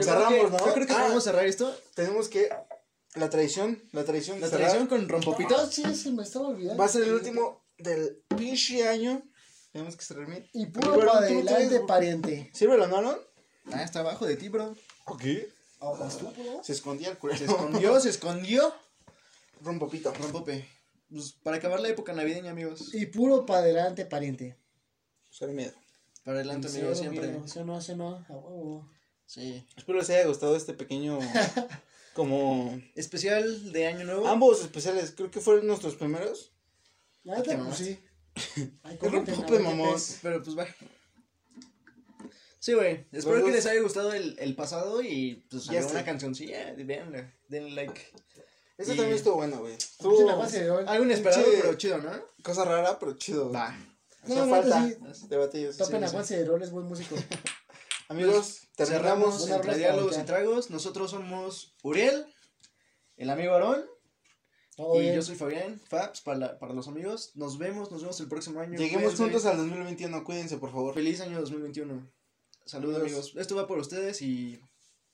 Cerramos, que- ¿no? Yo creo que Ah. podemos cerrar esto. Tenemos que. La tradición, la tradición La tradición con Ah, rompopitos. sí, se me estaba olvidando. Va a ser el último del pinche año. Tenemos que cerrar bien. Y puro Pero para no adelante, pariente. ¿Sírvelo, no, Alon? Ah, está abajo de ti, bro. Ok. Aguas tú, bro. Se escondía el culero. Se escondió, se escondió. Rompopito. Rompope. Pues para acabar la época navideña, amigos. Y puro para adelante, pariente. Usar miedo. Para adelante, Sí, amigos, amigo, siempre. Sí o no, sí o no, a huevo. Sí. Espero les haya gustado este pequeño. como. Especial de Año Nuevo. Ambos especiales. Creo que fueron nuestros primeros. Te pues sí. Ay, qué mamón. Pero pues va. Sí, güey. Espero Los que dos- les haya gustado el, el pasado y pues Ya salió está. una cancioncilla. Véanla. Denle like. Este Y- también estuvo bueno, güey. Estuvo la base de hoy. Algo inesperado, Pinche- pero chido, ¿no? cosa rara, pero chido. güey. Va. Hacía No, falta sí. de batillos. Topen sí, a sí. Juan Cederol, es buen músico. Amigos, terminamos. Cerramos Una entre rola diálogos y tragos. Nosotros somos Uriel, el amigo Aarón. Todo y bien. yo soy Fabián, Fabs, para, la- para los amigos. Nos vemos, nos vemos el próximo año. Lleguemos Cuídense. juntos al 2021. Cuídense, por favor. Feliz año 2021. Saludos, amigos. Esto va por ustedes y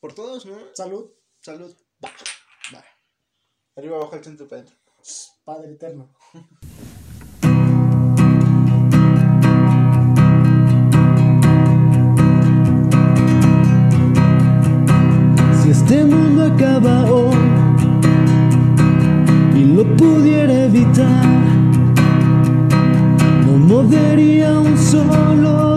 por todos, ¿no? Salud, Salud. Va. Va. Arriba, abajo, al centro, para adentro. Padre eterno. Si este mundo acaba hoy y lo pudiera evitar, no movería un solo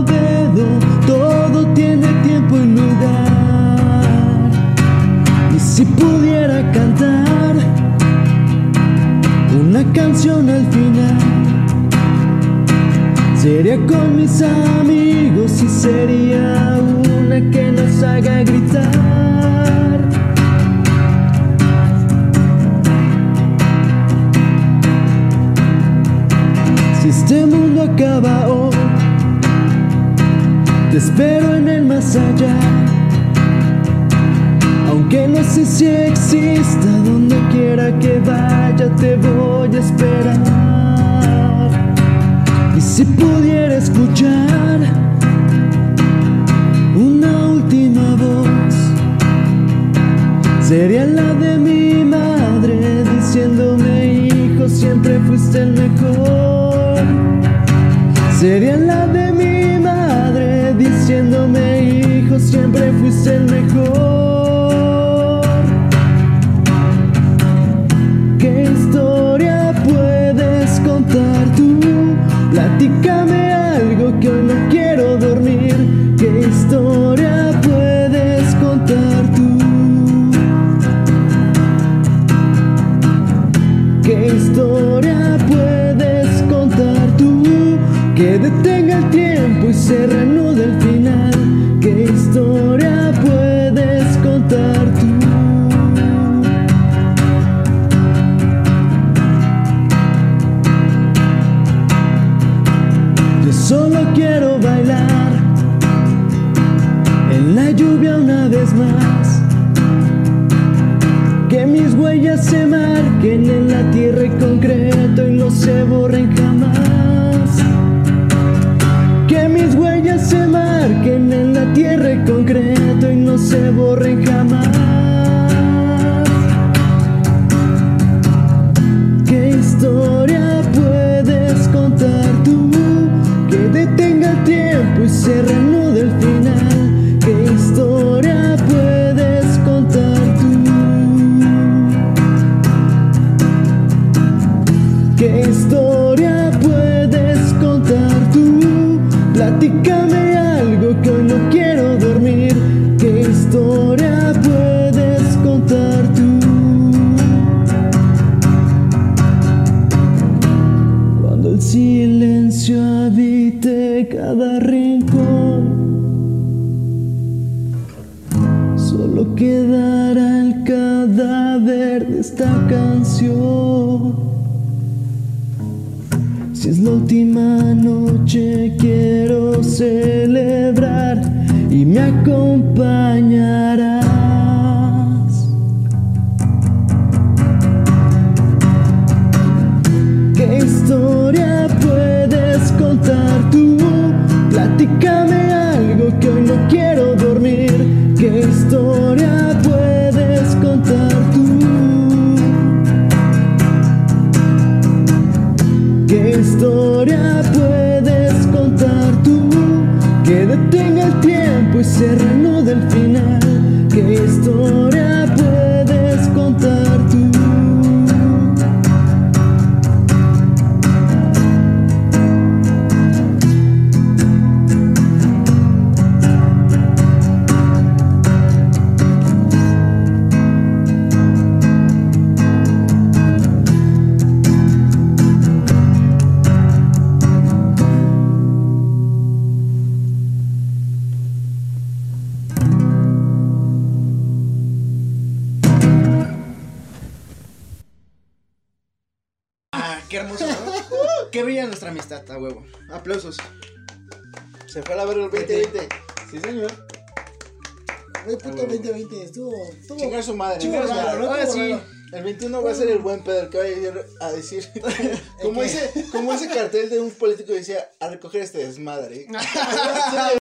si pudiera cantar una canción al final, Sería con mis amigos y sería una que nos haga gritar. Si este mundo acaba hoy, te espero en el más allá. Aunque no sé si exista, donde quiera que vaya, te voy a esperar. Y si pudiera escuchar una última voz, sería la de mi madre diciéndome, hijo, siempre fuiste el mejor. Sería la de mi madre diciéndome, hijo, siempre fuiste el mejor.